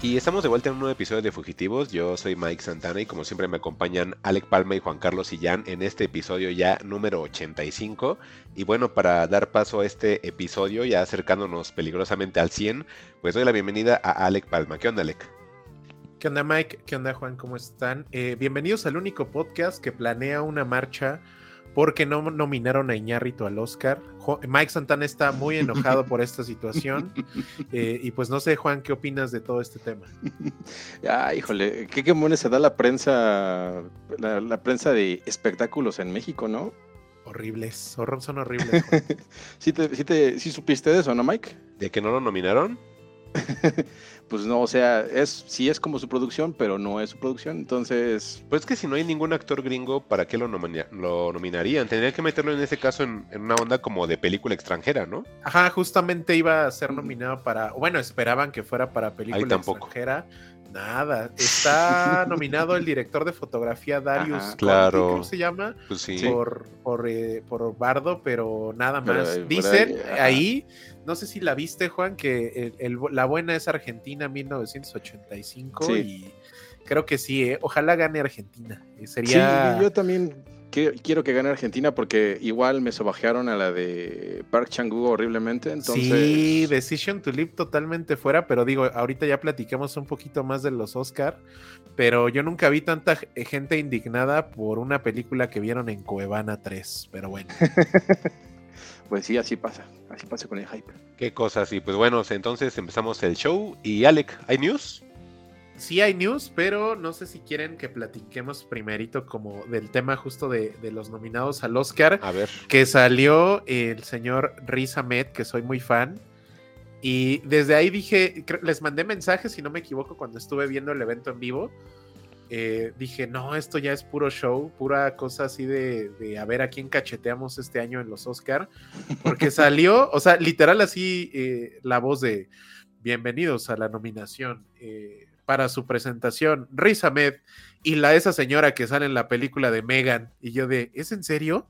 Y estamos de vuelta en un nuevo episodio de Fugitivos. Yo soy Mike Santana y como siempre me acompañan Alec Palma y Juan Carlos Sillán en este episodio ya número 85. Y bueno, para dar paso a este episodio, ya acercándonos peligrosamente al 100, pues doy la bienvenida a Alec Palma. ¿Qué onda, Alec? ¿Qué onda, Mike? ¿Qué onda, Juan? ¿Cómo están? Eh, bienvenidos al único podcast que planea una marcha porque no nominaron a Iñárritu al Oscar. Mike Santana está muy enojado por esta situación. Eh, y pues no sé, Juan, ¿qué opinas de todo este tema? Ah, híjole, qué quemones se da la prensa, la, prensa de espectáculos en México, ¿no? Horribles, son horribles. ¿Sí, te, ¿Sí supiste de eso, no, Mike? ¿De que no lo nominaron? pues no, o sea, es sí es como su producción, pero no es su producción, entonces... Pues es que si no hay ningún actor gringo, ¿para qué lo, lo nominarían? Tendrían que meterlo en ese caso en, una onda como de película extranjera, ¿no? Ajá, justamente iba a ser nominado para, bueno, esperaban que fuera para película extranjera. Nada, está nominado el director de fotografía Darius claro. ¿cómo se llama? Pues sí. Por, por, eh, por Bardo, pero nada más. Dicen ahí no sé si la viste, Juan, que la buena es Argentina 1985 y creo que sí, ¿eh? ojalá gane Argentina. Eh, sería... Sí, yo también quiero que gane Argentina porque igual me sobajearon a la de Park Chang-woo horriblemente, entonces... Sí, Decision to Live totalmente fuera, pero digo, ahorita ya platiquemos un poquito más de los Oscar, pero yo nunca vi tanta gente indignada por una película que vieron en Cuevana 3, pero bueno. Pues sí, así pasa. Así pasa con el hype. Qué cosas. Y pues bueno, entonces empezamos el show. Y Alec, ¿hay news? Sí hay news, pero no sé si quieren que platiquemos primerito como del tema justo de, los nominados al Oscar. A ver. Que salió el señor Riz Ahmed, que soy muy fan. Y desde ahí dije, les mandé mensajes, si no me equivoco, cuando estuve viendo el evento en vivo. Eh, dije, no, esto ya es puro show, pura cosa así de, a ver a quién cacheteamos este año en los Oscar, porque salió, o sea, literal así eh, la voz de bienvenidos a la nominación. Eh, para su presentación, Riz Ahmed y la esa señora que sale en la película de Megan. Y yo de, ¿es en serio?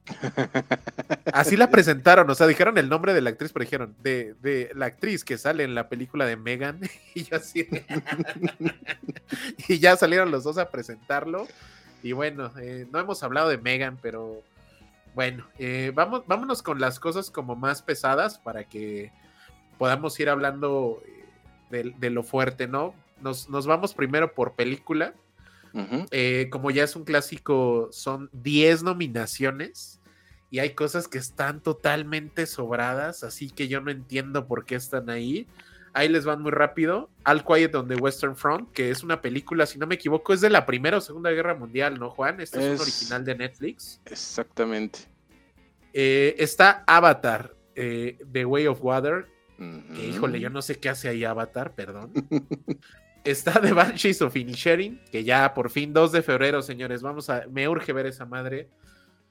Así la presentaron, o sea, dijeron el nombre de la actriz, pero dijeron, de, de la actriz que sale en la película de Megan. Y así. y ya salieron los dos a presentarlo. Y bueno, eh, no hemos hablado de Megan, pero bueno, eh, vamos, vámonos con las cosas como más pesadas para que podamos ir hablando eh, de lo fuerte, ¿no? nos, vamos primero por película. Eh, como ya es un clásico, son 10 nominaciones y hay cosas que están totalmente sobradas, así que yo no entiendo por qué están ahí. Ahí les van muy rápido. All Quiet on the Western Front, que es una película, si no me equivoco, es de la Primera o Segunda Guerra Mundial, ¿no, Juan? Este es, un original de Netflix. Exactamente. Eh, está Avatar, eh, The Way of Water. Que híjole, yo no sé qué hace ahí Avatar, perdón. Está The Banshees of Inisherin, que ya por fin 2 de febrero, señores, vamos a, me urge ver esa madre.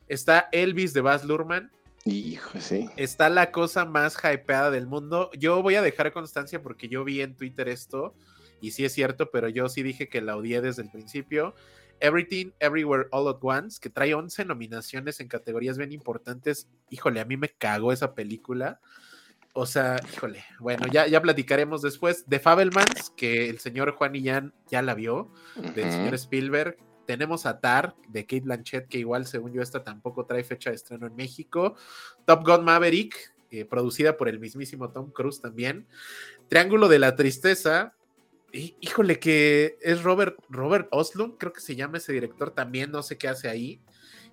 Está Elvis de Baz Luhrmann. Hijo, sí. Está la cosa más hypeada del mundo. Yo voy a dejar constancia porque yo vi en Twitter esto y sí es cierto, pero yo sí dije que la odié desde el principio. Everything, Everywhere, All at Once, que trae 11 nominaciones en categorías bien importantes. Híjole, a mí me cagó esa película. O sea, híjole, bueno, ya, ya platicaremos después de Fabelmans, que el señor Juan Jan ya la vio, del señor Spielberg. Tenemos a Tar, de Kate Blanchett, que igual, según yo, esta tampoco trae fecha de estreno en México. Top Gun Maverick, eh, producida por el mismísimo Tom Cruise también. Triángulo de la Tristeza, híjole, que es Robert, Robert Oslund, creo que se llama ese director también, no sé qué hace ahí.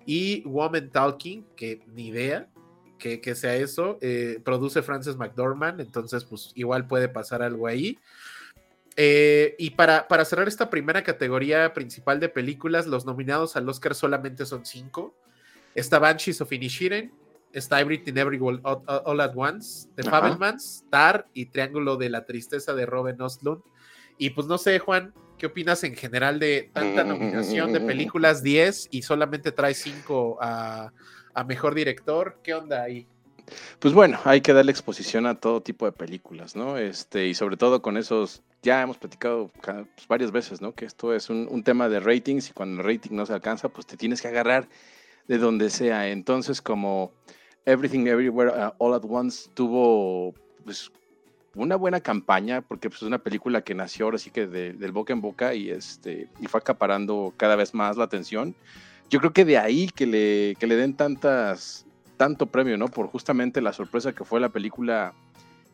Y Woman Talking, que ni idea que, sea eso. Eh, produce Frances McDormand, entonces pues igual puede pasar algo ahí. Eh, y para, para, cerrar esta primera categoría principal de películas, los nominados al Oscar solamente son cinco. Está Banshees of Inishiren, está Everything Everywhere All, at Once, The Fabelmans, Tar y Triángulo de la Tristeza de Robin Ostlund. Y pues no sé, Juan, ¿qué opinas en general de tanta nominación de películas 10 y solamente trae 5 a, a mejor director. ¿Qué onda ahí? Pues bueno, hay que darle exposición a todo tipo de películas, ¿no? Este, y sobre todo con esos, ya hemos platicado pues, varias veces, ¿no? Que esto es un, tema de ratings y cuando el rating no se alcanza, pues te tienes que agarrar de donde sea. Entonces, como Everything Everywhere uh, All at Once tuvo pues, una buena campaña, porque pues, es una película que nació ahora sí que del boca en boca y, este, y fue acaparando cada vez más la atención. Yo creo que de ahí que le, que le den tantas tanto premio, ¿no? Por justamente la sorpresa que fue la película.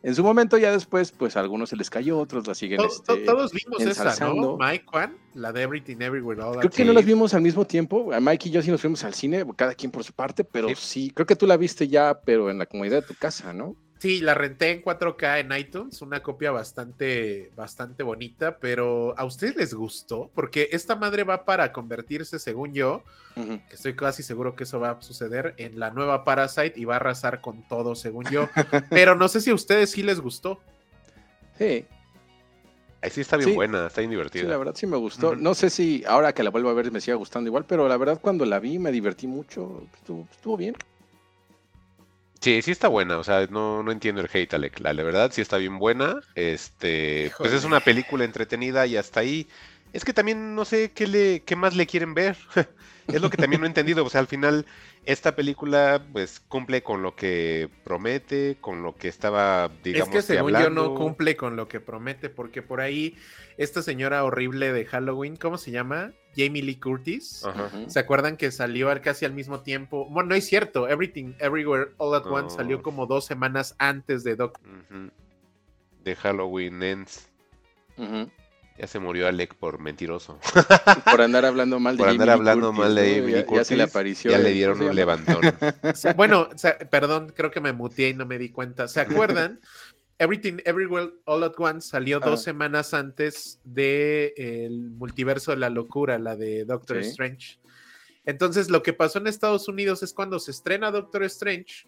En su momento, ya después, pues a algunos se les cayó, otros la siguen. este, todos vimos esa, ¿no? Mike, Juan, la de Everything Everywhere. All creo que no las vimos al mismo tiempo. Mike y yo sí nos fuimos al cine, cada quien por su parte, pero sí, creo que tú la viste ya, pero en la comunidad de tu casa, ¿no? Sí, la renté en 4K en iTunes, una copia bastante, bastante bonita, pero ¿a ustedes les gustó? Porque esta madre va para convertirse, según yo, que estoy casi seguro que eso va a suceder, en la nueva Parasite y va a arrasar con todo, según yo. pero no sé si a ustedes sí les gustó. Sí. Ahí sí está bien buena, está bien divertida. Sí, la verdad sí me gustó. No sé si ahora que la vuelvo a ver me siga gustando igual, pero la verdad cuando la vi me divertí mucho, estuvo bien. Sí, sí está buena, o sea, no, no entiendo el hate, Alec. La, verdad sí está bien buena. Este, pues es una película entretenida y hasta ahí. Es que también no sé qué le, qué más le quieren ver. es lo que también no he entendido. O sea, al final, esta película, pues, cumple con lo que promete, con lo que estaba, digamos, Es que según yo no cumple con lo que promete, porque por ahí, esta señora horrible de Halloween, ¿cómo se llama? Jamie Lee Curtis. ¿Se acuerdan que salió casi al mismo tiempo? Bueno, no es cierto. Everything, Everywhere, All at Once salió como dos semanas antes de Doc. De Halloween Ends. Ya se murió Alec por mentiroso. por andar hablando mal de Por andar hablando mal de Jamie Lee Curtis. Ya, le dieron un levantón. bueno, perdón, creo que me muteé y no me di cuenta. ¿Se acuerdan? Everything Everywhere All at Once salió dos ah. semanas antes de el multiverso de la locura, la de Doctor Strange. Entonces, lo que pasó en Estados Unidos es cuando se estrena Doctor Strange,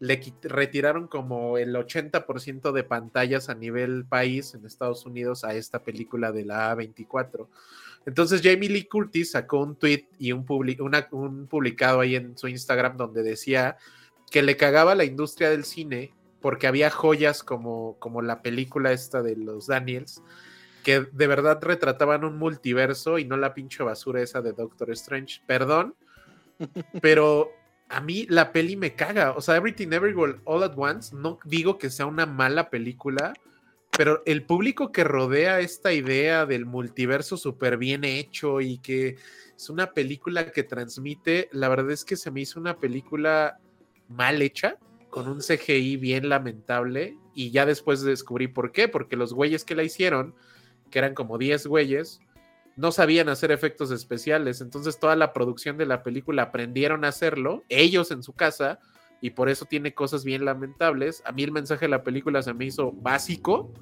le retiraron como el 80% de pantallas a nivel país en Estados Unidos a esta película de la A24. Entonces Jamie Lee Curtis sacó un tweet y un, un publicado ahí en su Instagram donde decía que le cagaba la industria del cine porque había joyas como, como la película esta de los Daniels, que de verdad retrataban un multiverso y no la pinche basura esa de Doctor Strange. Perdón, pero a mí la peli me caga. O sea, Everything Everywhere All at Once, no digo que sea una mala película, pero el público que rodea esta idea del multiverso súper bien hecho y que es una película que transmite, la verdad es que se me hizo una película mal hecha con un CGI bien lamentable y ya después descubrí por qué, porque los güeyes que la hicieron, que eran como 10 güeyes, no sabían hacer efectos especiales, entonces toda la producción de la película aprendieron a hacerlo, ellos en su casa, y por eso tiene cosas bien lamentables. A mí el mensaje de la película se me hizo básico,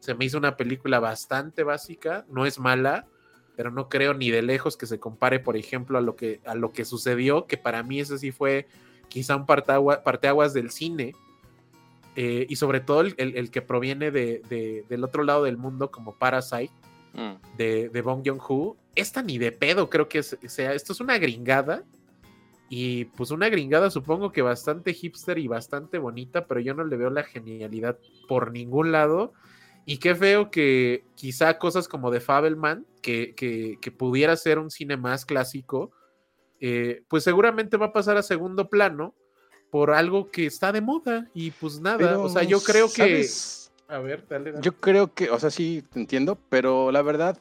se me hizo una película bastante básica, no es mala, pero no creo ni de lejos que se compare, por ejemplo, a lo que, a lo que sucedió, que para mí ese sí fue quizá un parteaguas del cine, eh, y sobre todo el, que proviene de, del otro lado del mundo, como Parasite, mm. de, de Bong Joon-ho, esta ni de pedo creo que sea, esto es una gringada, y pues una gringada supongo que bastante hipster y bastante bonita, pero yo no le veo la genialidad por ningún lado. Y qué feo que quizá cosas como de Fabelman, que, que, que pudiera ser un cine más clásico, eh, pues seguramente va a pasar a segundo plano por algo que está de moda y pues nada, o sea, yo creo que... A ver, dale, Yo creo que, o sea, sí, te entiendo, pero la verdad,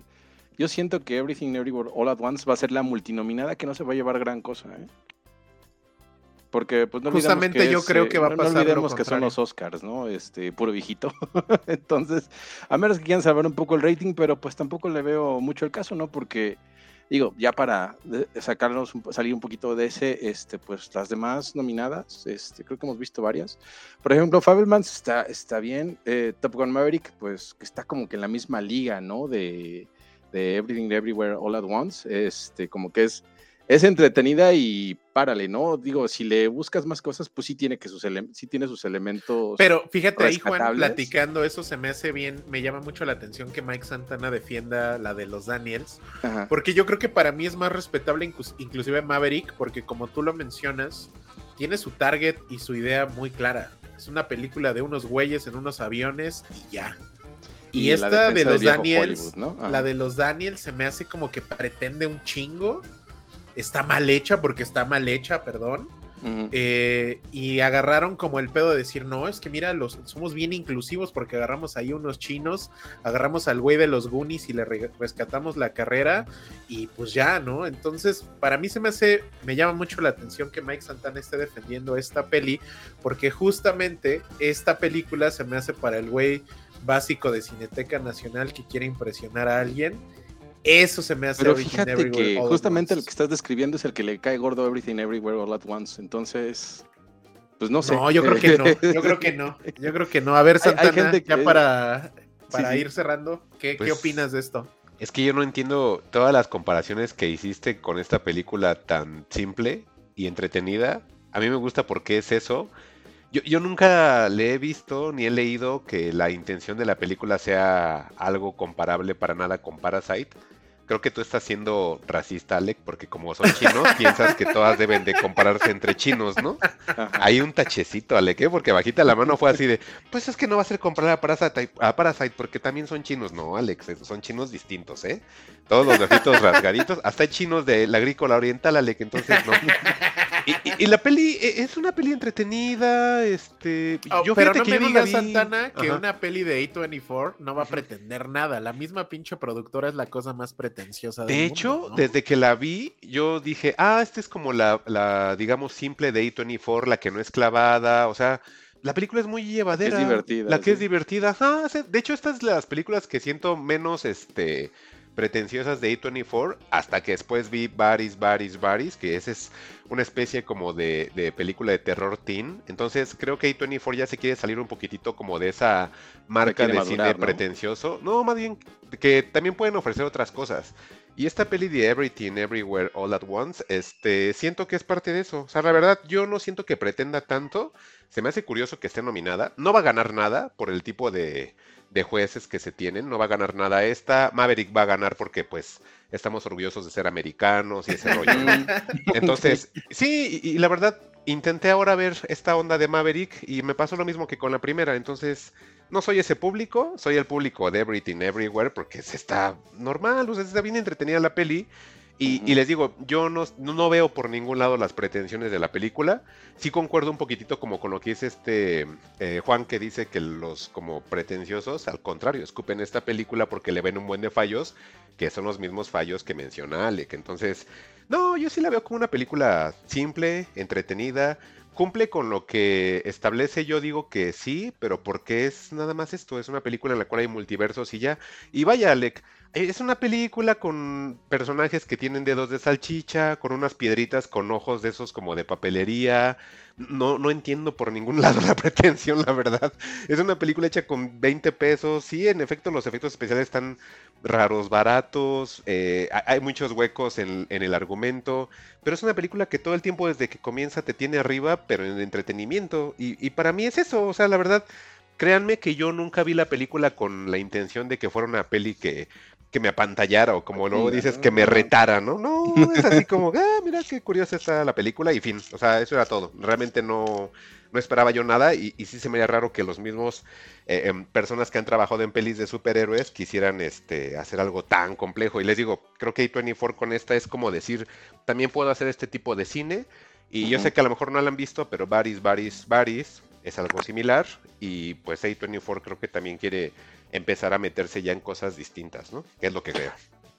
yo siento que Everything Everywhere All at Once va a ser la multinominada que no se va a llevar gran cosa, ¿eh? Porque, pues no Justamente yo creo que va a pasar. No olvidemos que son los Oscars, ¿no? Este, puro viejito. Entonces, a menos que quieran saber un poco el rating, pero pues tampoco le veo mucho el caso, ¿no? Porque digo, ya para sacarnos, salir un poquito de ese, este, pues las demás nominadas, este, creo que hemos visto varias. Por ejemplo, Fabelmans está, está bien, eh, Top Gun Maverick, pues que está como que en la misma liga, ¿no? De, de Everything Everywhere All at Once, este, como que es es entretenida y párale, ¿no? Digo, si le buscas más cosas, pues sí tiene que sus sí tiene sus elementos. Pero fíjate ahí, Juan, platicando, eso se me hace bien, me llama mucho la atención que Mike Santana defienda la de los Daniels, porque yo creo que para mí es más respetable inclusive Maverick, porque como tú lo mencionas, tiene su target y su idea muy clara. Es una película de unos güeyes en unos aviones y ya. Y, Y esta de los Daniels, ¿no? Ajá. la de los Daniels se me hace como que pretende un chingo. Está mal hecha porque está mal hecha, perdón. Eh, y agarraron como el pedo de decir, no, es que mira, los, somos bien inclusivos porque agarramos ahí unos chinos, agarramos al güey de los Goonies y le re- rescatamos la carrera y pues ya, ¿no? Entonces, para mí se me hace, me llama mucho la atención que Mike Santana esté defendiendo esta peli porque justamente esta película se me hace para el güey básico de Cineteca Nacional que quiere impresionar a alguien. Eso se me hace Pero Everything fíjate Everywhere que justamente lo Once. que estás describiendo es el que le cae gordo Everything Everywhere All at Once. Entonces, pues no sé. No, yo creo que no. Yo creo que no. Yo creo que no. A ver, Hay- hay Santana, gente ya para, para sí. ir cerrando, ¿qué, Pues- ¿qué opinas de esto? Es que yo no entiendo todas las comparaciones que hiciste con esta película tan simple y entretenida. A mí me gusta porque es eso. Yo, yo nunca le he visto ni he leído que la intención de la película sea algo comparable para nada con Parasite. Creo que tú estás siendo racista, Alec, porque como son chinos, piensas que todas deben de compararse entre chinos, ¿no? Ajá. Hay un tachecito, Alec, ¿eh? porque bajita la mano fue así de, pues es que no va a ser comparar a Parasite, a Parasite porque también son chinos. No, Alex, son chinos distintos, ¿eh? Todos los ojitos rasgaditos, hasta hay chinos de la agrícola oriental, Alec, entonces no. Y, y- y la peli eh, es una peli entretenida, este... Oh, yo pero no que me digas. Santana, que Ajá. una peli de A24 no va a pretender nada. La misma pinche productora es la cosa más pretenciosa del De mundo, hecho, ¿no? desde que la vi, yo dije, ah, esta es como la, la, digamos, simple de A24, la que no es clavada, o sea, la película es muy llevadera. divertida, La que es divertida. Ajá, de hecho, estas son las películas que siento menos, este, pretenciosas de A24, hasta que después vi Baris, Baris, Baris, que esa es una especie como de, de película de terror teen. Entonces, creo que A24 ya se quiere salir un poquitito como de esa marca de madurar, cine ¿no? pretencioso. No, más bien que también pueden ofrecer otras cosas. Y esta peli de Everything, Everywhere, All at Once, este, siento que es parte de eso. O sea, la verdad, yo no siento que pretenda tanto. Se me hace curioso que esté nominada. No va a ganar nada por el tipo de, de jueces que se tienen. No va a ganar nada esta. Maverick va a ganar porque, pues, estamos orgullosos de ser americanos y ese rollo. ¿no? Entonces, sí, y, y la verdad, intenté ahora ver esta onda de Maverick y me pasó lo mismo que con la primera. Entonces, no soy ese público, soy el público de Everything Everywhere porque se está normal, o sea, está bien entretenida la peli. Y, les digo, yo no, no veo por ningún lado las pretensiones de la película. Sí concuerdo un poquitito como con lo que dice este eh, Juan que dice que los como pretenciosos, al contrario, escupen esta película porque le ven un buen de fallos, que son los mismos fallos que menciona Alec. Entonces, no, yo sí la veo como una película simple, entretenida, cumple con lo que establece, yo digo que sí, pero porque es nada más esto, es una película en la cual hay multiversos y ya. Y vaya, Alec, es una película con personajes que tienen dedos de salchicha, con unas piedritas con ojos de esos como de papelería. No, no entiendo por ningún lado la pretensión, la verdad. Es una película hecha con 20 pesos. Sí, en efecto, los efectos especiales están raros, baratos. eh, hay- hay muchos huecos en, en el argumento. Pero es una película que todo el tiempo desde que comienza te tiene arriba, pero en entretenimiento. Y, y para mí es eso. O sea, la verdad, créanme que yo nunca vi la película con la intención de que fuera una peli que, que me apantallara o como luego dices, que me retara, ¿no? No, es así como, ah, mira qué curiosa está la película y fin. O sea, eso era todo. Realmente no, no esperaba yo nada y, y sí se me haría raro que los mismos eh, em, personas que han trabajado en pelis de superhéroes quisieran este, hacer algo tan complejo. Y les digo, creo que A24 con esta es como decir, también puedo hacer este tipo de cine. Y yo sé que a lo mejor no la han visto, pero Baris, Baris, Baris es algo similar. Y pues A24 creo que también quiere empezar a meterse ya en cosas distintas, ¿no? Que es lo que creo.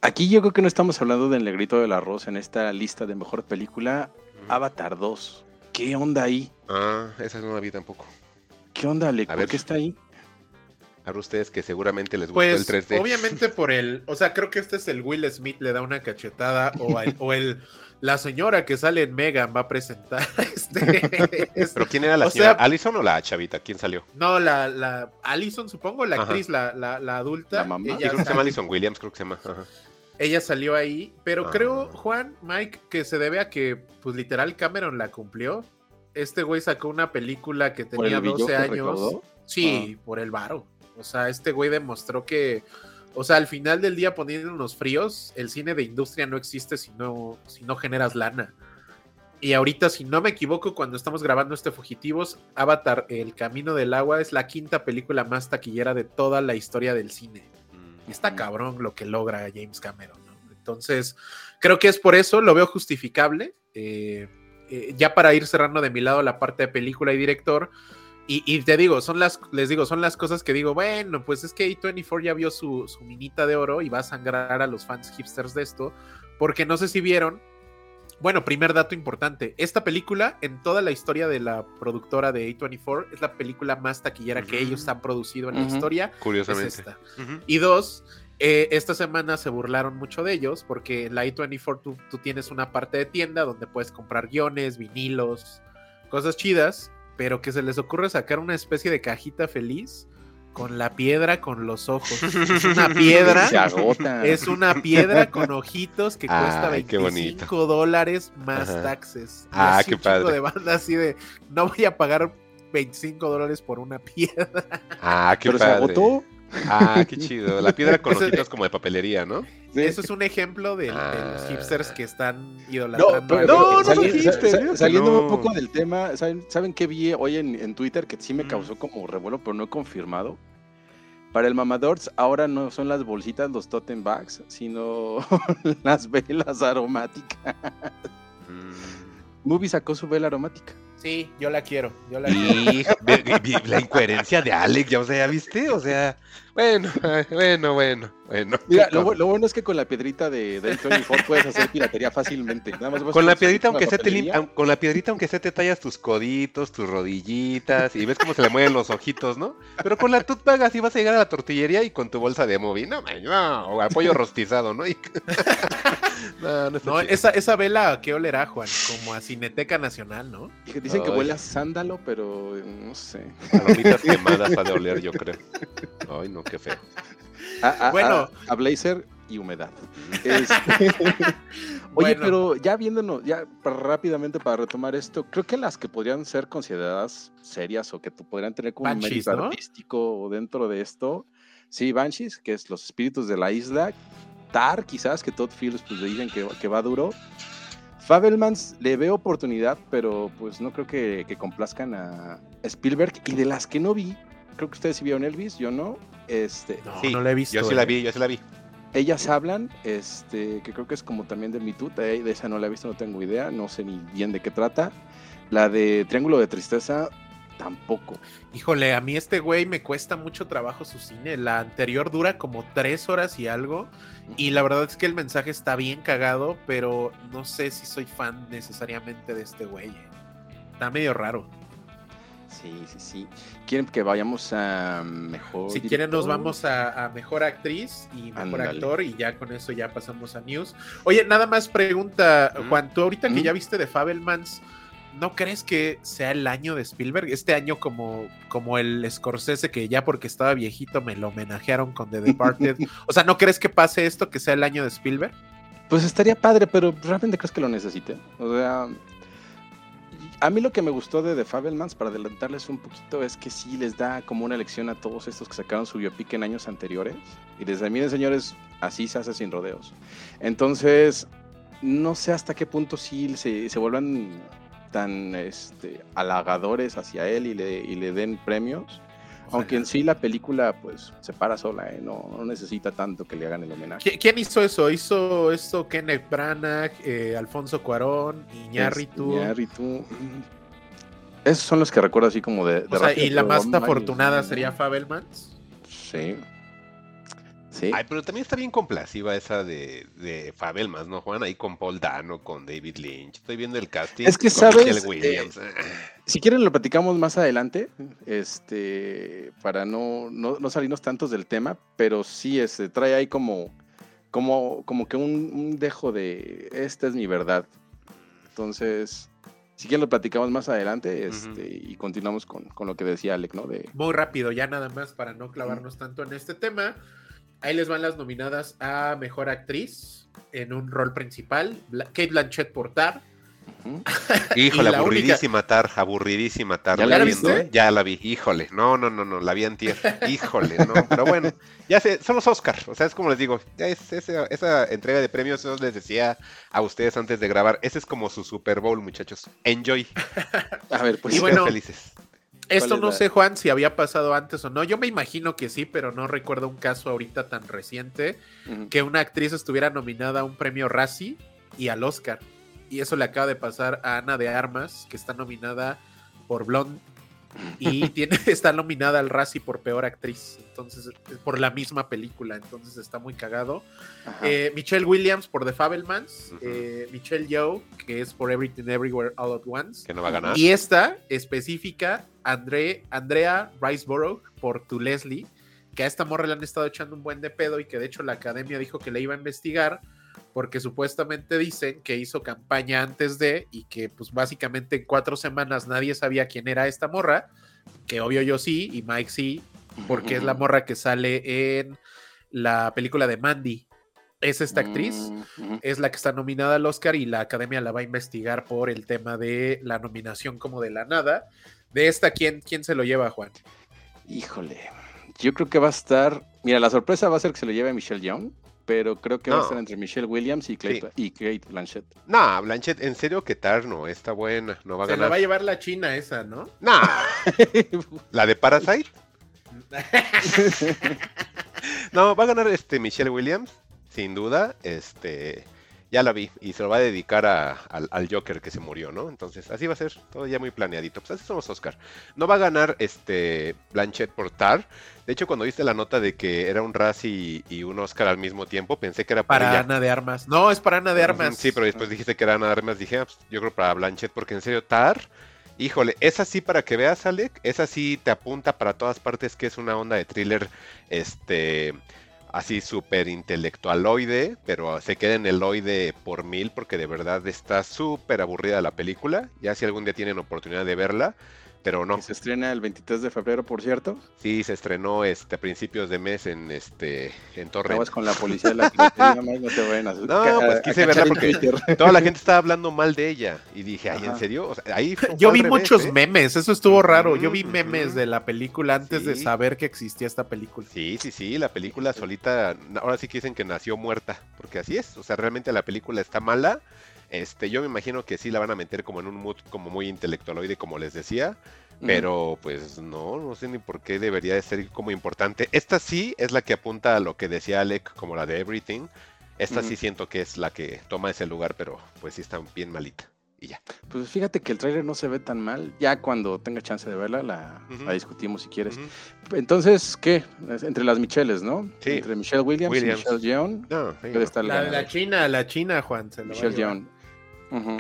Aquí yo creo que no estamos hablando del negrito del arroz en esta lista de mejor película. Avatar 2. ¿Qué onda ahí? Ah, esa no la vi tampoco. ¿Qué onda, Ale? A ¿Por ver. qué está ahí? A ustedes que seguramente les gustó Pues el 3D. obviamente por el, o sea, creo que este es el Will Smith le da una cachetada o el, o el la señora que sale en Megan va a presentar este, este- Pero ¿quién era la o señora? sea- ¿Allison o la chavita? ¿Quién salió? no la la Allison supongo la Ajá. actriz la, la, la adulta La mamá. Ella, creo que se llama Allison Williams, creo que se llama. Ajá. ella salió ahí pero Ah. creo Juan Mike que se debe a que pues literal Cameron la cumplió este güey sacó una película que ¿Por el tenía billón 12 que años? Sí, por el varo. O sea, este güey demostró que, o sea, al final del día poniéndonos fríos, el cine de industria no existe si no, si no generas lana. Y ahorita, si no me equivoco, cuando estamos grabando este Fugitivos, Avatar, El Camino del Agua, es la quinta película más taquillera de toda la historia del cine. Y está cabrón lo que logra James Cameron. ¿no? Entonces, creo que es por eso, lo veo justificable. Eh, eh, ya para ir cerrando de mi lado la parte de película y director. Y, y, te digo, son las, les digo, son las cosas que digo, bueno, pues es que A24 ya vio su, su minita de oro y va a sangrar a los fans hipsters de esto, porque no sé si vieron, bueno, primer dato importante. Esta película, en toda la historia de la productora de A24, es la película más taquillera uh -huh. que ellos han producido en uh -huh. la historia. Curiosamente. Es esta. Uh -huh. Y dos, eh, esta semana se burlaron mucho de ellos porque en la A24 tú, tú, tienes una parte de tienda donde puedes comprar guiones, vinilos, cosas chidas, pero que se les ocurre sacar una especie de cajita feliz con la piedra con los ojos. Es una piedra. Se agota. Es una piedra con ojitos que cuesta Ay, 25 dólares más Ajá. taxes. Y Ah, qué padre. de banda así de no voy a pagar 25 dólares por una piedra. Ah, qué Pero padre. se agotó. Ah, qué chido. La piedra con ojitos como de papelería, ¿no? Sí. Eso es un ejemplo de, ah. de, los hipsters que están No, idolatrando. pero, no, no, sali dijiste, sal saliendo no. un poco del tema, ¿saben, ¿saben qué vi hoy en, en, Twitter que sí me causó como revuelo, pero no he confirmado? Para el Mamadors ahora no son las bolsitas, los totem bags, sino las velas aromáticas. Mm. Movie sacó su vela aromática. Sí, yo la quiero. Yo la y, quiero. la incoherencia de Alex, ya, o sea, ¿ya viste? O sea, bueno, bueno, bueno, bueno. Mira, lo, lo, bueno es que con la piedrita de, de 24 puedes hacer piratería fácilmente. Nada más con la piedrita, aunque se te con la piedrita, aunque se te tallas tus coditos, tus rodillitas, y ves cómo se le mueven los ojitos, ¿no? Pero con la tutbag así vas a llegar a la tortillería y con tu bolsa de movie, no, no, o apoyo rostizado, ¿no? Y... no, no, no esa, esa vela, ¿a qué olerá, Juan? Como a Cineteca Nacional, ¿no? Dicen Ay. que huele a sándalo, pero no sé. Palomitas quemadas ha de oler, yo creo. Ay, no, qué feo. A, a, bueno, a, a, blazer y humedad. Es... Oye, bueno. pero ya viéndonos, ya rápidamente para retomar esto, creo que las que podrían ser consideradas serias o que podrían tener como Banshees, un mérito ¿no? artístico dentro de esto, sí, Banshees, que es los espíritus de la isla, Tar, quizás, que Todd Fields pues le dicen que, que va duro. Fabelmans le veo oportunidad, pero pues no creo que, que, complazcan a Spielberg. Y de las que no vi, creo que ustedes sí vieron Elvis, yo no. Este, no, sí, no la he visto. Yo sí eh. la vi, yo sí la vi. Ellas hablan, este, que creo que es como también de Me Too, de, de esa no la he visto, no tengo idea, no sé ni bien de qué trata. La de Triángulo de Tristeza, tampoco. Híjole, a mí este güey me cuesta mucho trabajo su cine. La anterior dura como tres horas y algo. Y la verdad es que el mensaje está bien cagado, pero no sé si soy fan necesariamente de este güey. eh. Está medio raro. Sí, sí, sí. ¿Quieren que vayamos a mejor? Si director? quieren, nos vamos a, a, mejor actriz y mejor Andale. actor, y ya con eso ya pasamos a news. Oye, nada más pregunta, Juan, tú ahorita mm. que ya viste de Fabelmans, ¿no crees que sea el año de Spielberg? Este año como, como el Scorsese que ya porque estaba viejito me lo homenajearon con The Departed. o sea, ¿no crees que pase esto que sea el año de Spielberg? Pues estaría padre, pero ¿realmente crees que lo necesite? O sea, a mí lo que me gustó de The Fabelmans, para adelantarles un poquito, es que sí les da como una lección a todos estos que sacaron su biopic en años anteriores. Y desde miren, señores, así se hace sin rodeos. Entonces, no sé hasta qué punto sí se, se vuelvan tan este, halagadores hacia él y le, y le den premios. Aunque en sí la película pues se para sola, ¿eh? no, no, necesita tanto que le hagan el homenaje. ¿Quién hizo eso? Hizo esto Kenneth Branagh, eh, Alfonso Cuarón, Iñárritu. Iñárritu. Esos son los que recuerdo así como de... de o sea, y la más afortunada sería Fabelmans. Sí. Sí. Ay, pero también está bien complaciva esa de, de Fabelmans, ¿no, Juan? Ahí con Paul Dano, con David Lynch. Estoy viendo el casting. Es que, ¿sabes? Eh, si quieren lo platicamos más adelante, este, para no, no, no, salirnos tantos del tema, pero sí este, trae ahí como, como, como que un, un dejo de, esta es mi verdad. Entonces, si quieren lo platicamos más adelante este, uh -huh. y continuamos con, con, lo que decía Alec, ¿no? De... Muy rápido, ya nada más para no clavarnos uh -huh. tanto en este tema. Ahí les van las nominadas a Mejor Actriz en un rol principal. Kate Blanchett por Tar. Híjole, la aburridísima Tar, aburridísima Tar. ¿Ya la la viendo, viste? ¿eh? Ya la vi, híjole. No, no, no, no, la vi antier. Híjole, no, pero bueno, ya sé, son los Oscar, o sea, es como les digo, ya es, esa, esa entrega de premios, eso les decía a ustedes antes de grabar, ese es como su Super Bowl, muchachos. Enjoy, A ver, pues Y sean bueno, felices. Esto es no la- sé, Juan, si había pasado antes o no. Yo me imagino que sí, pero no recuerdo un caso ahorita tan reciente que una actriz estuviera nominada a un premio Razzie y al Oscar. Y eso le acaba de pasar a Ana de Armas, que está nominada por Blonde y tiene, está nominada al Razzie por peor actriz. Entonces, por la misma película. Entonces está muy cagado. Eh, Michelle Williams por The Fabelmans. Eh, Michelle Yeoh, que es por Everything Everywhere All at Once. Que no va a ganar. Y esta específica, André, Andrea Riceborough por Tu Leslie, que a esta morra le han estado echando un buen de pedo y que de hecho la academia dijo que le iba a investigar porque supuestamente dicen que hizo campaña antes de y que pues básicamente en cuatro semanas nadie sabía quién era esta morra, que obvio yo sí y Mike sí, porque es la morra que sale en la película de Mandy. Es esta actriz es la que está nominada al Oscar y la academia la va a investigar por el tema de la nominación como de la nada. De esta, ¿quién, quién se lo lleva, Juan? Híjole, yo creo que va a estar. Mira, la sorpresa va a ser que se lo lleve Michelle Young, pero creo que va a estar entre Michelle Williams y Kate, y Kate Blanchett. No, Blanchett, en serio que Tar no, está buena, no va a Se la ganar. va a llevar la China esa, ¿no? No, la de Parasite. No, va a ganar este Michelle Williams, sin duda. Este, ya la vi y se lo va a dedicar a- al, al Joker que se murió, ¿no? Entonces, así va a ser, todo ya muy planeadito. Pues así somos Oscar. No va a ganar este Blanchett por Tar. De hecho, cuando viste la nota de que era un Razzie y, y un Oscar al mismo tiempo, pensé que era Para ella. Ana de Armas. No, es para Ana de Armas. Sí, pero después dijiste que era Ana de Armas. Dije, ah, pues, yo creo para Blanchett, porque en serio, Tar, híjole, es así para que veas, Alec, es así, te apunta para todas partes que es una onda de thriller, este, así súper intelectualoide, pero se queda en el oide por mil, porque de verdad está súper aburrida la película. Ya si algún día tienen oportunidad de verla, pero no. Se estrena el 23 de febrero, por cierto. Sí, se estrenó este a principios de mes en este en. Acabas con la policía de la no te vayan a No, a- pues quise verla porque Twitter. toda la gente estaba hablando mal de ella y dije, ay, ¿en serio? O sea, ahí fue- Yo vi revés, muchos ¿eh? memes, eso estuvo raro. Yo vi memes de la película antes de saber que existía esta película. Sí, sí, sí, la película solita, ahora sí que dicen que nació muerta, porque así es, o sea, realmente la película está mala, este, yo me imagino que sí la van a meter como en un mood como muy intelectualoide, como les decía, pero pues no, no sé ni por qué debería de ser como importante. Esta sí es la que apunta a lo que decía Alec, como la de Everything, esta sí siento que es la que toma ese lugar, pero pues sí está bien malita, y ya. Pues fíjate que el tráiler no se ve tan mal. Ya cuando tenga chance de verla, la, la discutimos si quieres. Entonces, ¿qué? Entre las Michelles, ¿no? Sí. Entre Michelle Williams, Williams. y Michelle Yeoh. No, Debe no. La, la. China, la China, Juan. Se lo Michelle llevar. Ujú.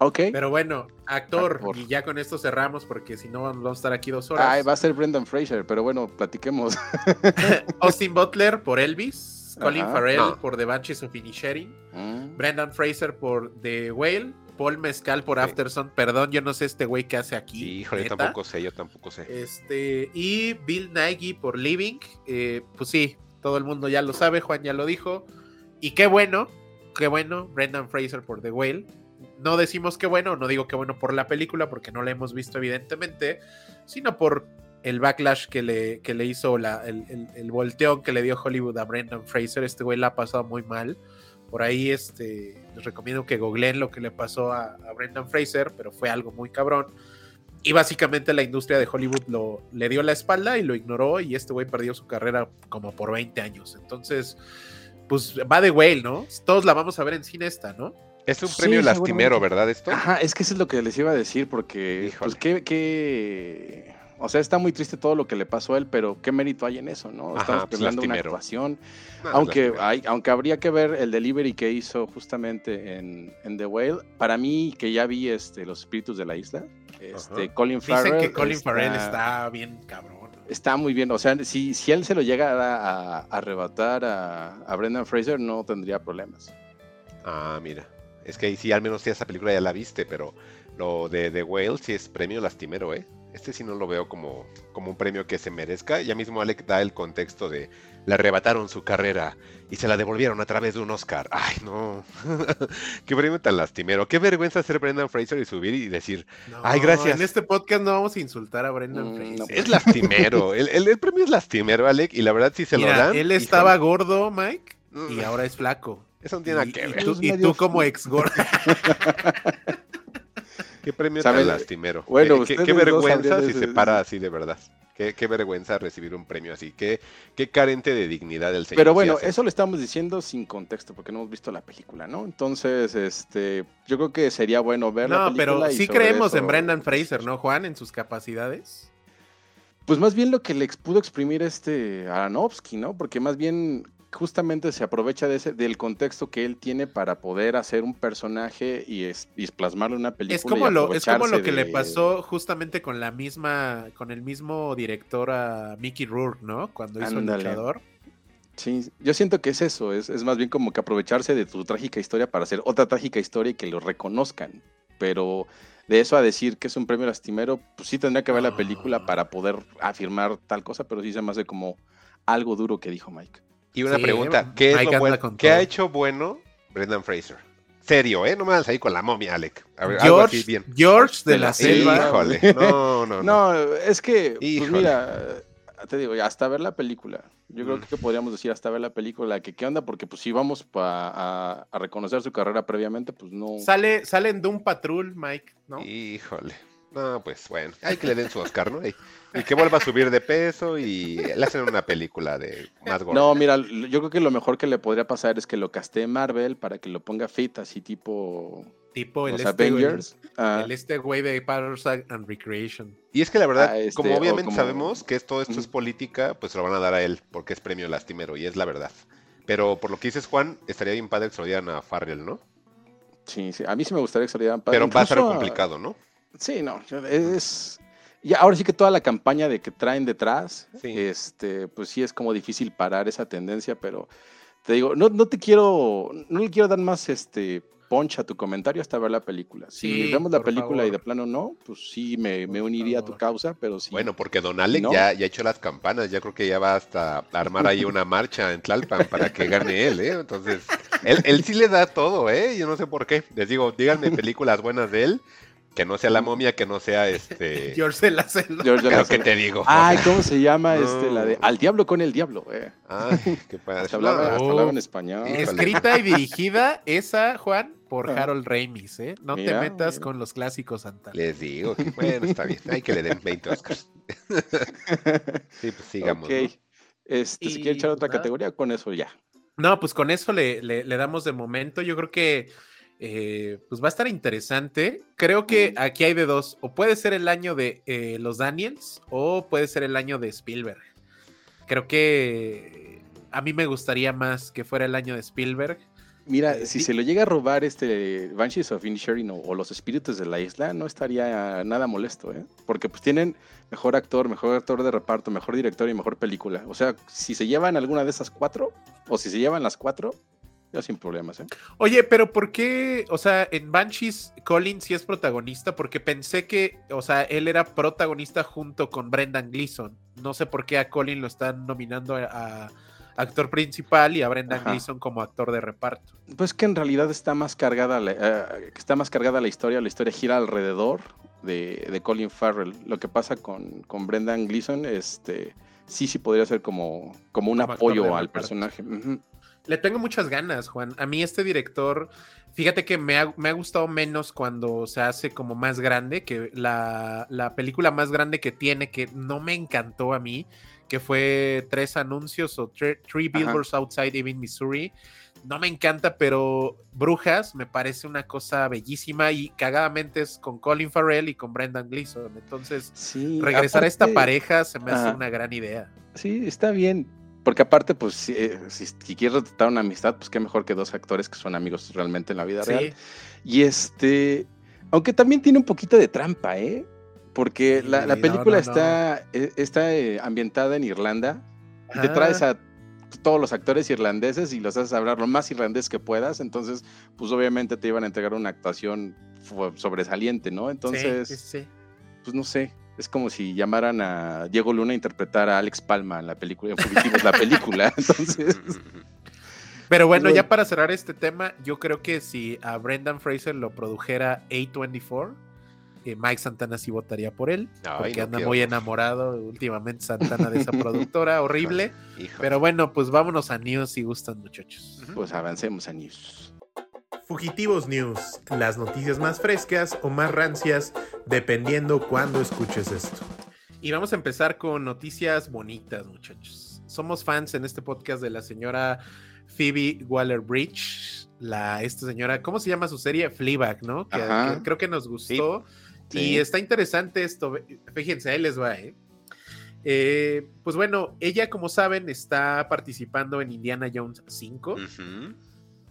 Ok. Pero bueno, actor, Actor. y ya con esto cerramos porque si no vamos a estar aquí dos horas. Ay, va a ser Brendan Fraser, pero bueno, platiquemos. Austin Butler por Elvis, Colin. Farrell No. por The Banshees of Inisherin, Mm. Brendan Fraser por The Whale, Paul Mezcal por Sí. Afterson. Perdón, yo no sé este güey qué hace aquí. Sí, híjole, yo tampoco sé, yo tampoco sé. Este, y Bill Nighy por Living. eh, pues sí, todo el mundo ya lo sabe, Juan ya lo dijo. Y qué bueno, qué bueno, Brendan Fraser por The Whale. No decimos qué bueno, no digo qué bueno por la película, porque no la hemos visto evidentemente, sino por el backlash que le, que le hizo, la, el, el, el volteón que le dio Hollywood a Brendan Fraser. Este güey la ha pasado muy mal. Por ahí este, les recomiendo que googleen lo que le pasó a, a Brendan Fraser, pero fue algo muy cabrón. Y básicamente la industria de Hollywood lo, le dio la espalda y lo ignoró y este güey perdió su carrera como por 20 años. Entonces, pues va de Whale, ¿no? Todos la vamos a ver en cine esta, ¿no? Es un Sí, premio lastimero. ¿verdad? Esto. Ajá, es que eso es lo que les iba a decir, porque, Híjole. pues, qué, qué- O sea, está muy triste todo lo que le pasó a él, pero qué mérito hay en eso, ¿no? Ajá, Estamos pues, hablando de una actuación. No, aunque, hay, aunque habría que ver el delivery que hizo justamente en, en The Whale. Para mí, que ya vi este, Los Espíritus de la Isla, este. Colin Dicen Farrell. que Colin Farrell está bien cabrón. Está muy bien, o sea, si, si él se lo llega a, arrebatar a, a Brendan Fraser, no tendría problemas. Ah, mira. Es que ahí sí, al menos sí, esa película ya la viste, pero lo de The Whale sí es premio lastimero, ¿eh? este sí no lo veo como, como un premio que se merezca. Ya mismo Alec da el contexto de le arrebataron su carrera y se la devolvieron a través de un Oscar. Ay, no. Qué premio tan lastimero. Qué vergüenza ser Brendan Fraser y subir y decir, No, ay, gracias. En este podcast no vamos a insultar a Brendan Mm, Fraser. no. Es lastimero. El, el- el premio es lastimero, Alec, y la verdad sí se Mira, lo dan. él híjole. estaba gordo, Mike, y Mm, ahora es flaco. Eso no tiene nada que y ver. tú, y tú como ex gordo. Qué premio ¿Sabe? tan lastimero. Bueno, qué, qué- vergüenza si se para así de verdad. Qué, qué vergüenza recibir un premio así. Qué, qué carente de dignidad el señor. Pero bueno, eso lo estamos diciendo sin contexto, porque no hemos visto la película, ¿no? Entonces, este, yo creo que sería bueno ver la No, pero y sí creemos eso- en Brendan Fraser, ¿no, Juan? En sus capacidades. Pues más bien lo que le pudo exprimir este Aronofsky, ¿no? Porque más bien justamente se aprovecha de ese, del contexto que él tiene para poder hacer un personaje y, es, y plasmarlo en una película. Es como, y lo, es como lo que le pasó justamente con la misma, con el mismo director a Mickey Rourke, ¿no? Cuando hizo Ándale. el luchador. Sí, yo siento que es eso, es, es más bien como que aprovecharse de tu trágica historia para hacer otra trágica historia y que lo reconozcan. Pero de eso a decir que es un premio lastimero, pues sí tendría que ver la película Ah. para poder afirmar tal cosa, pero sí se me hace como algo duro que dijo Mike. Y una Sí, pregunta, ¿qué, es Mike lo anda bueno- con ¿qué ha hecho bueno Brendan Fraser? Serio, ¿eh? No me vas ahí con la momia, Alec. A ver, algo así George, bien. George de De la la selva. Híjole, no, no, no. No, es que, pues mira, te digo, hasta ver la película. Yo creo Mm. que podríamos decir hasta ver la película, que qué onda, porque pues si vamos pa- a, a reconocer su carrera previamente, pues no. Sale, sale en Doom Patrol, Mike, ¿no? Híjole. No, pues bueno, hay que le den su Oscar, ¿no? Y, que vuelva a subir de peso y le hacen una película de más gordo. No, mira, yo creo que lo mejor que le podría pasar es que lo castee Marvel para que lo ponga fit, así tipo Tipo el los este, güey- Avengers. Ah, el este güey de Powers and Recreation. Y es que la verdad, Ah, este, como obviamente como- sabemos que esto, esto es política, pues se lo van a dar a él, porque es premio lastimero, y es la verdad. Pero por lo que dices, Juan, estaría bien padre que se lo dieran a Farrell, ¿no? sí, sí, a mí sí me gustaría que salieran pa- Pero va a incluso complicado, ¿no? Sí, no, es... Y ahora sí que toda la campaña de que traen detrás, Sí. este, pues sí es como difícil parar esa tendencia, pero te digo, no, no te quiero, no le quiero dar más este poncha a tu comentario hasta ver la película. Si Sí, vemos la película y de favor. plano no, pues sí me, me uniría a tu favor. causa, pero sí. Bueno, porque Don Alec ¿No? ya, ya ha hecho las campanas, ya creo que ya va hasta a armar ahí una marcha en Tlalpan para que gane él, ¿eh? Entonces, él, él sí le da todo, ¿eh? Yo no sé por qué. Les digo, díganme películas buenas de él, que no sea La Momia, que no sea este... George de la. George de que te digo. Ay, ¿cómo se llama este? La de. Al diablo con el diablo. Eh. Ay, qué padre. Se hablaba, No, hasta Oh. hablaba en español. Híjole. Escrita y dirigida esa, Juan, por Ah. Harold Ramis, ¿eh? No Mira, te metas mira. con los clásicos Santa. Les digo, que, bueno, está bien, hay que le den 20 Oscars. sí, pues sigamos. ok. ¿no? Este, si quiere echar otra nada. categoría, con eso ya. No, pues con eso le, le- le damos de momento. Yo creo que eh, pues va a estar interesante. Creo que aquí hay de dos. O puede ser el año de eh, los Daniels o puede ser el año de Spielberg. Creo que a mí me gustaría más que fuera el año de Spielberg. Mira, Eh, si sí. se lo llega a robar este Banshees of Inisherin o, o los espíritus de la isla, no estaría nada molesto, ¿eh? Porque pues tienen mejor actor, mejor actor de reparto, mejor director y mejor película. O sea, si se llevan alguna de esas cuatro, o si se llevan las cuatro, ya sin problemas, ¿eh? Oye, pero ¿por qué? O sea, en Banshees, Colin sí es protagonista, porque pensé que, o sea, él era protagonista junto con Brendan Gleeson. No sé por qué a Colin lo están nominando a, a actor principal y a Brendan Ajá. Gleeson como actor de reparto. Pues que en realidad está más cargada la, eh, está más cargada la historia, la historia gira alrededor de, de Colin Farrell. Lo que pasa con, con Brendan Gleeson, este, sí, sí podría ser como, como un Como apoyo al reparto. personaje. Le tengo muchas ganas, Juan. A mí este director, fíjate que me ha, me ha gustado menos cuando se hace como más grande, que la, la película más grande que tiene, que no me encantó a mí, que fue Tres Anuncios o Tre- Three Ajá. Billboards Outside Ebbing, Missouri. No me encanta, pero Brujas me parece una cosa bellísima y cagadamente es con Colin Farrell y con Brendan Gleeson. Entonces, Sí, regresar a esta pareja se me hace una gran idea. Sí, está bien. Porque aparte, pues, si, eh, si, si quieres retratar una amistad, pues qué mejor que dos actores que son amigos realmente en la vida real. Y este, aunque también tiene un poquito de trampa, ¿eh? Porque la, la Sí, no, película no, está, eh, está eh, ambientada en Irlanda. Y te traes a todos los actores irlandeses y los haces hablar lo más irlandés que puedas. Entonces, pues obviamente te iban a entregar una actuación sobresaliente, ¿no? Entonces, sí. pues no sé. Es como si llamaran a Diego Luna a interpretar a Alex Palma en la película, en Fugitivos, la película. Entonces, Pero bueno, ya para cerrar este tema, yo creo que si a Brendan Fraser lo produjera A24, eh, Mike Santana sí votaría por él, Ay, porque no anda quiero. muy enamorado últimamente Santana de esa productora, horrible. Pero bueno, pues vámonos a News si gustan, muchachos. pues avancemos a News. Fugitivos News, las noticias más frescas o más rancias, dependiendo cuándo escuches esto. Y vamos a empezar con noticias bonitas, muchachos. Somos fans en este podcast de la señora Phoebe Waller Bridge, la esta señora, ¿cómo se llama su serie? Fleabag, ¿no? Que, Ajá. que creo que nos gustó. Sí. Y está interesante esto. Fíjense, ahí les va, ¿eh? Eh, pues bueno, ella, como saben, está participando en Indiana Jones 5. Ujú.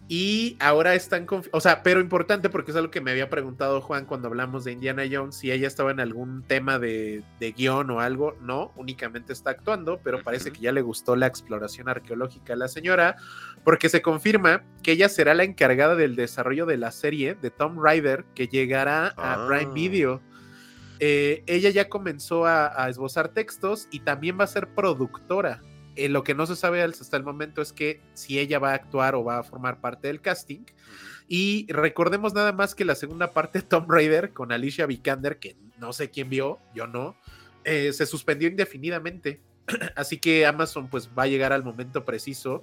Y ahora están, o sea, pero importante porque es algo que me había preguntado Juan cuando hablamos de Indiana Jones, si ella estaba en algún tema de, de guion o algo, no, únicamente está actuando, pero parece que ya le gustó la exploración arqueológica a la señora, porque se confirma que ella será la encargada del desarrollo de la serie de Tom Rider que llegará a Ah. Prime Video. Eh, ella ya comenzó a, a esbozar textos y también va a ser productora. Eh, lo que no se sabe hasta el momento es que si ella va a actuar o va a formar parte del casting. Y recordemos nada más que la segunda parte, Tomb Raider, con Alicia Vikander, que no sé quién vio, yo no, eh, se suspendió indefinidamente. Así que Amazon pues va a llegar al momento preciso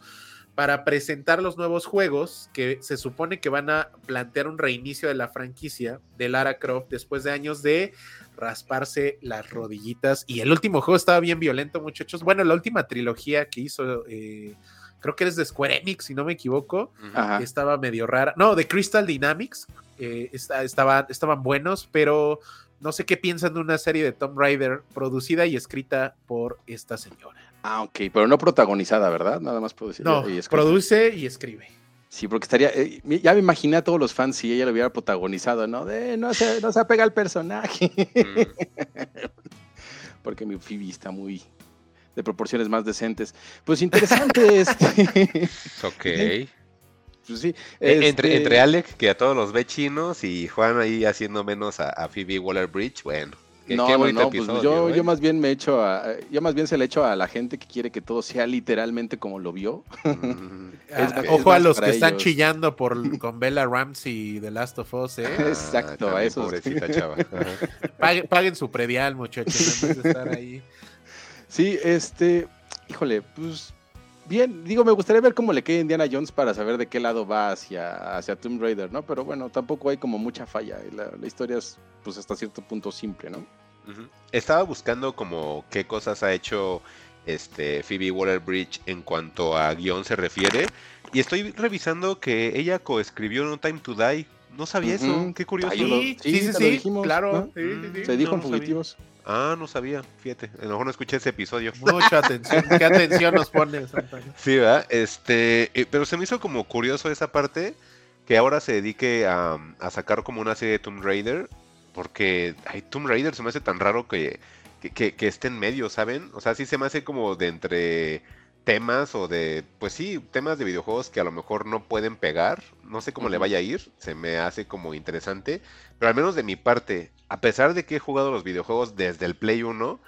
para presentar los nuevos juegos que se supone que van a plantear un reinicio de la franquicia de Lara Croft después de años de rasparse las rodillitas. Y el último juego estaba bien violento, muchachos. Bueno, la última trilogía que hizo, eh, creo que es de Square Enix, si no me equivoco. Ajá. estaba medio rara. No, de Crystal Dynamics, eh, está- estaba- estaban buenos, pero no sé qué piensan de una serie de Tomb Raider producida y escrita por esta señora. Ah, ok, pero no protagonizada, ¿verdad? Nada más decir. No, y produce y escribe. Sí, porque estaría. eh, ya me imaginé a todos los fans si ella lo hubiera protagonizado, ¿no? De no se, no se apega al personaje. Mm. porque mi Phoebe está muy. de proporciones más decentes. Pues interesante este. Ok. pues sí. E- Entre, este, entre Alec, que a todos los ve chinos, y Juan ahí haciendo menos a, a Phoebe Waller Bridge, bueno. Qué, No, qué no, pues episodio, yo, ¿eh? yo más bien me echo a, yo más bien se le echo a la gente que quiere que todo sea literalmente como lo vio. Mm. Ah, Es- ojo a los que están chillando por con Bella Ramsey de Last of Us, ¿eh? Ah, Exacto, a también, esos. Pobrecita chava. Paguen, paguen su predial, muchachos, en vez de estar ahí. Sí, este, híjole, pues bien, digo, me gustaría ver cómo le queda Indiana Jones para saber de qué lado va hacia, hacia Tomb Raider, ¿no? Pero bueno, tampoco hay como mucha falla. La, la historia es, pues, hasta cierto punto simple, ¿no? Estaba buscando como qué cosas ha hecho este Phoebe Waller-Bridge en cuanto a guion se refiere y estoy revisando que ella coescribió No Time to Die. No sabía eso, qué curioso. Sí, sí, sí, sí, lo dijimos, claro. ¿no? sí, sí, sí. Se dijo No, en sabía. Ah, no sabía, fíjate, a lo mejor no escuché ese episodio. Mucha atención. ¿Qué atención nos pone, Santana? Sí, ¿verdad? Este, eh, pero se me hizo como curioso esa parte que ahora se dedique a, a sacar como una serie de Tomb Raider, porque ay, Tomb Raider se me hace tan raro que, que, que- que esté en medio, ¿saben? O sea, sí se me hace como de entre temas o de, pues sí, temas de videojuegos que a lo mejor no pueden pegar, no sé cómo le vaya a ir, se me hace como interesante, pero al menos de mi parte, a pesar de que he jugado los videojuegos desde el Play 1,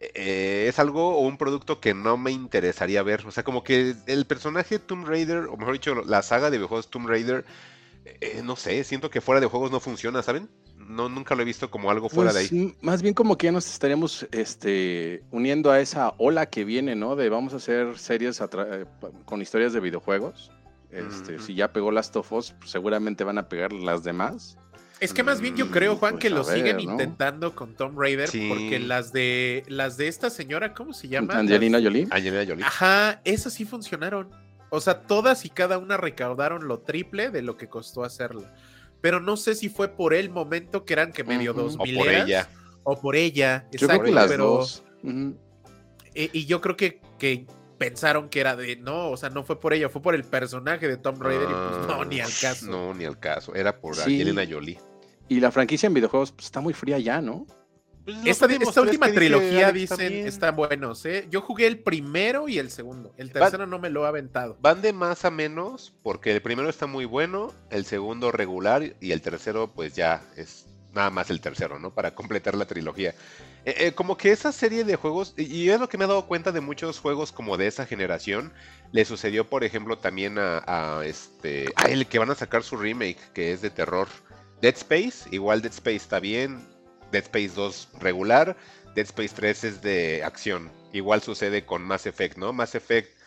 eh, es algo o un producto que no me interesaría ver. O sea, como que el personaje Tomb Raider, o mejor dicho, la saga de videojuegos Tomb Raider, eh, no sé, siento que fuera de juegos no funciona, ¿saben? No, nunca lo he visto como algo fuera de Pues, ahí. m- Más bien como que ya nos estaríamos este, uniendo a esa ola que viene, ¿no? De vamos a hacer series eh, con historias de videojuegos. Este. Si ya pegó Last of Us, pues, seguramente van a pegar las demás. Es que más bien yo creo, Juan, Pues, que lo ver, siguen ¿no? intentando con Tomb Raider, Sí. porque las de las de esta señora, ¿cómo se llama? Angelina Las- Jolie. Angelina Jolie. Ajá, esas sí funcionaron. O sea, todas y cada una recaudaron lo triple de lo que costó hacerla. Pero no sé si fue por el momento que eran que medio dos o por ella. O por ella. Yo creo exacto, que las pero, dos. Eh, y yo creo que, que pensaron que era de no, o sea, no fue por ella, fue por el personaje de Tomb Raider y pues no, Ah, ni al caso. No, ni al caso. Era por Sí. Angelina Jolie. Y la franquicia en videojuegos pues, está muy fría ya, ¿no? Pues Esta, última trilogía, Alex dicen, también. están buenos, ¿eh? Yo jugué el primero y el segundo. El tercero no me lo he aventado. Van de más a menos porque el primero está muy bueno, el segundo regular y el tercero pues ya es nada más el tercero, ¿no? Para completar la trilogía. eh, eh, como que esa serie de juegos, y y es lo que me he dado cuenta de muchos juegos como de esa generación, le sucedió por ejemplo también a, a este, a el que van a sacar su remake, que es de terror. Dead Space, igual Dead Space está bien, Dead Space 2 regular, Dead Space 3 es de acción. Igual sucede con Mass Effect, ¿no? Mass Effect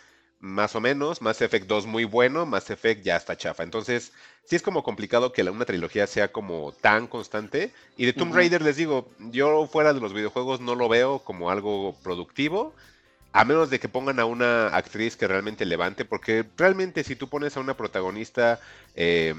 más o menos, Mass Effect 2 muy bueno, Mass Effect ya está chafa. Entonces, sí es como complicado que la, una trilogía sea como tan constante. Y de Tomb. Raider les digo, yo fuera de los videojuegos no lo veo como algo productivo. A menos de que pongan a una actriz que realmente levante, porque realmente si tú pones a una protagonista eh,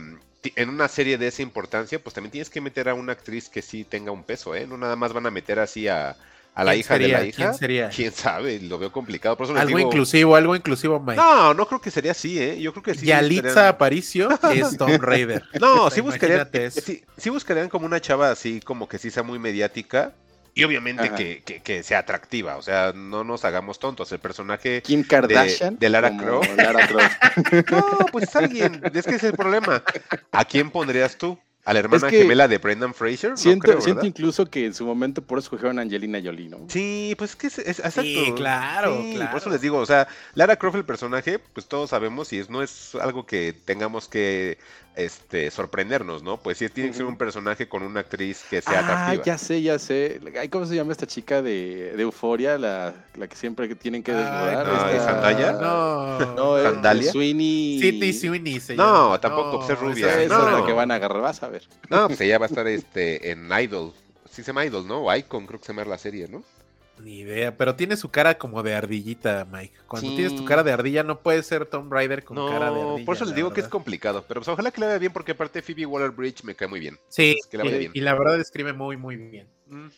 en una serie de esa importancia, pues también tienes que meter a una actriz que sí tenga un peso, ¿eh? No nada más van a meter así a, a la ¿Quién hija de la hija. ¿Quién sería? ¿Quién sabe? Lo veo complicado. Por eso Algo digo- inclusivo, algo inclusivo, Mike. No, no creo que sería así, ¿eh? Yo creo que sí. Yalitza Aparicio es Tomb Raider. No, sí buscarían, sí, sí buscarían como una chava así, como que sí sea muy mediática. Y obviamente que, que- que sea atractiva. O sea, no nos hagamos tontos. El personaje. Kim Kardashian. de Lara Croft. Lara Croft. No, pues alguien. Es que es el problema. ¿A quién pondrías tú? ¿A la hermana que gemela de Brendan Fraser? No siento, creo, siento incluso que en su momento por eso escogieron a Angelina Jolie, ¿no? Sí, pues es que es, es- exacto. Sí, claro, Sí, claro. Por eso les digo, o sea, Lara Croft, el personaje, pues todos sabemos y es, no es algo que tengamos que este, sorprendernos, ¿no? Pues sí, tiene que ser un personaje con una actriz que sea Ah, atractiva. ya sé, ya sé. ¿Cómo se llama esta chica de, de Euforia? La, la que siempre que tienen que desnudar. no, esta- ¿es Zendaya? No. No, es ¿Sandalia? Sweeney. Sidney Sweeney se No, llama. tampoco, pues es esa rubia. Esa es No. la que van a agarrar, vas a ver. No, pues ella va a estar este, en Idol. Sí se llama Idol, ¿no? O Icon, creo que se llama la serie, ¿no? Ni idea, pero tiene su cara como de ardillita, Mike. Cuando Sí. tienes tu cara de ardilla, no puedes ser Tomb Raider con cara de ardilla. por eso les digo que es complicado. Pero pues ojalá que le vaya bien porque aparte Phoebe Waller-Bridge me cae muy bien. Sí, que le vaya y, bien. y la verdad escribe muy, muy bien. Mm.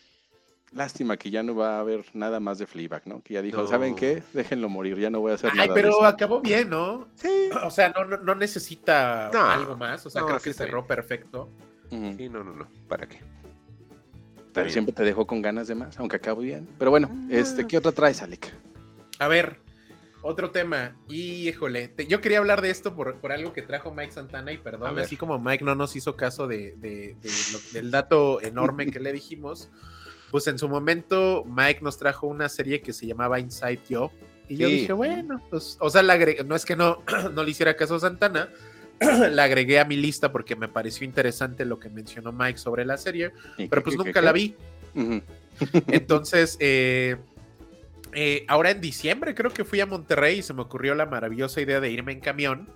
Lástima que ya no va a haber nada más de Fleabag, ¿no? Que ya dijo, No. ¿saben qué? Déjenlo morir, ya no voy a hacer Ay, nada de pero eso. acabó bien, ¿no? Sí, O sea, no, no, no necesita No, algo más. O sea, no, creo sí que está cerró bien. perfecto. Ujú. sí, no, no, no. ¿Para qué? Pero bien. siempre te dejó con ganas de más, aunque acabó bien. Pero bueno, este, ¿qué otra traes, Alec? A ver, otro tema. Y híjole, te- yo quería hablar de esto por, por algo que trajo Mike Santana y A perdón, ver. así como Mike no nos hizo caso de, de- de lo- del dato enorme que le dijimos, pues en su momento Mike nos trajo una serie que se llamaba Inside Job. Y yo Sí. dije, bueno, pues, o sea, la agregué- no es que no, no le hiciera caso a Santana, la agregué a mi lista porque me pareció interesante lo que mencionó Mike sobre la serie, ¿Y pero pues nunca la vi. Entonces, eh, eh, ahora en diciembre creo que fui a Monterrey y se me ocurrió la maravillosa idea de irme en camión.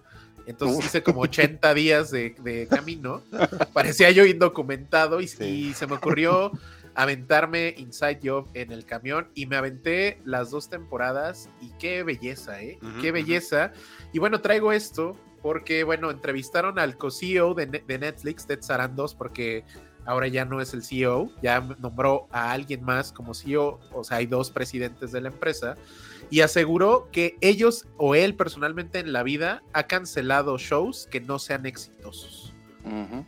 Entonces Uf. hice como 80 días de, de camino. Parecía yo indocumentado y, Sí. y se me ocurrió aventarme Inside Job en el camión y me aventé las dos temporadas y qué belleza, ¿eh? Qué belleza. Y bueno, traigo esto porque, bueno, entrevistaron al co-CEO de, Ne- de Netflix, Ted Sarandos, porque ahora ya no es el CEO, ya nombró a alguien más como CEO, o sea, hay dos presidentes de la empresa, y aseguró que ellos o él personalmente en la vida ha cancelado shows que no sean exitosos.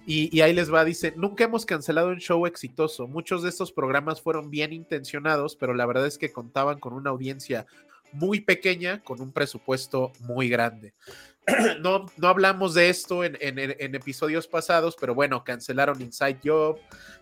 Y ahí les va, dice, nunca hemos cancelado un show exitoso. Muchos de estos programas fueron bien intencionados, pero la verdad es que contaban con una audiencia muy pequeña, con un presupuesto muy grande. No, no hablamos de esto en, en- en episodios pasados, pero bueno, cancelaron Inside Job,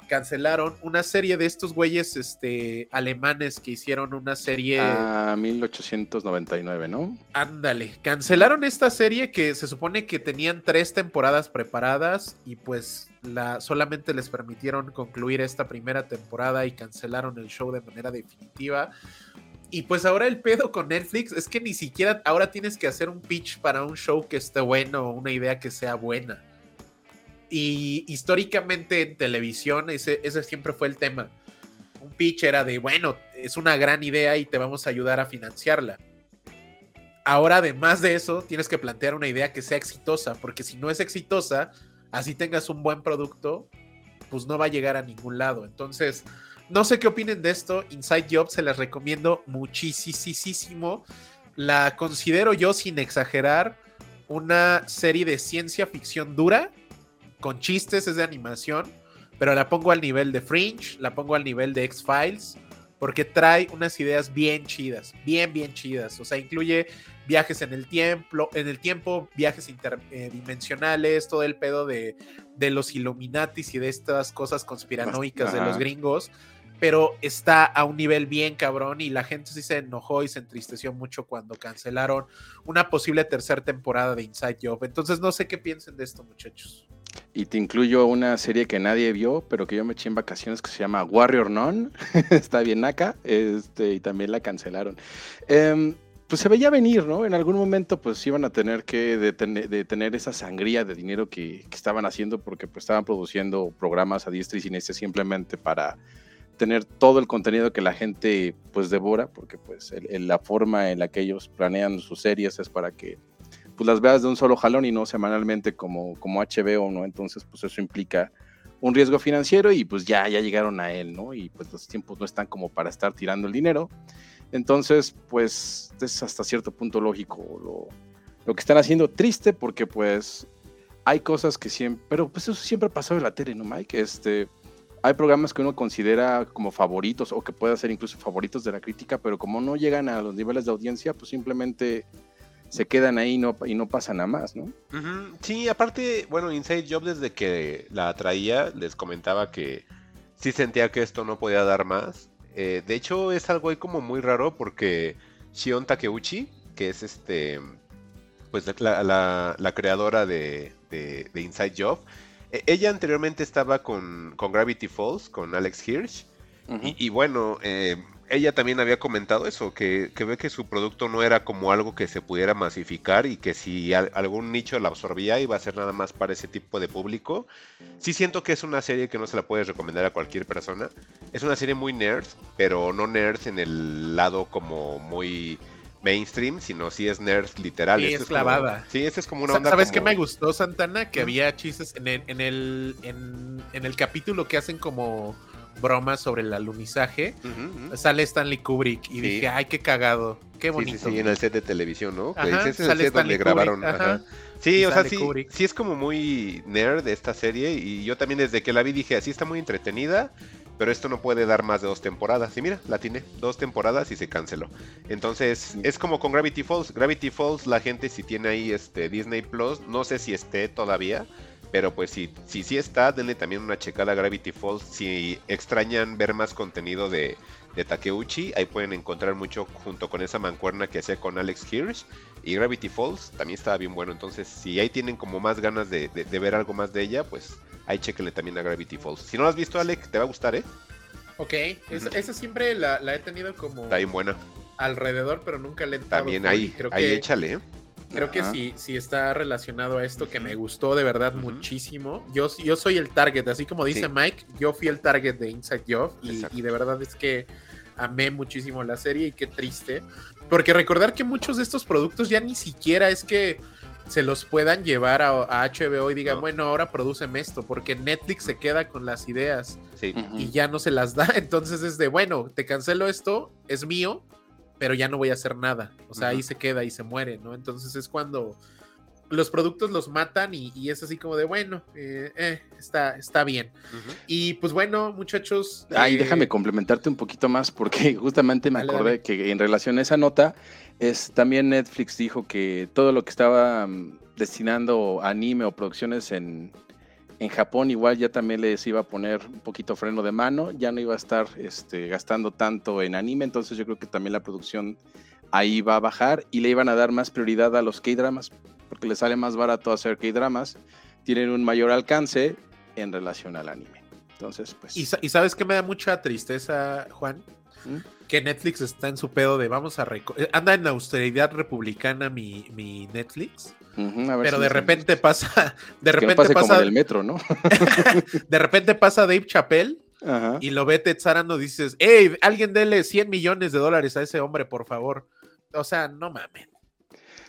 cancelaron una serie de estos güeyes este, alemanes que hicieron una serie... A 1899, ¿no? Ándale, cancelaron esta serie que se supone que tenían tres temporadas preparadas y pues la, solamente les permitieron concluir esta primera temporada y cancelaron el show de manera definitiva. Y pues ahora el pedo con Netflix es que ni siquiera ahora tienes que hacer un pitch para un show que esté bueno o una idea que sea buena. Y históricamente en televisión ese, ese siempre fue el tema. Un pitch era de, bueno, es una gran idea y te vamos a ayudar a financiarla. Ahora, además de eso, tienes que plantear una idea que sea exitosa, porque si no es exitosa, así tengas un buen producto, pues no va a llegar a ningún lado. Entonces, no sé qué opinen de esto. Inside Job se las recomiendo muchísimo. La considero yo, sin exagerar, una serie de ciencia ficción dura, con chistes, es de animación, pero la pongo al nivel de Fringe, la pongo al nivel de X-Files, porque trae unas ideas bien chidas, bien, bien chidas. O sea, incluye viajes en el tiempo, en el tiempo viajes interdimensionales, todo el pedo de, de los Illuminatis y de estas cosas conspiranoicas de los gringos. Pero está a un nivel bien cabrón y la gente sí se enojó y se entristeció mucho cuando cancelaron una posible tercera temporada de Inside Job. Entonces no sé qué piensen de esto, muchachos. Y te incluyo una serie que nadie vio, pero que yo me eché en vacaciones que se llama Warrior Non. está bien acá, este, y también la cancelaron. Em, pues se veía venir, ¿no? En algún momento pues iban a tener que detener, esa sangría de dinero que, estaban haciendo porque pues estaban produciendo programas a diestra y siniestra simplemente para tener todo el contenido que la gente pues devora, porque pues la forma en la que ellos planean sus series es para que pues las veas de un solo jalón y no semanalmente como, como HBO, ¿no? Entonces pues eso implica un riesgo financiero y pues ya, ya llegaron a él, ¿no? Y pues los tiempos no están como para estar tirando el dinero. Entonces, pues es hasta cierto punto lógico lo, que están haciendo. Triste porque pues hay cosas que siempre, pero pues eso siempre ha pasado en la tele, ¿no, Mike? Este, hay programas que uno considera como favoritos o que puede ser incluso favoritos de la crítica, pero como no llegan a los niveles de audiencia, pues simplemente se quedan ahí no, y no pasa nada más, ¿no? Sí, aparte, bueno, Inside Job desde que la traía les comentaba que sí sentía que esto no podía dar más eh, de hecho, es algo ahí como muy raro porque Shion Takeuchi, que es este, pues la, creadora de, Inside Job, ella anteriormente estaba con, Gravity Falls, con Alex Hirsch. y, bueno, eh, ella también había comentado eso, que, ve que su producto no era como algo que se pudiera masificar y que si algún nicho la absorbía iba a ser nada más para ese tipo de público. Sí siento que es una serie que no se la puedes recomendar a cualquier persona. Es una serie muy nerd, pero no nerd en el lado como muy mainstream, sino sí es nerd literal. Sí, es, clavada. sí, esa es como una onda. ¿Sabes qué me gustó, Santana? Que había chistes en el, en el, en el capítulo que hacen como bromas sobre el alunizaje, sale Stanley Kubrick y dije, ay, qué cagado, qué bonito. Sí, sí, en el set de televisión, ¿no? Ajá, es el set donde grabaron. Sí, o sea, sí, sí es como muy nerd esta serie y yo también desde que la vi dije, así está muy entretenida, pero esto no puede dar más de dos temporadas. Y mira, la tiene, dos temporadas y se canceló. Entonces, es como con Gravity Falls. Gravity Falls, la gente si tiene ahí este Disney Plus, no sé si esté todavía, pero pues si, si sí está, denle también una checada a Gravity Falls. Si extrañan ver más contenido de, de Takeuchi, ahí pueden encontrar mucho junto con esa mancuerna que hacía con Alex Hirsch. Y Gravity Falls también estaba bien bueno. Entonces, si ahí tienen como más ganas de, ver algo más de ella, pues ahí chequenle también a Gravity Falls. Si no lo has visto, Alex, te va a gustar, ¿eh? Ok, esa, siempre la, he tenido como... Está bien buena. Alrededor, pero nunca le he También ahí, creo ahí échale, ¿eh? Creo que sí, sí está relacionado a esto que me gustó de verdad muchísimo. Yo, yo soy el target, así como dice Mike, yo fui el target de Inside Job y, de verdad es que amé muchísimo la serie y qué triste. Porque recordar que muchos de estos productos ya ni siquiera es que se los puedan llevar a, HBO y digan, bueno, ahora producen esto, porque Netflix se queda con las ideas y ya no se las da. Entonces es de, bueno, te cancelo esto, es mío, pero ya no voy a hacer nada. O sea, ahí se queda y se muere, ¿no? Entonces es cuando los productos los matan y, es así como de, bueno, eh, eh, está, está bien. Y pues bueno, muchachos. Ay, eh, déjame complementarte un poquito más porque justamente me acordé que en relación a esa nota, es también Netflix dijo que todo lo que estaba mm, destinando anime o producciones en, en Japón igual ya también les iba a poner un poquito freno de mano, ya no iba a estar este, gastando tanto en anime, entonces yo creo que también la producción ahí va a bajar y le iban a dar más prioridad a los K-dramas, porque les sale más barato hacer K-dramas, tienen un mayor alcance en relación al anime. Entonces, pues... ¿Y, sabes que me da mucha tristeza, Juan? ¿Mm? Que Netflix está en su pedo de vamos a... Eh, anda en austeridad republicana mi, mi Netflix pero de repente pasa, de repente pasa el metro, ¿no? de repente pasa Dave Chappelle y lo ve Ted dices, hey, alguien dele 100 millones de dólares a ese hombre, por favor. O sea, no mames.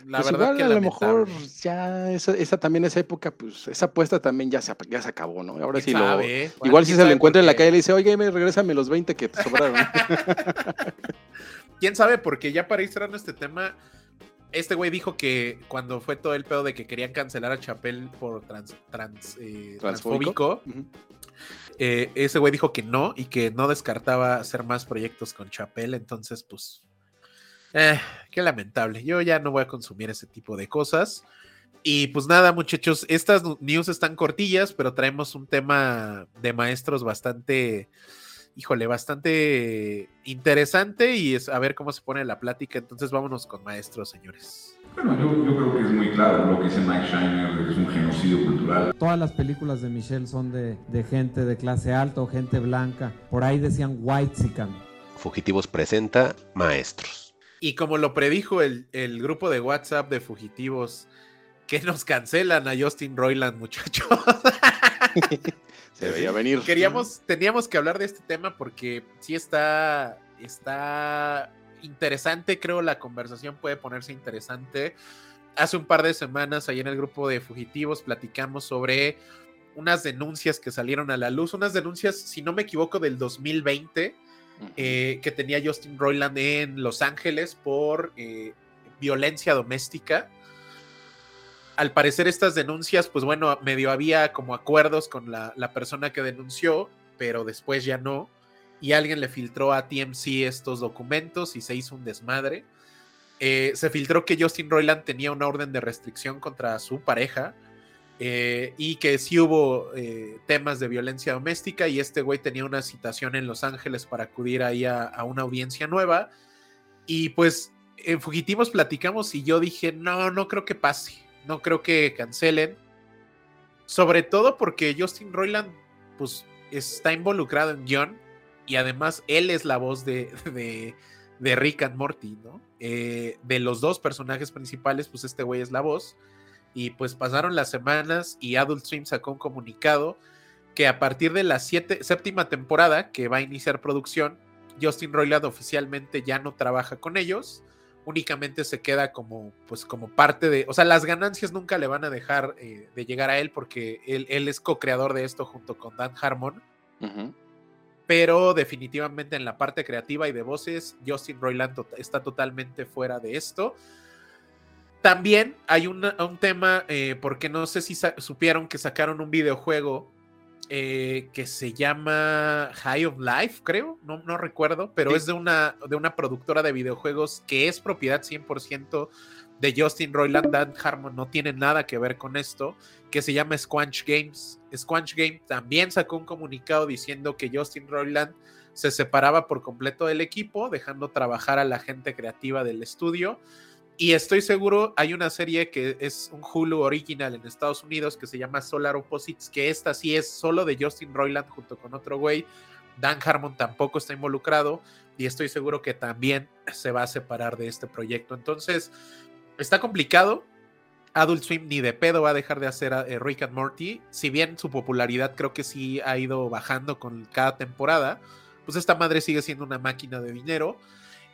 La pues verdad que a lo mejor ya esa, también esa época, pues esa apuesta también ya se, ya se acabó, ¿no? Ahora sí lo. igual si se lo encuentra en la calle le dice, oye, me regrésame los 20 que te sobraron. ¿Quién sabe? Porque ya para ir cerrando este tema, este güey dijo que cuando fue todo el pedo de que querían cancelar a Chapel por trans, trans eh, transfóbico, eh, ese güey dijo que no y que no descartaba hacer más proyectos con Chapel. Entonces, pues, eh, qué lamentable. Yo ya no voy a consumir ese tipo de cosas. Y pues nada, muchachos, estas news están cortillas, pero traemos un tema de maestros bastante híjole, bastante interesante y es a ver cómo se pone la plática. Entonces vámonos con maestros, señores. Bueno, yo, yo creo que es muy claro lo que dice Mike Shiner, que es un genocidio cultural. Todas las películas de Michelle son de, de gente de clase alta o gente blanca. Por ahí decían white sican. Fugitivos presenta Maestros. Y como lo predijo el, el grupo de WhatsApp de fugitivos, que nos cancelan a Justin Roiland, muchachos. Se veía venir. Queríamos, teníamos que hablar de este tema porque sí está, está interesante, creo la conversación puede ponerse interesante. Hace un par de semanas, ahí en el grupo de fugitivos, platicamos sobre unas denuncias que salieron a la luz, unas denuncias, si no me equivoco, del 2020, eh, que tenía Justin Roiland en Los Ángeles por eh, violencia doméstica. Al parecer estas denuncias, pues bueno, medio había como acuerdos con la, la persona que denunció, pero después ya no y alguien le filtró a TMC estos documentos y se hizo un desmadre. Eh, se filtró que Justin Roiland tenía una orden de restricción contra su pareja eh, y que sí hubo eh, temas de violencia doméstica y este güey tenía una citación en Los Ángeles para acudir ahí a, a una audiencia nueva. Y pues en Fugitivos platicamos y yo dije, no, no creo que pase, no creo que cancelen. Sobre todo porque Justin Roiland pues está involucrado en John y además él es la voz de, de, de Rick and Morty, ¿no? Eh, de los dos personajes principales, pues este güey es la voz. Y pues pasaron las semanas y Adult Swim sacó un comunicado que a partir de la siete, séptima temporada que va a iniciar producción, Justin Roiland oficialmente ya no trabaja con ellos, únicamente se queda como, pues, como parte de, o sea, las ganancias nunca le van a dejar eh, de llegar a él porque él, él es co-creador de esto junto con Dan Harmon. Uh -huh pero definitivamente en la parte creativa y de voces, Justin Roiland to está totalmente fuera de esto. También hay una, un tema, eh, porque no sé si supieron que sacaron un videojuego eh, que se llama High of Life, creo, no, no recuerdo, pero sí. es de una, de una productora de videojuegos que es propiedad 100% de Justin Roiland. Dan Harmon no tiene nada que ver con esto, que se llama Squanch Games. Squanch Game también sacó un comunicado diciendo que Justin Roiland se separaba por completo del equipo, dejando trabajar a la gente creativa del estudio. Y estoy seguro, hay una serie que es un Hulu original en Estados Unidos que se llama Solar Opposites, que esta sí es solo de Justin Roiland junto con otro güey. Dan Harmon tampoco está involucrado y estoy seguro que también se va a separar de este proyecto. Entonces, está complicado. Adult Swim ni de pedo va a dejar de hacer a, eh, Rick and Morty. Si bien su popularidad creo que sí ha ido bajando con cada temporada, pues esta madre sigue siendo una máquina de dinero.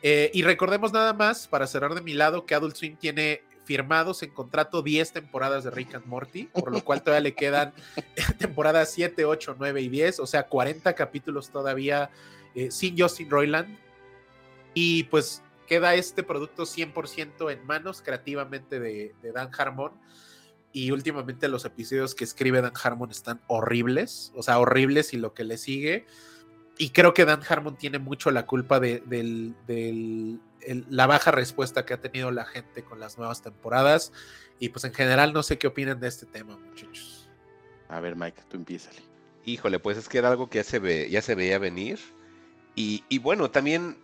Eh, y recordemos nada más, para cerrar de mi lado, que Adult Swim tiene firmados en contrato 10 temporadas de Rick and Morty, por lo cual todavía le quedan temporadas 7, 8, 9 y 10, o sea, 40 capítulos todavía eh, sin Justin Roiland. Y pues queda este producto 100% en manos creativamente de, de, Dan Harmon. Y últimamente los episodios que escribe Dan Harmon están horribles, o sea, horribles y lo que le sigue. Y creo que Dan Harmon tiene mucho la culpa de, de, de la baja respuesta que ha tenido la gente con las nuevas temporadas. Y pues en general no sé qué opinan de este tema, muchachos. A ver, Mike, tú empiézale. Híjole, pues es que era algo que ya se, ve, ya se veía venir. Y, y bueno, también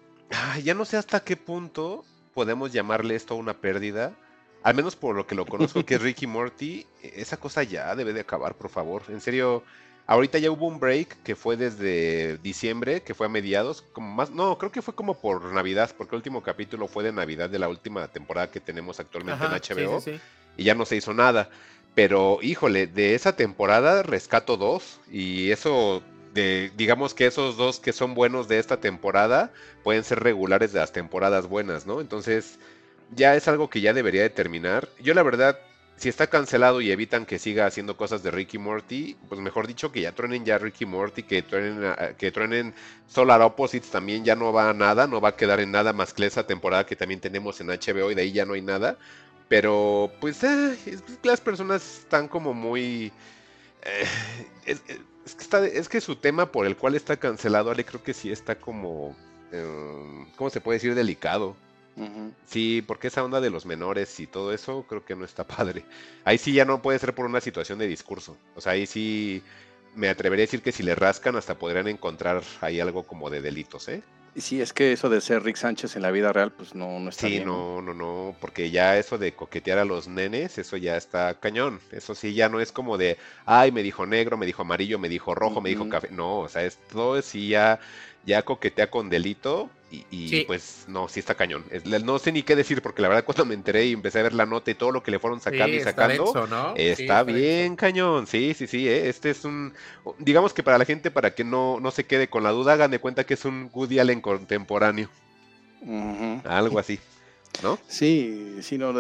ya no sé hasta qué punto podemos llamarle esto una pérdida. Al menos por lo que lo conozco, que es Ricky Morty. Esa cosa ya debe de acabar, por favor. En serio, ahorita ya hubo un break que fue desde diciembre, que fue a mediados. Como más, no, creo que fue como por Navidad, porque el último capítulo fue de Navidad de la última temporada que tenemos actualmente Ajá, en HBO. Sí, sí, sí. Y ya no se hizo nada. Pero, híjole, de esa temporada rescato dos. Y eso de, digamos que esos dos que son buenos de esta temporada pueden ser regulares de las temporadas buenas, ¿no? Entonces, ya es algo que ya debería de terminar. Yo la verdad, si está cancelado y evitan que siga haciendo cosas de Ricky Morty, pues mejor dicho que ya truenen ya Ricky Morty, que truenen, que truenen Solar Opposites también ya no va a nada, no va a quedar en nada más que esa temporada que también tenemos en HBO y de ahí ya no hay nada. Pero pues eh, las personas están como muy... Eh, es, que su tema por el cual está cancelado, Ale, creo que sí está como... Eh, ¿Cómo se puede decir? Delicado. Uh -huh. Sí, porque esa onda de los menores y todo eso creo que no está padre. Ahí sí ya no puede ser por una situación de discurso. O sea, ahí sí me atrevería a decir que si le rascan hasta podrían encontrar ahí algo como de delitos, ¿eh? Sí, es que eso de ser Rick Sánchez en la vida real, pues no, no está Sí, bien. no, no, no, porque ya eso de coquetear a los nenes, eso ya está cañón. Eso sí, ya no es como de, ay, me dijo negro, me dijo amarillo, me dijo rojo, me dijo café. No, o sea, esto sí ya, ya coquetea con delito y, y, Sí. pues no, sí está cañón. Es- no sé ni qué decir, porque la verdad cuando me enteré y empecé a ver la nota y todo lo que le fueron sacando y está sacando, denso, ¿no? Sí, Está denso. bien, cañón. Sí, sí, sí. eh, Este es un. Digamos que para la gente, para que no, no se quede con la duda, hagan de cuenta que es un Woody Allen contemporáneo. Algo así. ¿No? Sí, sí, no,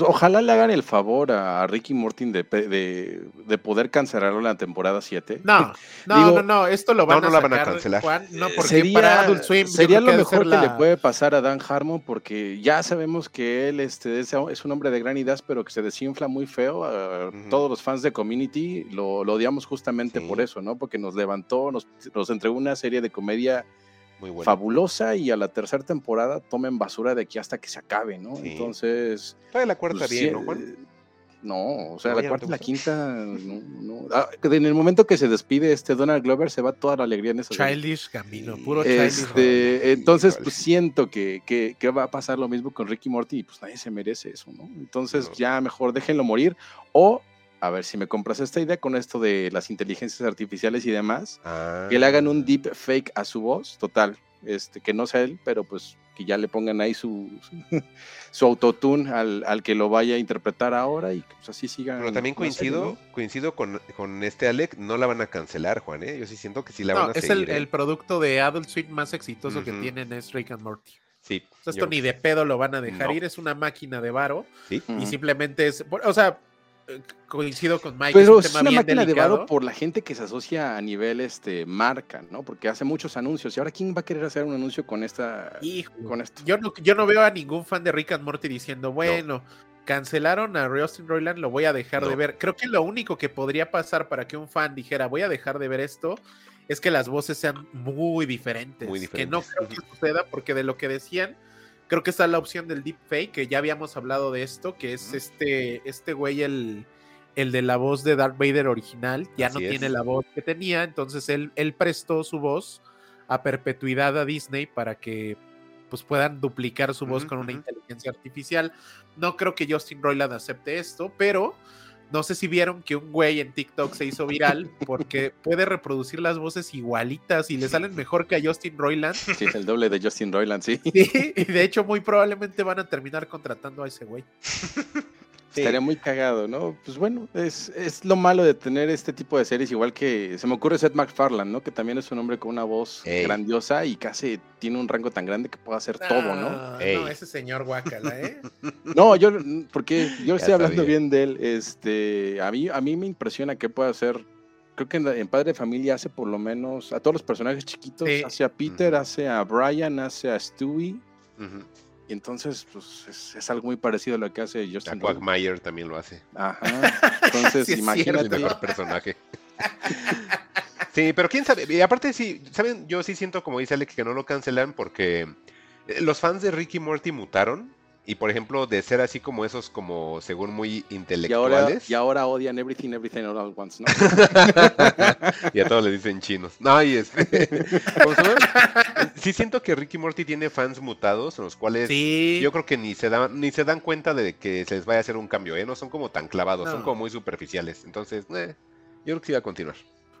ojalá le hagan el favor a Ricky Mortin de, pe- de, de poder cancelarlo en la temporada 7. No, no, Digo, no, no, esto lo van no a la van a sacar, cancelar. Juan, no, porque sería, para Adult Swim yo sería creo lo que mejor que le puede pasar a Dan Harmon porque ya sabemos que él este, es, es un hombre de gran edad pero que se desinfla muy feo. a Ujú. Todos los fans de Community lo, lo odiamos justamente Sí. por eso, ¿no? Porque nos levantó, nos, nos entregó una serie de comedia Muy bueno. fabulosa y a la tercera temporada tomen basura de aquí hasta que se acabe, ¿no? Sí. Entonces... Todavía la cuarta pues, bien, ¿no, Juan? eh, No, o sea, ¿No? la ¿Ya no cuarta y la quinta, no, no. Ah, en el momento que se despide este Donald Glover, se va toda la alegría en serie. Childish Gambino, puro Childish. Este, entonces, pues siento que, que- que va a pasar lo mismo con Ricky Morty y pues nadie se merece eso, ¿no? Entonces, No. ya mejor déjenlo morir. O, a ver si me compras esta idea con esto de las inteligencias artificiales y demás, Ah. que le hagan un deep fake a su voz, total, este, que no sea él, pero pues que ya le pongan ahí su, su, su autotune al, al que lo vaya a interpretar ahora y que pues así siga. Pero también serie, coincido, ¿no? coincido con, con este Alec, no la van a cancelar, Juan, ¿eh? Yo sí siento que sí la No, van a es seguir. el, ¿eh? el producto de Adult Swim más exitoso que tienen es Rick and Morty. Sí. Esto ni de pedo lo van a dejar No. ir, es una máquina de varo Sí. y simplemente es, o sea, coincido con Mike, Pero es un tema una bien máquina de delicado. varo por la gente que se asocia a nivel este marca, ¿no? Porque hace muchos anuncios. ¿Y ahora quién va a querer hacer un anuncio con esta Hijo, con esto? Yo no, yo no veo a ningún fan de Rick and Morty diciendo, bueno, cancelaron a Austin Roiland, lo voy a dejar de ver. Creo que lo único que podría pasar para que un fan dijera, voy a dejar de ver esto, es que las voces sean muy diferentes. Muy Que no diferentes. creo que suceda, porque de lo que decían, creo que está la opción del deepfake, que ya habíamos hablado de esto, que es este, este güey, el, el de la voz de Darth Vader original, ya no Así tiene es. la voz que tenía, entonces él, él prestó su voz a perpetuidad a Disney para que pues puedan duplicar su voz Ujú, con una ujú. inteligencia artificial. No creo que Justin Roiland acepte esto, pero no sé si vieron que un güey en TikTok se hizo viral porque puede reproducir las voces igualitas y le salen mejor que a Justin Roiland. Sí, es el doble de Justin Roiland, sí. Sí, y de hecho muy probablemente van a terminar contratando a ese güey. Sí. Estaría muy cagado, ¿no? Pues bueno, es, es lo malo de tener este tipo de series, igual que se me ocurre Seth MacFarlane, ¿no? Que también es un hombre con una voz Ey. grandiosa y casi tiene un rango tan grande que puede hacer todo, ¿no? No, Ey. no, ese señor guacala, ¿eh? No, yo, porque yo estoy hablando bien de él. Este, a mí, a mí me impresiona que pueda hacer. Creo que en, Padre de Familia hace por lo menos a todos los personajes chiquitos. Sí. Hace a Peter, hace a Brian, hace a Stewie. Ujú. Y entonces, pues es, es algo muy parecido a lo que hace Justin. Quagmire también lo hace. Ajá. Entonces, Sí, es Es el imagínate. mejor personaje. Sí, pero quién sabe. Y aparte, sí, ¿saben? Yo sí siento, como dice Alec, que no lo cancelan porque eh, los fans de Ricky Morty mutaron. Y por ejemplo, de ser así como esos, como según muy Y ahora, intelectuales. y ahora odian everything, everything, all at once, ¿no? y a todos le dicen chinos. No, y este. ¿cómo se llama? Sí siento que Ricky Morty tiene fans mutados, en los cuales Sí. yo creo que ni se dan, ni se dan cuenta de que se les vaya a hacer un cambio, ¿eh? No son como tan clavados, son como muy superficiales. Entonces, eh, yo creo que sí va a continuar.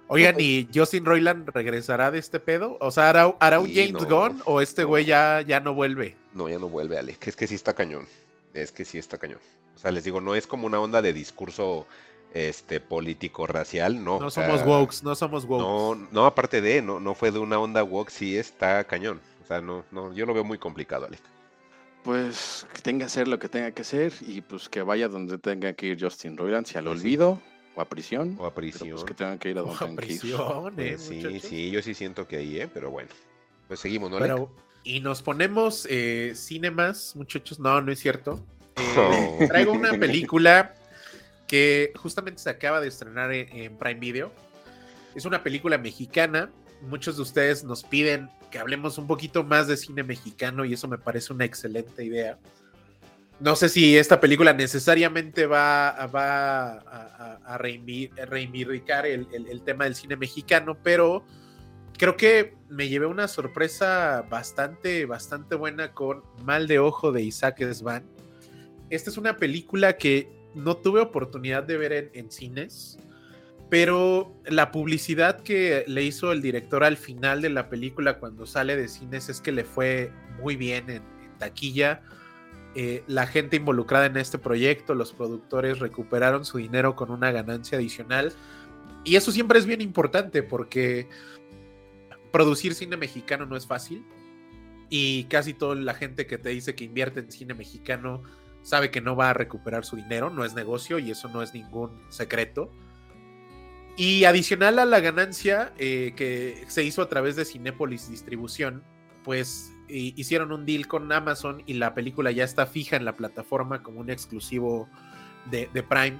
Oigan, ¿y Justin Roiland regresará de este pedo? O sea, ¿hará, hará un Sí, James no, Gunn o este no. güey ya, ya no vuelve? No, ya no vuelve, Ale. Que es que sí está cañón. Es que sí está cañón. O sea, les digo, no es como una onda de discurso este político racial, no. No somos wokes, no somos wokes. No, no, aparte de, no, no fue de una onda woke, sí está cañón. O sea, no, no, yo lo veo muy complicado, Ale. Pues que tenga que hacer lo que tenga que hacer y pues que vaya donde tenga que ir Justin Roiland, si al Pues sí. olvido o a prisión. O a pero, prisión. pues que tengan que ir a donde O a tengan que ir. eh, Pues sí, muchachos. sí, yo sí siento que ahí, ¿eh? Pero bueno. Pues seguimos, ¿no? Pero, y nos ponemos eh, cinemas, muchachos. No, no es cierto. Eh, Oh. Traigo una película que justamente se acaba de estrenar en, Prime Video. Es una película mexicana. Muchos de ustedes nos piden que hablemos un poquito más de cine mexicano y eso me parece una excelente idea. no sé si esta película necesariamente va, va a, a reivindicar el, el, tema del cine mexicano, pero creo que me llevé una sorpresa bastante, bastante buena con Mal de Ojo de Isaac Svan. Esta es una película que no tuve oportunidad de ver en, cines, pero la publicidad que le hizo el director al final de la película cuando sale de cines es que le fue muy bien en, en taquilla eh, la gente involucrada en este proyecto, los productores recuperaron su dinero con una ganancia adicional. Y eso siempre es bien importante porque producir cine mexicano no es fácil. Y casi toda la gente que te dice que invierte en cine mexicano sabe que no va a recuperar su dinero, no es negocio y eso no es ningún secreto. Y adicional a la ganancia eh, que se hizo a través de Cinépolis Distribución, pues hicieron un deal con Amazon y la película ya está fija en la plataforma como un exclusivo de, Prime.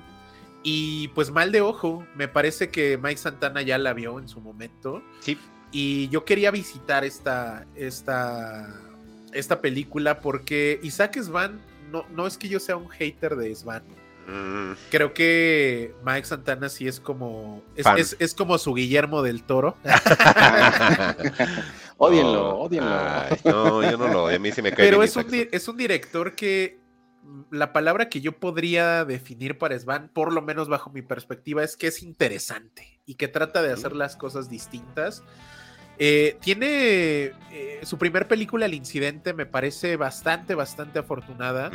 Y pues mal de ojo, me parece que Mike Santana ya la vio en su momento. Sí. Y yo quería visitar esta, esta, esta película porque Isaac Svan, no, no es que yo sea un hater de Svan. Mm. Creo que Mike Santana sí es como. Es, es, como su Guillermo del Toro. Odienlo, odienlo. no, yo no lo. A mí sí me cae Pero es un, es un director que. La palabra que yo podría definir para Svan, por lo menos bajo mi perspectiva, es que es interesante y que trata de hacer las cosas distintas. Eh, tiene eh, su primer película, El Incidente, me parece bastante, bastante afortunada.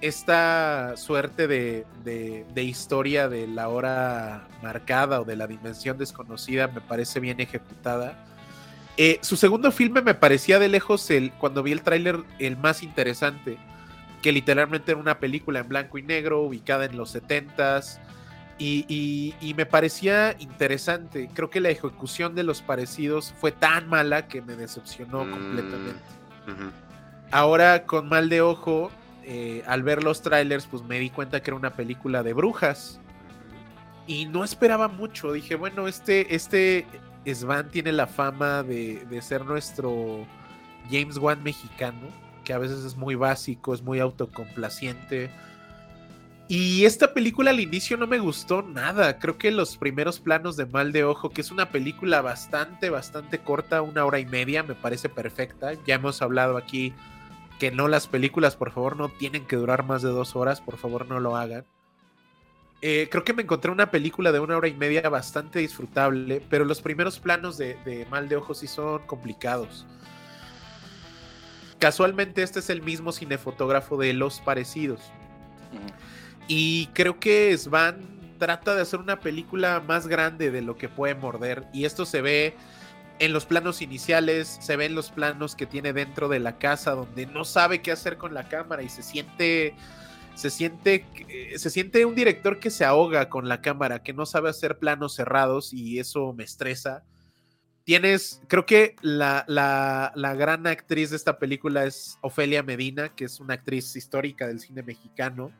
Esta suerte de, de, historia de la hora marcada o de la dimensión desconocida me parece bien ejecutada. Eh, su segundo filme me parecía de lejos, el, cuando vi el tráiler, el más interesante, que literalmente era una película en blanco y negro, ubicada en los 70s, y, y, me parecía interesante. Creo que la ejecución de los parecidos fue tan mala que me decepcionó mm, completamente. Ahora, con mal de ojo, eh, al ver los trailers, pues me di cuenta que era una película de brujas. Y no esperaba mucho. Dije, bueno, este, este Svan tiene la fama de, ser nuestro James Wan mexicano, que a veces es muy básico, es muy autocomplaciente. Y esta película al inicio no me gustó nada. Creo que los primeros planos de Mal de Ojo, que es una película bastante, bastante corta, una hora y media, me parece perfecta. Ya hemos hablado aquí que no las películas, por favor, no tienen que durar más de dos horas, por favor, no lo hagan. Eh, creo que me encontré una película de una hora y media bastante disfrutable, pero los primeros planos de, Mal de Ojos sí son complicados. Casualmente este es el mismo cinefotógrafo de Los Parecidos. Y creo que Svan trata de hacer una película más grande de lo que puede morder. Y esto se ve en los planos iniciales, se ve en los planos que tiene dentro de la casa, donde no sabe qué hacer con la cámara y se siente se siente, eh, se siente un director que se ahoga con la cámara, que no sabe hacer planos cerrados y eso me estresa. Tienes, creo que la, la, la, gran actriz de esta película es Ofelia Medina, que es una actriz histórica del cine mexicano.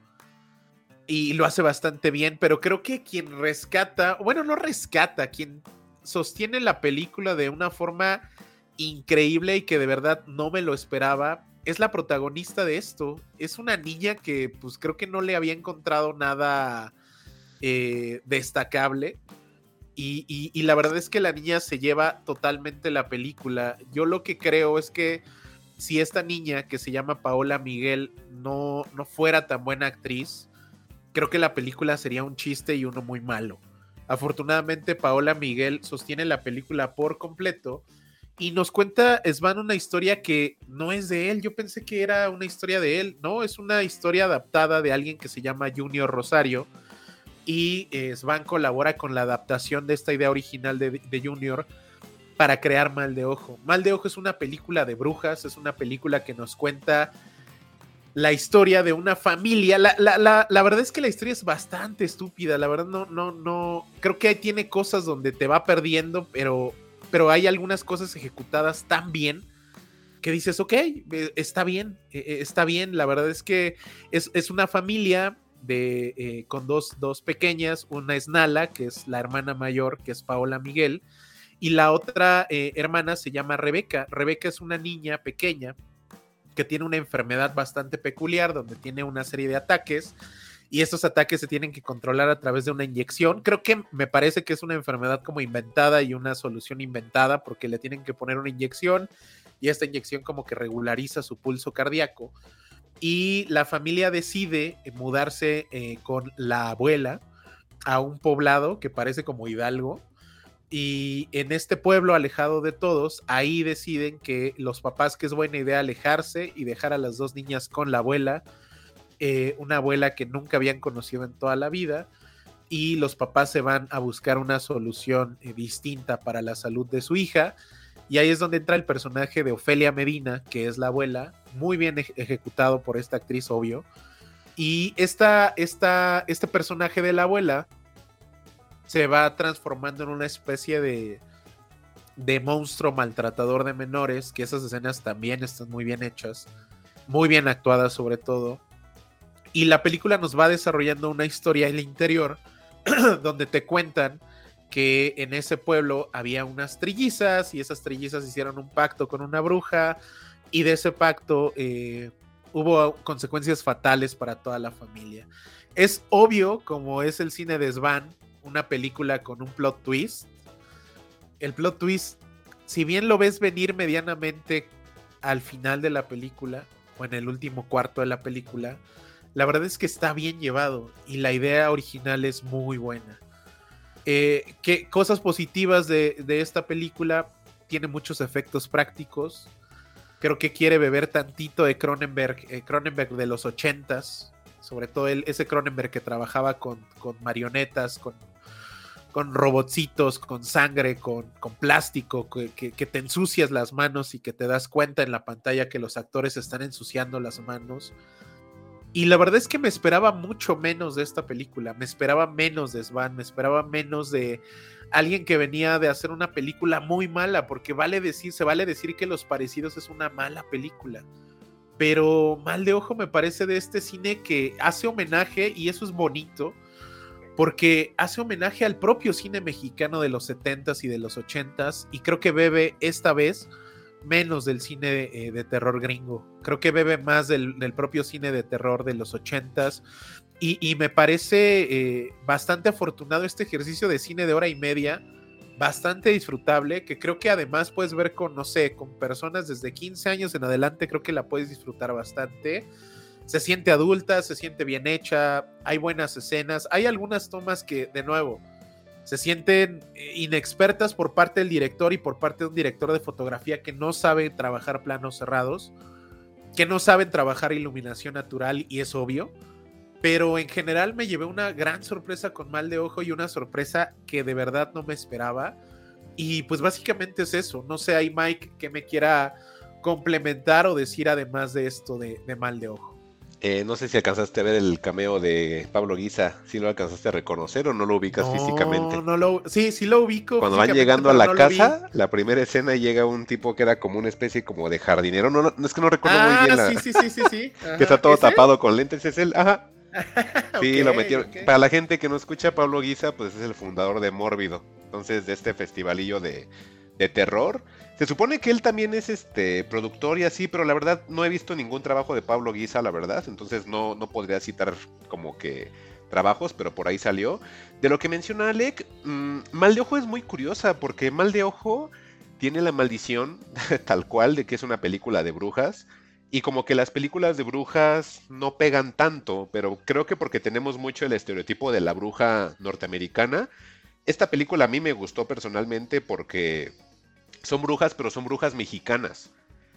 Y lo hace bastante bien, pero creo que quien rescata, bueno, no rescata, quien sostiene la película de una forma increíble y que de verdad no me lo esperaba, es la protagonista de esto. Es una niña que pues creo que no le había encontrado nada eh, destacable. Y, la verdad es que la niña se lleva totalmente la película. Yo lo que creo es que si esta niña que se llama Paola Miguel no, no fuera tan buena actriz, creo que la película sería un chiste y uno muy malo. Afortunadamente Paola Miguel sostiene la película por completo y nos cuenta Svan una historia que no es de él. Yo pensé que era una historia de él. No, es una historia adaptada de alguien que se llama Junior Rosario. Y eh, Svan colabora con la adaptación de esta idea original de, Junior para crear Mal de Ojo. Mal de Ojo es una película de brujas, es una película que nos cuenta la historia de una familia. La, la, verdad es que la historia es bastante estúpida. La verdad, no, no, no. Creo que tiene cosas donde te va perdiendo, pero pero hay algunas cosas ejecutadas tan bien que dices, ok, eh, está bien, eh, eh, está bien. La verdad es que es, una familia de, con dos, dos, pequeñas, una es Nala, que es la hermana mayor, que es Paola Miguel, y la otra hermana se llama Rebeca. Rebeca es una niña pequeña que tiene una enfermedad bastante peculiar, donde tiene una serie de ataques y estos ataques se tienen que controlar a través de una inyección. Creo que me parece que es una enfermedad como inventada y una solución inventada porque le tienen que poner una inyección y esta inyección como que regulariza su pulso cardíaco. Y la familia decide eh, mudarse eh, con la abuela a un poblado que parece como Hidalgo. Y en este pueblo alejado de todos, ahí deciden que los papás que es buena idea alejarse y dejar a las dos niñas con la abuela eh, una abuela que nunca habían conocido en toda la vida y los papás se van a buscar una solución eh, distinta para la salud de su hija. Y ahí es donde entra el personaje de Ofelia Medina, que es la abuela, muy bien ejecutado por esta actriz, obvio. Y esta, esta, este personaje de la abuela se va transformando en una especie de, de monstruo maltratador de menores, que esas escenas también están muy bien hechas, muy bien actuadas sobre todo. Y la película nos va desarrollando una historia en el interior donde te cuentan que en ese pueblo había unas trillizas y esas trillizas hicieron un pacto con una bruja y de ese pacto eh, hubo consecuencias fatales para toda la familia. Es obvio, como es el cine de Svan, una película con un plot twist. El plot twist, si bien lo ves venir medianamente al final de la película o en el último cuarto de la película, la verdad es que está bien llevado y la idea original es muy buena. Eh, ¿qué, cosas positivas de, esta película, tiene muchos efectos prácticos. Creo que quiere beber tantito de Cronenberg, eh, Cronenberg de los ochentas, sobre todo el, ese Cronenberg que trabajaba con, marionetas, con, con robotcitos, con sangre, con, con plástico, que, que, te ensucias las manos y que te das cuenta en la pantalla que los actores están ensuciando las manos. Y la verdad es que me esperaba mucho menos de esta película. Me esperaba menos de Svan, me esperaba menos de alguien que venía de hacer una película muy mala, porque vale decir, se vale decir que Los Parecidos es una mala película. Pero Mal de Ojo me parece de este cine que hace homenaje, y eso es bonito, porque hace homenaje al propio cine mexicano de los 70s y de los 80s, y creo que bebe esta vez menos del cine eh, de, terror gringo. Creo que bebe más del, propio cine de terror de los ochentas. Y, y me parece eh, bastante afortunado este ejercicio de cine de hora y media, bastante disfrutable, que creo que además puedes ver con, no sé, con personas desde 15 años en adelante, creo que la puedes disfrutar bastante. Se siente adulta, se siente bien hecha, hay buenas escenas, hay algunas tomas que, de nuevo, se sienten eh, inexpertas por parte del director y por parte de un director de fotografía que no sabe trabajar planos cerrados, que no saben trabajar iluminación natural y es obvio. Pero en general me llevé una gran sorpresa con mal de ojo y una sorpresa que de verdad no me esperaba. Y pues básicamente es eso. No sé, hay Mike que me quiera complementar o decir además de esto de mal de ojo. Eh, no sé si alcanzaste a ver el cameo de Pablo Guisa, si lo alcanzaste a reconocer o no lo ubicas físicamente. No lo, sí, sí lo ubico. Cuando van llegando a la casa, la primera escena llega un tipo que era como una especie como de jardinero. No, no, es que no recuerdo muy bien ah, Sí, sí, sí, sí, que está todo tapado con lentes, es él. Ajá. Sí, lo metieron. Para la gente que no escucha, Pablo Guisa, pues es el fundador de Mórbido. Entonces, de este festivalillo de, de terror. Se supone que él también es este productor y así, pero la verdad no he visto ningún trabajo de Pablo Guisa, la verdad. Entonces no, no podría citar como que trabajos, pero por ahí salió. De lo que menciona Alec, mm, Mal de Ojo es muy curiosa, porque Mal de Ojo tiene la maldición, tal cual, de que es una película de brujas. Y como que las películas de brujas no pegan tanto, pero creo que porque tenemos mucho el estereotipo de la bruja norteamericana, esta película a mí me gustó personalmente porque son brujas, pero son brujas mexicanas,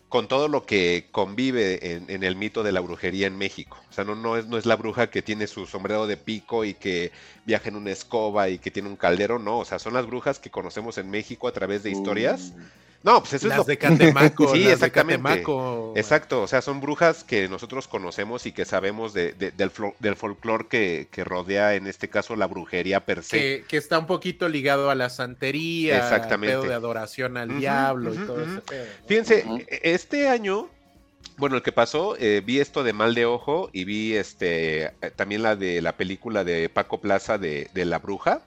con todo lo que convive en, el mito de la brujería en México. O sea, no, no, es, no es la bruja que tiene su sombrero de pico y que viaja en una escoba y que tiene un caldero, no, o sea, son las brujas que conocemos en México a través de historias. Uh. No, pues eso es lo de Catemaco. sí, exactamente. Exacto, o sea, son brujas que nosotros conocemos y que sabemos de, del, del folclore que, que, rodea, en este caso, la brujería per se. Que, está un poquito ligado a la santería, exactamente. Pedo de adoración al diablo y todo eso. Fíjense, e, este año bueno, el que pasó, eh, vi esto de Mal de Ojo y vi este eh, también la de la película de Paco Plaza de, de La Bruja,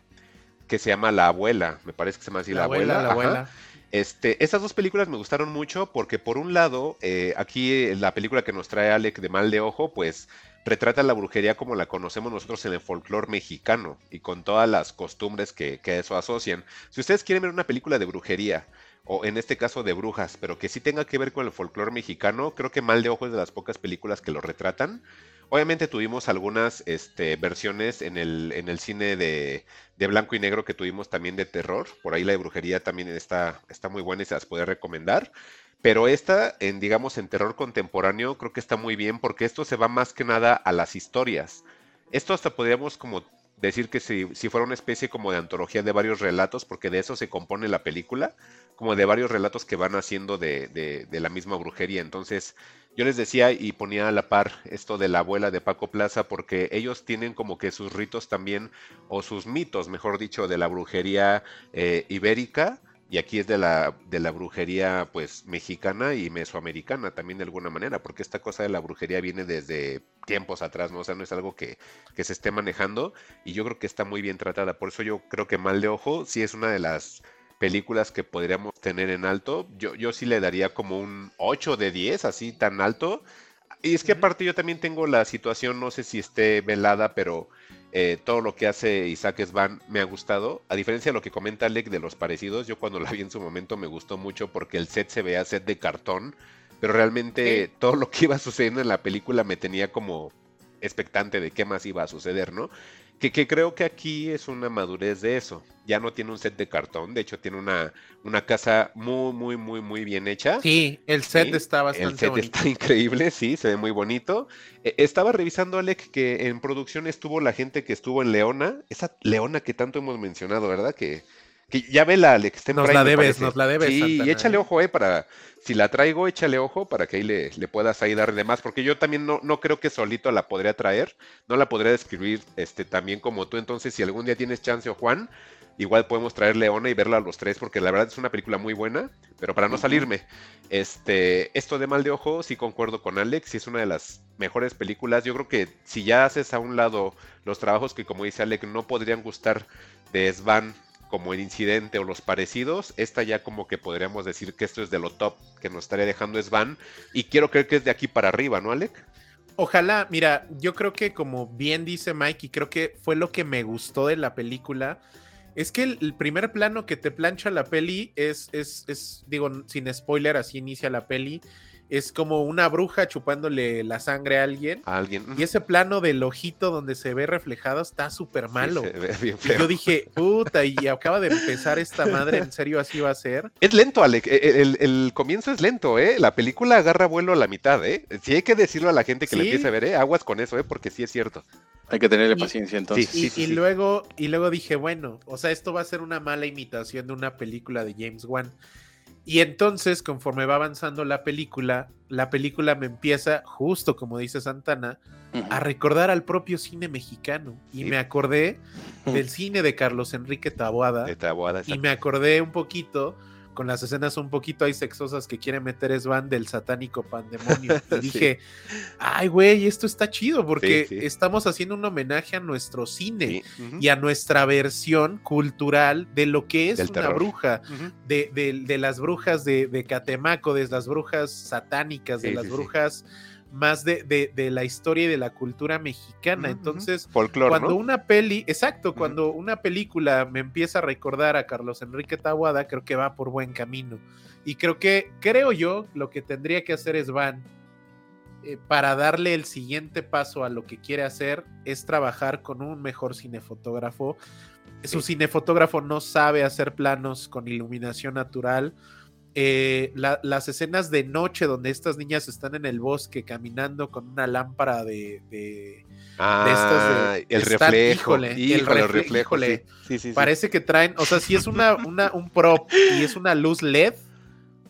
que se llama La Abuela, me parece que se llama así La, Abuela. La abuela. Este, estas dos películas me gustaron mucho porque por un lado, eh, aquí la película que nos trae Alec de Mal de Ojo, pues retrata la brujería como la conocemos nosotros en el folclore mexicano y con todas las costumbres que, que eso asocian. Si ustedes quieren ver una película de brujería, o en este caso de brujas, pero que sí tenga que ver con el folclore mexicano, creo que Mal de Ojo es de las pocas películas que lo retratan. Obviamente tuvimos algunas este, versiones en el, en el cine de, de, blanco y negro que tuvimos también de terror. Por ahí la de brujería también está, está muy buena y se las puede recomendar. Pero esta, en digamos, en terror contemporáneo, creo que está muy bien porque esto se va más que nada a las historias. Esto hasta podríamos como decir que si, si, fuera una especie como de antología de varios relatos, porque de eso se compone la película, como de varios relatos que van haciendo de, de, de, la misma brujería. Entonces, yo les decía y ponía a la par esto de la abuela de Paco Plaza, porque ellos tienen como que sus ritos también, o sus mitos, mejor dicho, de la brujería eh, ibérica, y aquí es de la, de la brujería pues mexicana y mesoamericana también de alguna manera, porque esta cosa de la brujería viene desde tiempos atrás, ¿no? O sea, no es algo que, que se esté manejando y yo creo que está muy bien tratada. Por eso yo creo que Mal de Ojo sí es una de las películas que podríamos tener en alto. Yo, yo sí le daría como un 8 de 10, así tan alto. Y es que aparte yo también tengo la situación, no sé si esté velada, pero eh, todo lo que hace Isaac Svan me ha gustado. A diferencia de lo que comenta Alec de los parecidos, yo cuando la vi en su momento me gustó mucho porque el set se veía set de cartón, pero realmente ¿Sí? todo lo que iba sucediendo en la película me tenía como expectante de qué más iba a suceder, ¿no? Que, que, creo que aquí es una madurez de eso. Ya no tiene un set de cartón, de hecho tiene una, una casa muy, muy, muy, muy bien hecha. Sí, el set ¿sí? está bastante El set bonito. está increíble, sí, se ve muy bonito. Eh, estaba revisando, Alec, que en producción estuvo la gente que estuvo en Leona, esa Leona que tanto hemos mencionado, ¿verdad? Que, que ya ve la Alex. Nos Prime, la debes, nos la debes. Sí, Santana. y échale ojo, eh, para, si la traigo, échale ojo para que ahí le, le puedas ahí dar de más, porque yo también no, no, creo que solito la podría traer, no la podría describir este, también como tú, entonces si algún día tienes chance o Juan, igual podemos traer Leona y verla a los tres, porque la verdad es una película muy buena, pero para no salirme, este, esto de Mal de Ojo, sí concuerdo con Alex, sí es una de las mejores películas, yo creo que si ya haces a un lado los trabajos que como dice Alex no podrían gustar de Svan como el incidente o los parecidos, esta ya como que podríamos decir que esto es de lo top que nos estaría dejando Svan y quiero creer que es de aquí para arriba, ¿no, Alec? Ojalá, mira, yo creo que como bien dice Mike y creo que fue lo que me gustó de la película, es que el, el primer plano que te plancha la peli es, es, es, digo, sin spoiler, así inicia la peli, es como una bruja chupándole la sangre a alguien. A alguien. Y ese plano del ojito donde se ve reflejado está súper malo. Sí, yo dije, puta, y acaba de empezar esta madre, ¿en serio así va a ser? Es lento, Alec. El, el, el, comienzo es lento, ¿eh? La película agarra vuelo a la mitad, ¿eh? Si hay que decirlo a la gente que ¿Sí? le empiece a ver, ¿eh? Aguas con eso, ¿eh? Porque sí es cierto. Hay que tenerle paciencia entonces. Y, y, y luego, y luego dije, bueno, o sea, esto va a ser una mala imitación de una película de James Wan. Y entonces, conforme va avanzando la película, la película me empieza, justo como dice Santana, uh -huh. a recordar al propio cine mexicano. Y sí. me acordé del cine de Carlos Enrique Taboada. De Taboada y me acordé un poquito con las escenas un poquito ahí sexosas que quiere meter Svan del satánico pandemonio. Y dije, ay, güey, esto está chido porque sí, sí. estamos haciendo un homenaje a nuestro cine uh -huh. y a nuestra versión cultural de lo que es Del una terror. bruja, uh -huh. de, de, de, las brujas de, de, Catemaco, de las brujas satánicas, de las brujas más de, de, de, la historia y de la cultura mexicana. Entonces, Folclor, cuando ¿no? una peli, exacto, cuando una película me empieza a recordar a Carlos Enrique Tahuada, creo que va por buen camino. Y creo que, creo yo, lo que tendría que hacer es Van eh, para darle el siguiente paso a lo que quiere hacer es trabajar con un mejor cinefotógrafo. Su cinefotógrafo no sabe hacer planos con iluminación natural eh, la, las escenas de noche donde estas niñas están en el bosque caminando con una lámpara de, de, ah, de de, el reflejo, híjole, híjole, el refle reflejo, híjole, sí. Sí, sí, parece que traen, o sea, si es una, una, un prop y es una luz LED,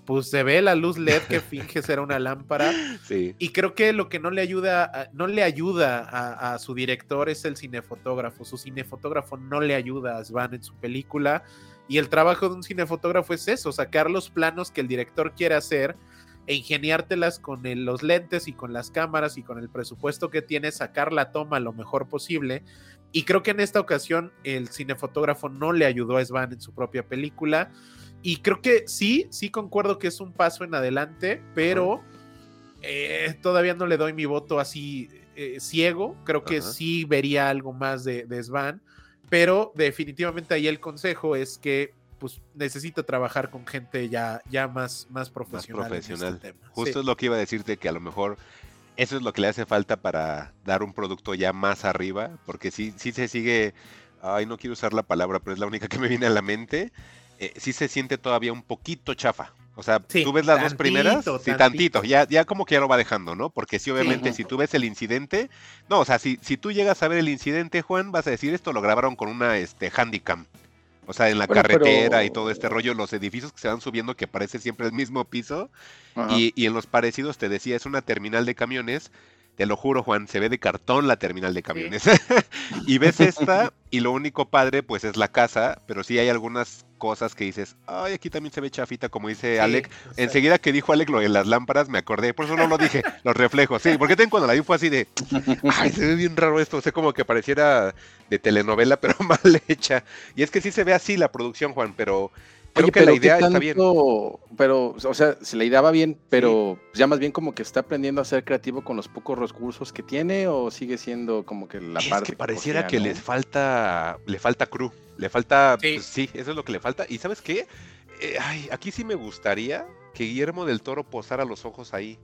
pues se ve la luz LED que finge ser una lámpara. Y creo que lo que no le ayuda, no le ayuda a, a, su director es el cinefotógrafo. Su cinefotógrafo no le ayuda a Svan en su película. Y el trabajo de un cinefotógrafo es eso, sacar los planos que el director quiere hacer, e ingeniártelas con el- los lentes y con las cámaras y con el presupuesto que tienes, sacar la toma lo mejor posible. Y creo que en esta ocasión el cinefotógrafo no le ayudó a Svan en su propia película. Y creo que sí, sí concuerdo que es un paso en adelante, pero eh, todavía no le doy mi voto así eh, ciego. Creo que Ajá. sí vería algo más de, de Svan, pero definitivamente ahí el consejo es que pues necesita trabajar con gente ya, ya más, más profesional. en este profesional. tema. Justo Sí. es lo que iba a decirte, que a lo mejor eso es lo que le hace falta para dar un producto ya más arriba, porque sí, sí se sigue, ay, no quiero usar la palabra, pero es la única que me viene a la mente, eh, sí se siente todavía un poquito chafa. O sea, Sí, tú ves las dos primeras, sí, tantito. tantito, ya, ya como que ya lo va dejando, ¿no? Porque sí, obviamente, si tú ves el incidente, no, o sea, si, si tú llegas a ver el incidente, Juan, vas a decir, esto lo grabaron con una este, handicam. O sea, en la Bueno, carretera y todo este rollo, los edificios que se van subiendo que parece siempre el mismo piso. Y, y en los parecidos te decía, es una terminal de camiones. Te lo juro, Juan, se ve de cartón la terminal de camiones. y ves esta, y lo único padre, pues es la casa, pero sí hay algunas cosas que dices, ay, aquí también se ve chafita, como dice Sí, Alec. Enseguida que dijo Alec lo de las lámparas, me acordé, por eso no lo dije, los reflejos. Sí, porque tengo cuando la vi fue así de, ay, se ve bien raro esto, o sea, como que pareciera de telenovela, pero mal hecha. Y es que sí se ve así la producción, Juan, pero creo Oye, que la pero ¿qué idea está bien. tanto- Pero, o sea, se la idea va bien, pero ya más bien como que está aprendiendo a ser creativo con los pocos recursos que tiene o sigue siendo como que la es parte que pareciera que ¿no? les falta, le falta crew, le falta, Sí. pues, sí, eso es lo que le falta. Y sabes qué, Eh, ay, aquí sí me gustaría que Guillermo del Toro posara los ojos ahí.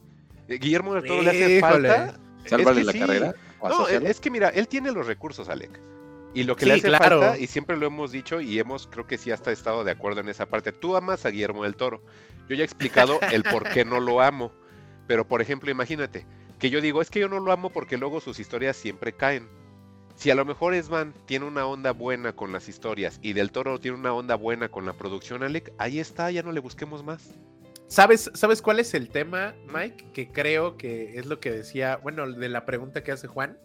Eh, Guillermo del Toro le hace Híjole. falta. Sálvale es que la sí. carrera. No, asociarlo. es que mira, él tiene los recursos, Alec. Y lo que Sí, le hace claro. falta, y siempre lo hemos dicho, y hemos, creo que sí hasta estado de acuerdo en esa parte. Tú amas a Guillermo del Toro. Yo ya he explicado el por qué no lo amo. Pero, por ejemplo, imagínate, que yo digo, es que yo no lo amo porque luego sus historias siempre caen. Si a lo mejor Esman tiene una onda buena con las historias y Del Toro tiene una onda buena con la producción, Alec, ahí está, ya no le busquemos más. ¿Sabes, ¿Sabes cuál es el tema, Mike? Que creo que es lo que decía, bueno, de la pregunta que hace Juan.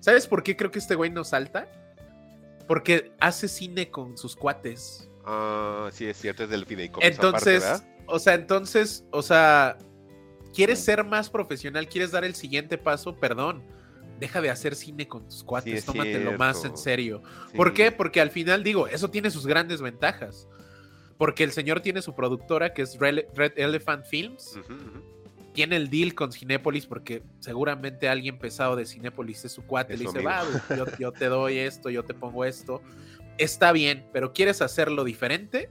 ¿Sabes por qué creo que este güey no salta? Porque hace cine con sus cuates. Ah, sí, es cierto, es del fideicomiso Entonces, o sea, entonces, o sea, quieres ser más profesional, quieres dar el siguiente paso, perdón. Deja de hacer cine con tus cuates, es tómatelo más en serio. ¿Por Sí. qué? Porque al final digo, eso tiene sus grandes ventajas. Porque el señor tiene su productora que es Red Elephant Films. Ujú. Tiene el deal con Cinépolis porque seguramente alguien pesado de Cinépolis es su cuate. Es le dice, va, yo, yo te doy esto, yo te pongo esto. Está bien, pero ¿quieres hacerlo diferente?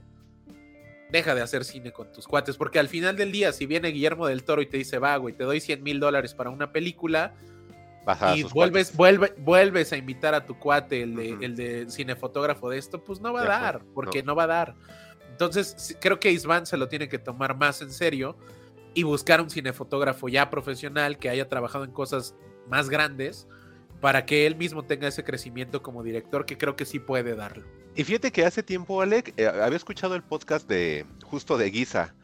Deja de hacer cine con tus cuates. Porque al final del día, si viene Guillermo del Toro y te dice, va, güey, te doy 100 mil dólares para una película, y vuelves, vuelve, vuelves a invitar a tu cuate, el de, Ujú. el de cinefotógrafo de esto, pues no va a dar, porque no. no. va a dar. Entonces, creo que Isvan se lo tiene que tomar más en serio y buscar un cinefotógrafo ya profesional que haya trabajado en cosas más grandes para que él mismo tenga ese crecimiento como director que creo que sí puede darlo. Y fíjate que hace tiempo, Alec, eh, había escuchado el podcast de justo de Giza.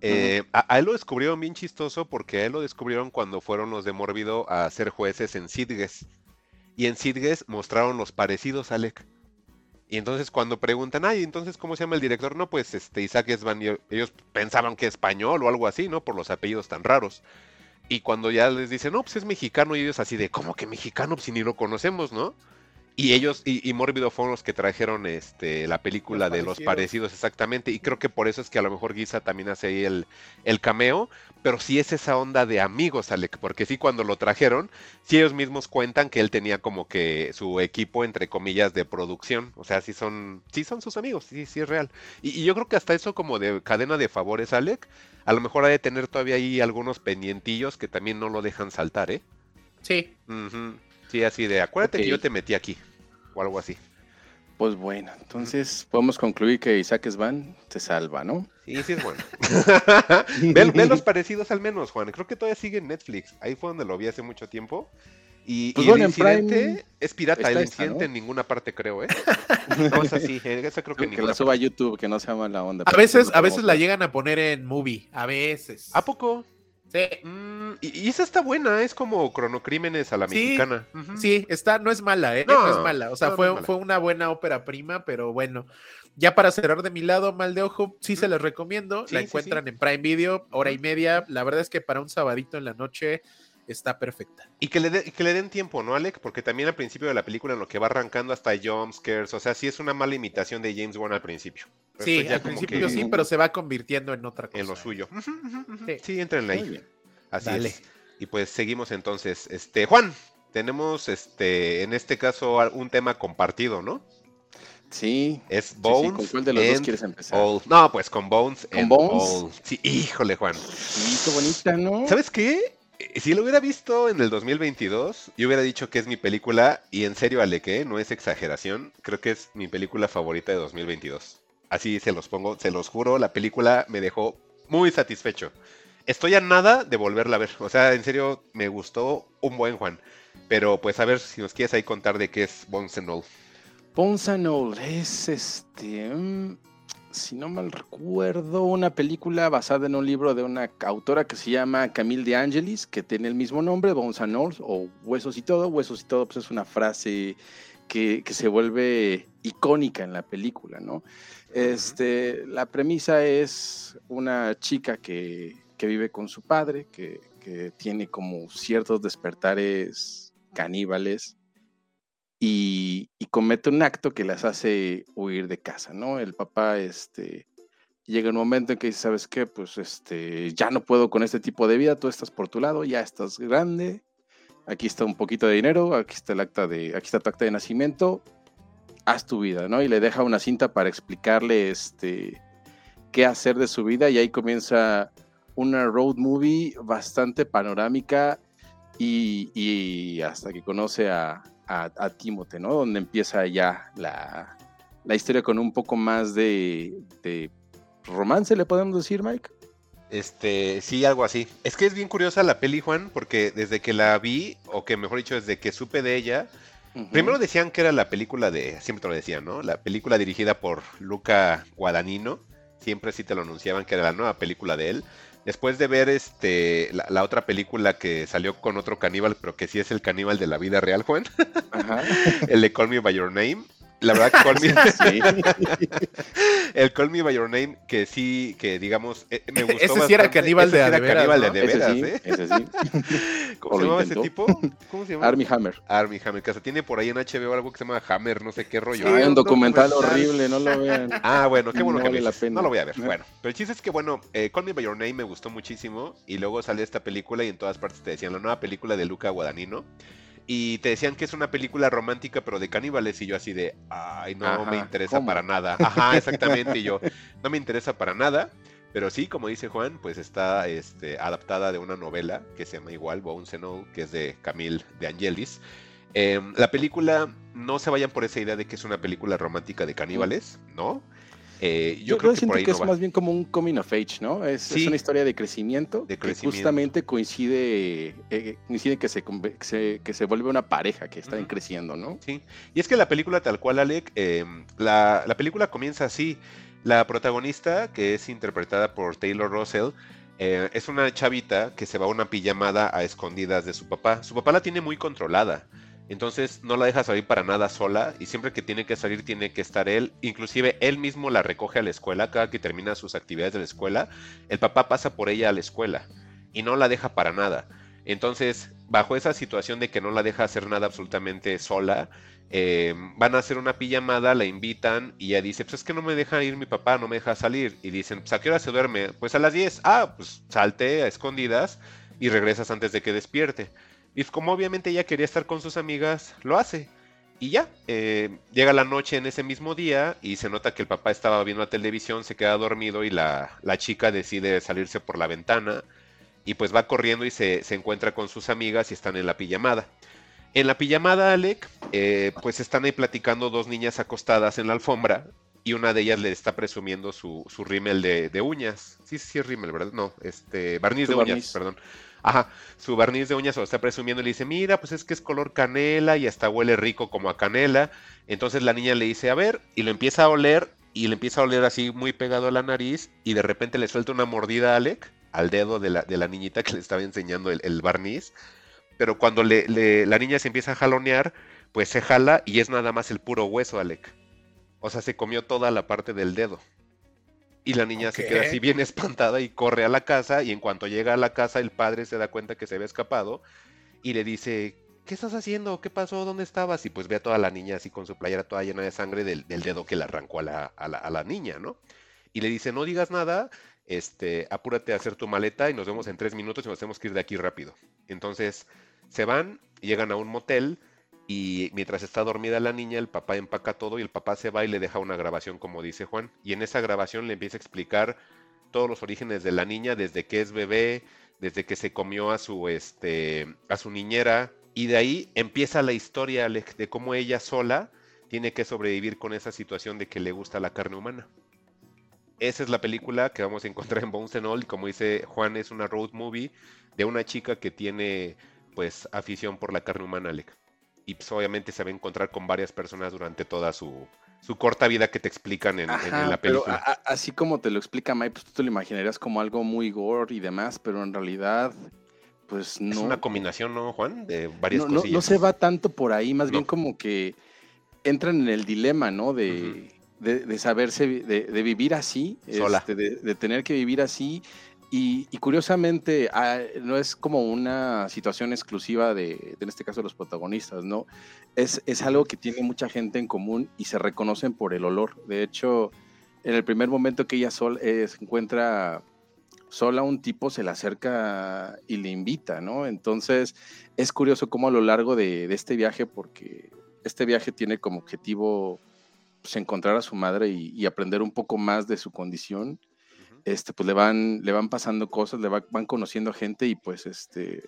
Eh, a, a él lo descubrieron bien chistoso porque a él lo descubrieron cuando fueron los de Mórbido a ser jueces en Sidges. Y en Sidges mostraron los parecidos, Alec. Y entonces cuando preguntan, ay, entonces ¿cómo se llama el director? No, pues este Isaac Esban, y ellos pensaban que español o algo así, ¿no? Por los apellidos tan raros. Y cuando ya les dicen, no, pues es mexicano, y ellos así de, ¿cómo que mexicano? Pues si ni lo conocemos, ¿no? Y ellos, y, y Mórbido fueron los que trajeron este, la película Los de los parecidos. exactamente. Y creo que por eso es que a lo mejor Giza también hace ahí el, el cameo. Pero sí es esa onda de amigos, Alec. Porque sí, cuando lo trajeron, sí ellos mismos cuentan que él tenía como que su equipo, entre comillas, de producción. O sea, sí son, sí son sus amigos, sí, sí es real. Y, y yo creo que hasta eso como de cadena de favores, Alec, a lo mejor ha de tener todavía ahí algunos pendientillos que también no lo dejan saltar, ¿eh? Sí. Sí, así de, acuérdate que yo te metí aquí. O algo así. Pues bueno, entonces podemos concluir que Isaac Svan se salva, ¿no? Sí, sí es bueno. ve, ve los parecidos al menos, Juan. Creo que todavía sigue en Netflix. Ahí fue donde lo vi hace mucho tiempo. Y, Pues y bueno, el Prime incidente es pirata. El esta, incidente ¿no? en ninguna parte creo, ¿eh? No es así. eh, Esa creo que en Que la suba a. YouTube, que no se llama la onda. a veces, a veces la llegan a poner en movie, a veces. ¿A poco? Sí. Mm, y, y esa está buena, es como cronocrímenes a la Sí, mexicana. Sí, está, no es mala, ¿eh? No, No, es mala. O sea, no, fue, fue una buena ópera prima, pero bueno. Ya para cerrar de mi lado, mal de ojo, sí se les recomiendo. Sí, la sí, encuentran en Prime Video, hora y media. La verdad es que para un sabadito en la noche está perfecta. Y que le, de- que le den tiempo, ¿no, Alec? Porque también al principio de la película, en lo que va arrancando hasta jumpscares, o sea, sí es una mala imitación de James Wan al principio. Pero Sí, al principio que sí, pero se va convirtiendo en otra cosa. En lo suyo. Sí. Sí, ahí. bien. Así Dale. es. Y pues seguimos entonces. Este, Juan, tenemos este, en este caso un tema compartido, ¿no? Sí. Es sí, Bones. ¿Con cuál de los dos quieres empezar? All. No, pues con Bones. ¿Con and Bones? All. Sí, híjole, Juan. Sí, qué bonita, ¿no? ¿Sabes qué? Eh, Si lo hubiera visto en el 2022, yo hubiera dicho que es mi película, y en serio, Ale, que no es exageración, creo que es mi película favorita de 2022. Así se los pongo, se los juro, la película me dejó muy satisfecho. Estoy a nada de volverla a ver, o sea, en serio, me gustó un buen Juan. Pero pues a ver si nos quieres ahí contar de qué es Bones and All. Bones and es este. mm, si no mal recuerdo, una película basada en un libro de una autora que se llama Camille de Angelis, que tiene el mismo nombre, Bones and All, o Huesos y todo. Huesos y todo, pues es una frase que, que se vuelve icónica en la película, ¿no? Este, la premisa es una chica que, que vive con su padre, que, que tiene como ciertos despertares caníbales y, y comete un acto que las hace huir de casa, ¿no? El papá, este, llega un momento en que dice, ¿sabes qué? Pues, este, ya no puedo con este tipo de vida, tú estás por tu lado, ya estás grande, aquí está un poquito de dinero, aquí está el acta de, aquí está tu acta de nacimiento, haz tu vida, ¿no? Y le deja una cinta para explicarle, este, qué hacer de su vida y ahí comienza una road movie bastante panorámica y, y hasta que conoce a, a, a Timote, ¿no? Donde empieza ya la, la historia con un poco más de, de romance, le podemos decir, Mike. Este, sí, algo así. Es que es bien curiosa la peli, Juan, porque desde que la vi, o que mejor dicho, desde que supe de ella, primero decían que era la película de, siempre te lo decían, ¿no? La película dirigida por Luca Guadagnino, siempre sí te lo anunciaban que era la nueva película de él. Después de ver este la, la otra película que salió con otro caníbal, pero que sí es el caníbal de la vida real, Juan, Ajá. el de Call Me By Your Name. La verdad, Call Me, Sí. el Call Me By Your Name, que sí, que digamos, eh, me gustó Ese sí era bastante. caníbal Ese de sí era de veras, caníbal ¿no? de, de ese veras, sí, ¿eh? ese sí. ¿Cómo se lo llama ese tipo? ¿Cómo se llama? Army Hammer. Army Hammer, que hasta tiene por ahí en HBO algo que se llama Hammer, no sé qué rollo. Hay un un documental documental. horrible, no lo vean. Ah, bueno, qué bueno No que vale me la pena. No lo voy a ver. No. Bueno, pero el chiste es que, bueno, eh, Call Me By Your Name me gustó muchísimo y luego salió esta película y en todas partes te decían la nueva película de Luca Guadagnino y te decían que es una película romántica pero de caníbales y yo así de, ay, no Ajá, me interesa ¿cómo? para nada. Ajá, exactamente, y yo, no me interesa para nada. Pero sí, como dice Juan, pues está este, adaptada de una novela que se llama igual, Bones and All, que es de Camille de Angelis. Em, la película, no se vayan por esa idea de que es una película romántica de caníbales, ¿no? Eh, yo, Yo, creo que siento por ahí que no es va. más bien como un coming of age, ¿no? Es, una historia de crecimiento, De que crecimiento. justamente coincide, eh, coincide que se, que se que se vuelve una pareja que están creciendo, ¿no? Sí, y es que la película tal cual, Alec, em, la, la película comienza así. La protagonista, que es interpretada por Taylor Russell, eh, es una chavita que se va a una pijamada a escondidas de su papá. Su papá la tiene muy controlada, entonces no la deja salir para nada sola y siempre que tiene que salir tiene que estar él. Inclusive él mismo la recoge a la escuela cada que termina sus actividades de la escuela. El papá pasa por ella a la escuela y no la deja para nada. Entonces, bajo esa situación de que no la deja hacer nada absolutamente sola, eh, van a hacer una pijamada, la invitan y ella dice, pues es que no me deja ir mi papá, no me deja salir. Y dicen, pues a qué hora se duerme? Pues a las 10. Ah, pues salte a escondidas y regresas antes de que despierte. Y como obviamente ella quería estar con sus amigas, lo hace. Y ya, eh, llega la noche en ese mismo día y se nota que el papá estaba viendo la televisión, se queda dormido y la, la chica decide salirse por la ventana y pues va corriendo y se, se encuentra con sus amigas y están en la pijamada. En la pijamada, Alec, eh, pues están ahí platicando dos niñas acostadas en la alfombra y una de ellas le está presumiendo su, su rímel de, de uñas. Sí, sí, es rímel, ¿verdad? No, este, barniz de barniz. uñas, perdón. Ajá, su barniz de uñas se lo está presumiendo y le dice, mira, pues es que es color canela y hasta huele rico como a canela. Entonces la niña le dice, a ver, y lo empieza a oler y le empieza a oler así muy pegado a la nariz y de repente le suelta una mordida a Alec, al dedo de la, de la niñita que le estaba enseñando el, el barniz. Pero cuando le, la niña se empieza a jalonear, pues se jala y es nada más el puro hueso, Alec. O sea, se comió toda la parte del dedo. Y la niña se queda así bien espantada y corre a la casa y en cuanto llega a la casa el padre se da cuenta que se había escapado y le dice, ¿qué estás haciendo? ¿Qué pasó? ¿Dónde estabas? Y pues ve a toda la niña así con su playera toda llena de sangre del, del dedo que le arrancó a la, a la- a la niña, ¿no? Y le dice, no digas nada, este, apúrate a hacer tu maleta y nos vemos en tres minutos y nos tenemos que ir de aquí rápido. Entonces se van, llegan a un motel y mientras está dormida la niña, el papá empaca todo y el papá se va y le deja una grabación, como dice Juan. Y en esa grabación le empieza a explicar todos los orígenes de la niña, desde que es bebé, desde que se comió a su, este, a su niñera. Y de ahí empieza la historia de cómo ella sola tiene que sobrevivir con esa situación de que le gusta la carne humana. Esa es la película que vamos a encontrar en Bones and All. Como dice Juan, es una road movie de una chica que tiene pues afición por la carne humana, Alec. Y pues, obviamente se va a encontrar con varias personas durante toda su, su corta vida que te explican en, en- en Ajá, la pero película. a- a- así como te lo explica Mike, pues tú te lo imaginarías como algo muy gore y demás, pero en realidad, pues no. Es una combinación, ¿no, Juan? De varias no, no- cosillas. no se va tanto por ahí, más No. bien como que entran en el dilema, ¿no? De, de, de saberse, de, de vivir así, Sola. este, de tener que vivir así. Y, curiosamente, ah, no es como una situación exclusiva de, en este caso, los protagonistas, ¿no? Es, es algo que tiene mucha gente en común y se reconocen por el olor. De hecho, en el primer momento que ella sol, eh, se encuentra sola, un tipo se le acerca y le invita, ¿no? Entonces, es curioso cómo a lo largo de, este viaje, porque este viaje tiene como objetivo pues, encontrar a su madre y aprender un poco más de su condición, este, pues le van, le van pasando cosas, le va- van conociendo gente y pues este,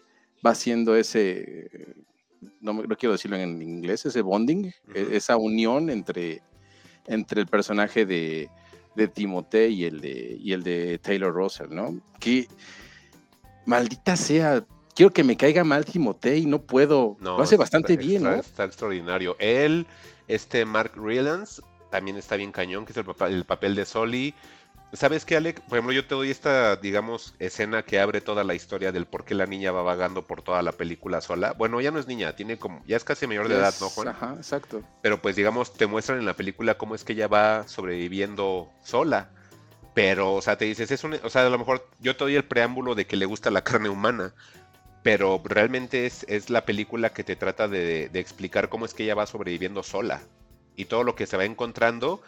va haciendo ese, no, no quiero decirlo en inglés, ese bonding, e- esa unión entre, entre el personaje de, de Timothée y el de, y el de Taylor Russell, ¿no? Que maldita sea, quiero que me caiga mal Timothée y no puedo, No, lo hace está- bastante está- bien, ¿no? Está extraordinario. Él, este Mark Rylance, también está bien cañón, que es el, papá- el papel de Soli. ¿Sabes qué, Alec? Por ejemplo, yo te doy esta, digamos, escena que abre toda la historia del por qué la niña va vagando por toda la película sola. Bueno, ya no es niña, tiene como, ya es casi mayor de edad, ¿no, Juan? Ajá, exacto. Pero pues, digamos, te muestran en la película cómo es que ella va sobreviviendo sola. Pero, o sea, te dices, es un, o sea, a lo mejor yo te doy el preámbulo de que le gusta la carne humana, pero realmente es, es la película que te trata de, de explicar cómo es que ella va sobreviviendo sola y todo lo que se va encontrando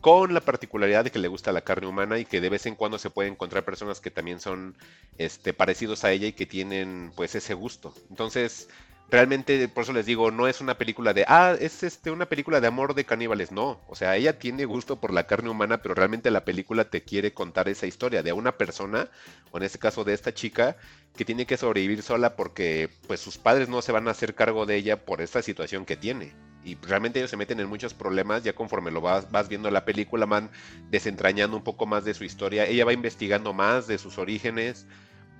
con la particularidad de que le gusta la carne humana y que de vez en cuando se puede encontrar personas que también son este, parecidos a ella y que tienen pues ese gusto. Entonces, realmente, por eso les digo, no es una película de, ah, es este, una película de amor de caníbales, no. O sea, ella tiene gusto por la carne humana, pero realmente la película te quiere contar esa historia de una persona, o en este caso de esta chica, que tiene que sobrevivir sola porque pues sus padres no se van a hacer cargo de ella por esta situación que tiene. Y realmente ellos se meten en muchos problemas ya conforme lo vas, vas viendo la película, van desentrañando un poco más de su historia. Ella va investigando más de sus orígenes.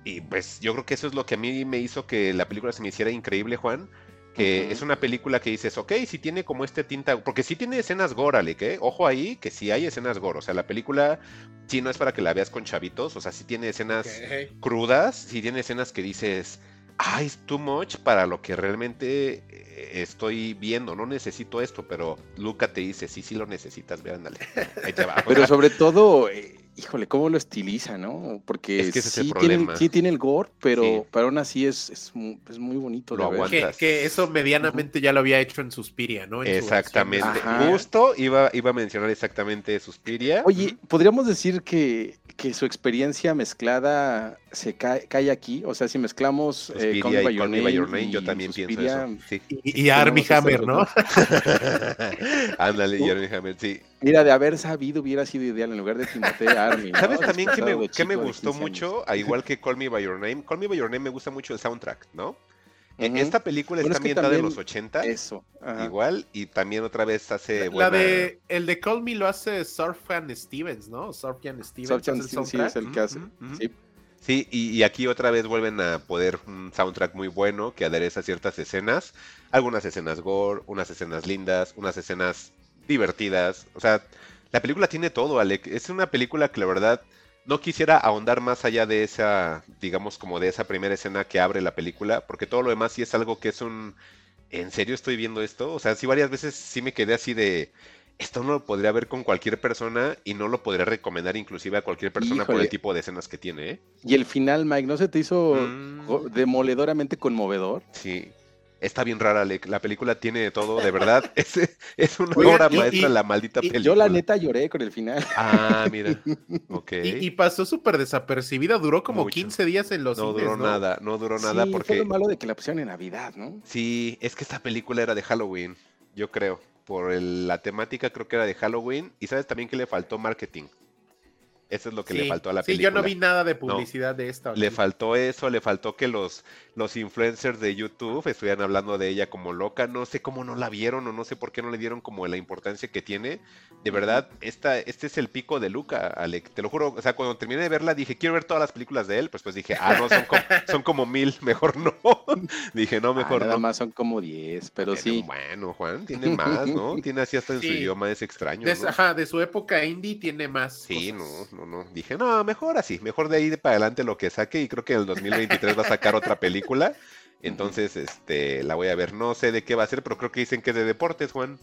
Y pues yo creo que eso es lo que a mí me hizo que la película se me hiciera increíble, Juan. Que es una película que dices, ok, si tiene como este tinta, porque sí tiene escenas gore, Alec, ¿eh? Ojo ahí, que sí hay escenas gore. O sea, la película sí no es para que la veas con chavitos, o sea, sí tiene escenas crudas, sí tiene escenas que dices, ah, es too much para lo que realmente eh, estoy viendo, no necesito esto, pero Luca te dice, sí, sí lo necesitas, ve, ándale. Ahí te va. Pero sobre todo, eh, híjole, cómo lo estiliza, ¿no? Porque Es que ese es el sí, tiene, problema. sí tiene el gore, pero, Sí. pero aún así es, es, mu- es muy bonito Lo de ver. aguanta. Que, que eso medianamente ya lo había hecho en Suspiria, ¿no? En Exactamente. Justo iba, iba a mencionar exactamente Suspiria. Oye, ¿podríamos decir que, que su experiencia mezclada se cae, cae aquí? O sea, si mezclamos eh, Call Me Suspiria By y Your Call Me By Your Name Name, yo y también pienso eso. Sí. Y, y Armie Tenemos Hammer, ¿no? Ándale, Uh. Jeremy Hammer, sí. Mira, de haber sabido hubiera sido ideal en lugar de Timothée Army. ¿no? ¿Sabes también que me, que me gustó 15 años. mucho? A igual que Call Me By Your Name. Call Me By Your Name me gusta mucho el soundtrack, ¿no? E-. Esta película Bueno, está es que ambientada en también los 80, Eso. ajá. igual, y también otra vez hace La buena... de, el de Call Me lo hace Surfan Stevens, ¿no? Surfan Stevens. El Stevens sí es el que hace. Sí. Sí, y, y aquí otra vez vuelven a poder un soundtrack muy bueno que adereza ciertas escenas, algunas escenas gore, unas escenas lindas, unas escenas divertidas. O sea, la película tiene todo, Alec. Es una película que la verdad no quisiera ahondar más allá de esa, digamos, como de esa primera escena que abre la película, porque todo lo demás sí es algo que es un... ¿En serio estoy viendo esto? O sea, sí varias veces sí me quedé así de... Esto no lo podría ver con cualquier persona y no lo podría recomendar inclusive a cualquier persona por el tipo de escenas que tiene, ¿eh? Y el final, Mike, ¿no se te hizo Mm. demoledoramente conmovedor? Sí. Está bien rara. La película tiene de todo, de verdad. Es, es una Oigan, obra y- maestra y- la maldita y- película. Yo la neta lloré con el final. Ah, mira. Ok. Y, y pasó súper desapercibida, duró como Mucho. 15 días en los no cines, duró ¿no? nada, no duró nada Sí, porque... Fue lo malo de que la pusieron en Navidad, ¿no? Sí, es que esta película era de Halloween, yo creo. Por el- la temática creo que era de Halloween. Y sabes también que le faltó marketing. Eso es lo que le Sí, faltó a la sí, película. yo no vi nada de publicidad de esta. Le faltó eso, le faltó que los, los influencers de YouTube estuvieran hablando de ella como loca. No sé cómo no la vieron o no sé por qué no le dieron como la importancia que tiene. De verdad, esta, este es el pico de Luca, Alec. Te lo juro. O sea, cuando terminé de verla dije, quiero ver todas las películas de él. Pues pues dije, ah, no, son como, son como mil, mejor no. dije, no, Ah, mejor nada no. más son como 10, pero Tiene- sí. Bueno, Juan, tiene más, ¿no? Tiene así hasta en su Sí. idioma, es extraño. De, ¿no? ajá, de su época indie tiene más. Sí, no, cosas. no, no. Dije, no, mejor así, mejor de ahí de para adelante lo que saque y creo que en el 2023 va a sacar otra película. Entonces, este, la voy a ver. No sé de qué va a ser, pero creo que dicen que es de deportes, Juan.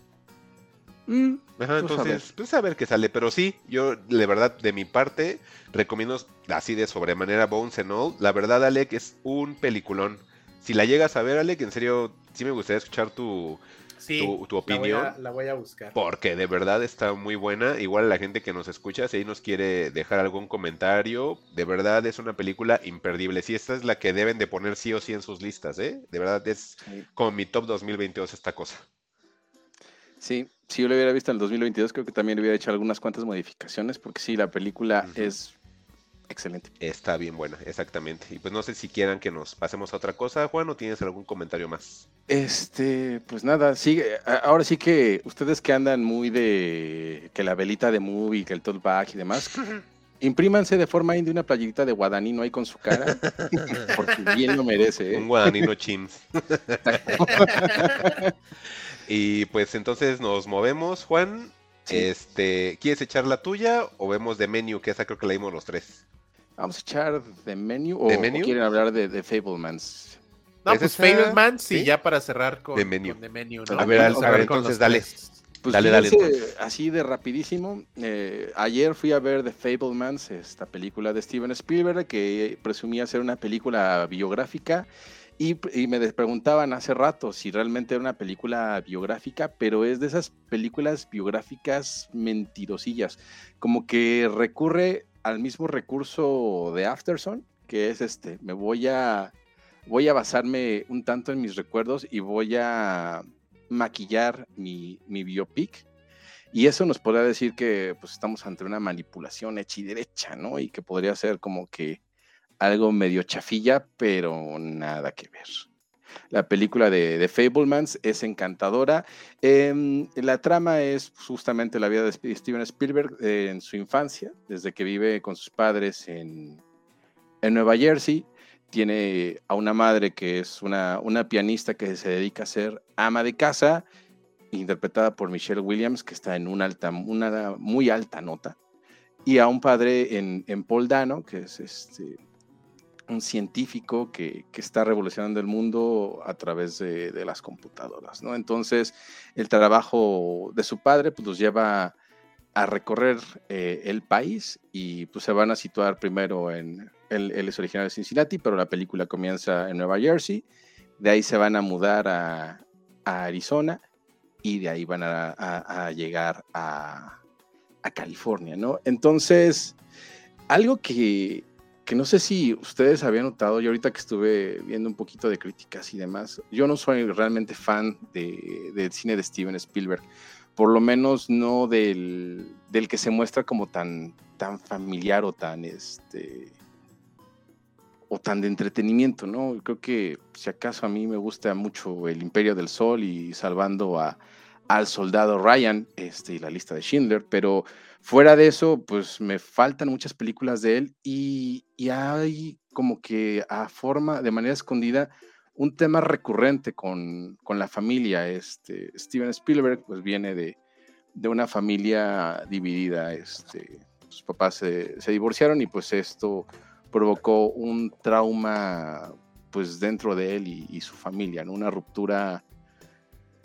Mm, Ajá, Pues a entonces, pues a ver qué sale. Pero sí, yo, de verdad, de mi parte, recomiendo así de sobremanera Bones and All. La verdad, Alec, es un peliculón. Si la llegas a ver, Alec, en serio, sí me gustaría escuchar tu, Sí, tu, tu la voy opinión. a- La voy a buscar. Porque de verdad está muy buena. Igual a la gente que nos escucha, si ahí nos quiere dejar algún comentario, de verdad es una película imperdible. Sí, esta es la que deben de poner sí o sí en sus listas, ¿eh? De verdad es Sí. como mi top 2022 esta cosa. Sí, si yo lo hubiera visto en el 2022, creo que también le hubiera hecho algunas cuantas modificaciones, porque sí, la película es excelente. Está bien buena, exactamente. Y pues no sé si quieran que nos pasemos a otra cosa, Juan, o tienes algún comentario más. Este, pues nada, sigue. Ahora sí que ustedes que andan muy de que la velita de movie, que el tote bag y demás, imprímanse de forma indie una playerita de guadagnino ahí con su cara, porque bien lo merece. ¿eh? Un guadanino chins. y pues entonces nos movemos, Juan. Sí. Este, ¿quieres echar la tuya o vemos de menú? Que esa creo que la dimos los tres. Vamos a echar de menu o, ¿De o menu? quieren hablar de, de Fablemans. No, Pues pues Fableman, sí, ¿sí? ya para cerrar con The Menu. con The Menu, ¿no? A ver, Vamos a ver, con entonces los dale. Pues Dale, dale, entonces. así de rapidísimo. eh, ayer fui a ver The Fablemans, esta película de Steven Spielberg, que presumía ser una película biográfica. Y, y me preguntaban hace rato si realmente era una película biográfica, pero es de esas películas biográficas mentirosillas. Como que recurre al mismo recurso de Afterson, que es este, me voy a, voy a basarme un tanto en mis recuerdos y voy a maquillar mi, mi biopic. Y eso nos podría decir que pues, estamos ante una manipulación hecha y derecha, ¿no? Y que podría ser como que algo medio chafilla, pero nada que ver. La película de, de Fablemans es encantadora. Em, la trama es justamente la vida de Steven Spielberg eh, en su infancia, desde que vive con sus padres en, Nueva Jersey. Tiene a una madre que es una, pianista que se dedica a ser ama de casa, interpretada por Michelle Williams, que está en una, alta, muy alta nota. Y a un padre en, en Paul Dano, que es este, un científico que, que está revolucionando el mundo a través de, de las computadoras, ¿no? Entonces, el trabajo de su padre pues, los lleva a recorrer eh, el país y pues se van a situar primero en, él, es originario de Cincinnati, pero la película comienza en Nueva Jersey, de ahí se van a mudar a, a Arizona y de ahí van a, a- a llegar a, a California, ¿no? Entonces, algo que, que no sé si ustedes habían notado, yo ahorita que estuve viendo un poquito de críticas y demás, yo no soy realmente fan de- del cine de Steven Spielberg, por lo menos no del, del que se muestra como tan, tan familiar o tan este o tan de entretenimiento, ¿no? Creo que si acaso a mí me gusta mucho El Imperio del Sol y salvando a, al soldado Ryan este, y la lista de Schindler, pero fuera de eso, pues me faltan muchas películas de él y, hay como que a forma, de manera escondida, un tema recurrente con, con la familia. Este, Steven Spielberg pues viene de, de una familia dividida, este, sus papás se, se divorciaron y pues esto provocó un trauma pues dentro de él y, y su familia, ¿no? Una ruptura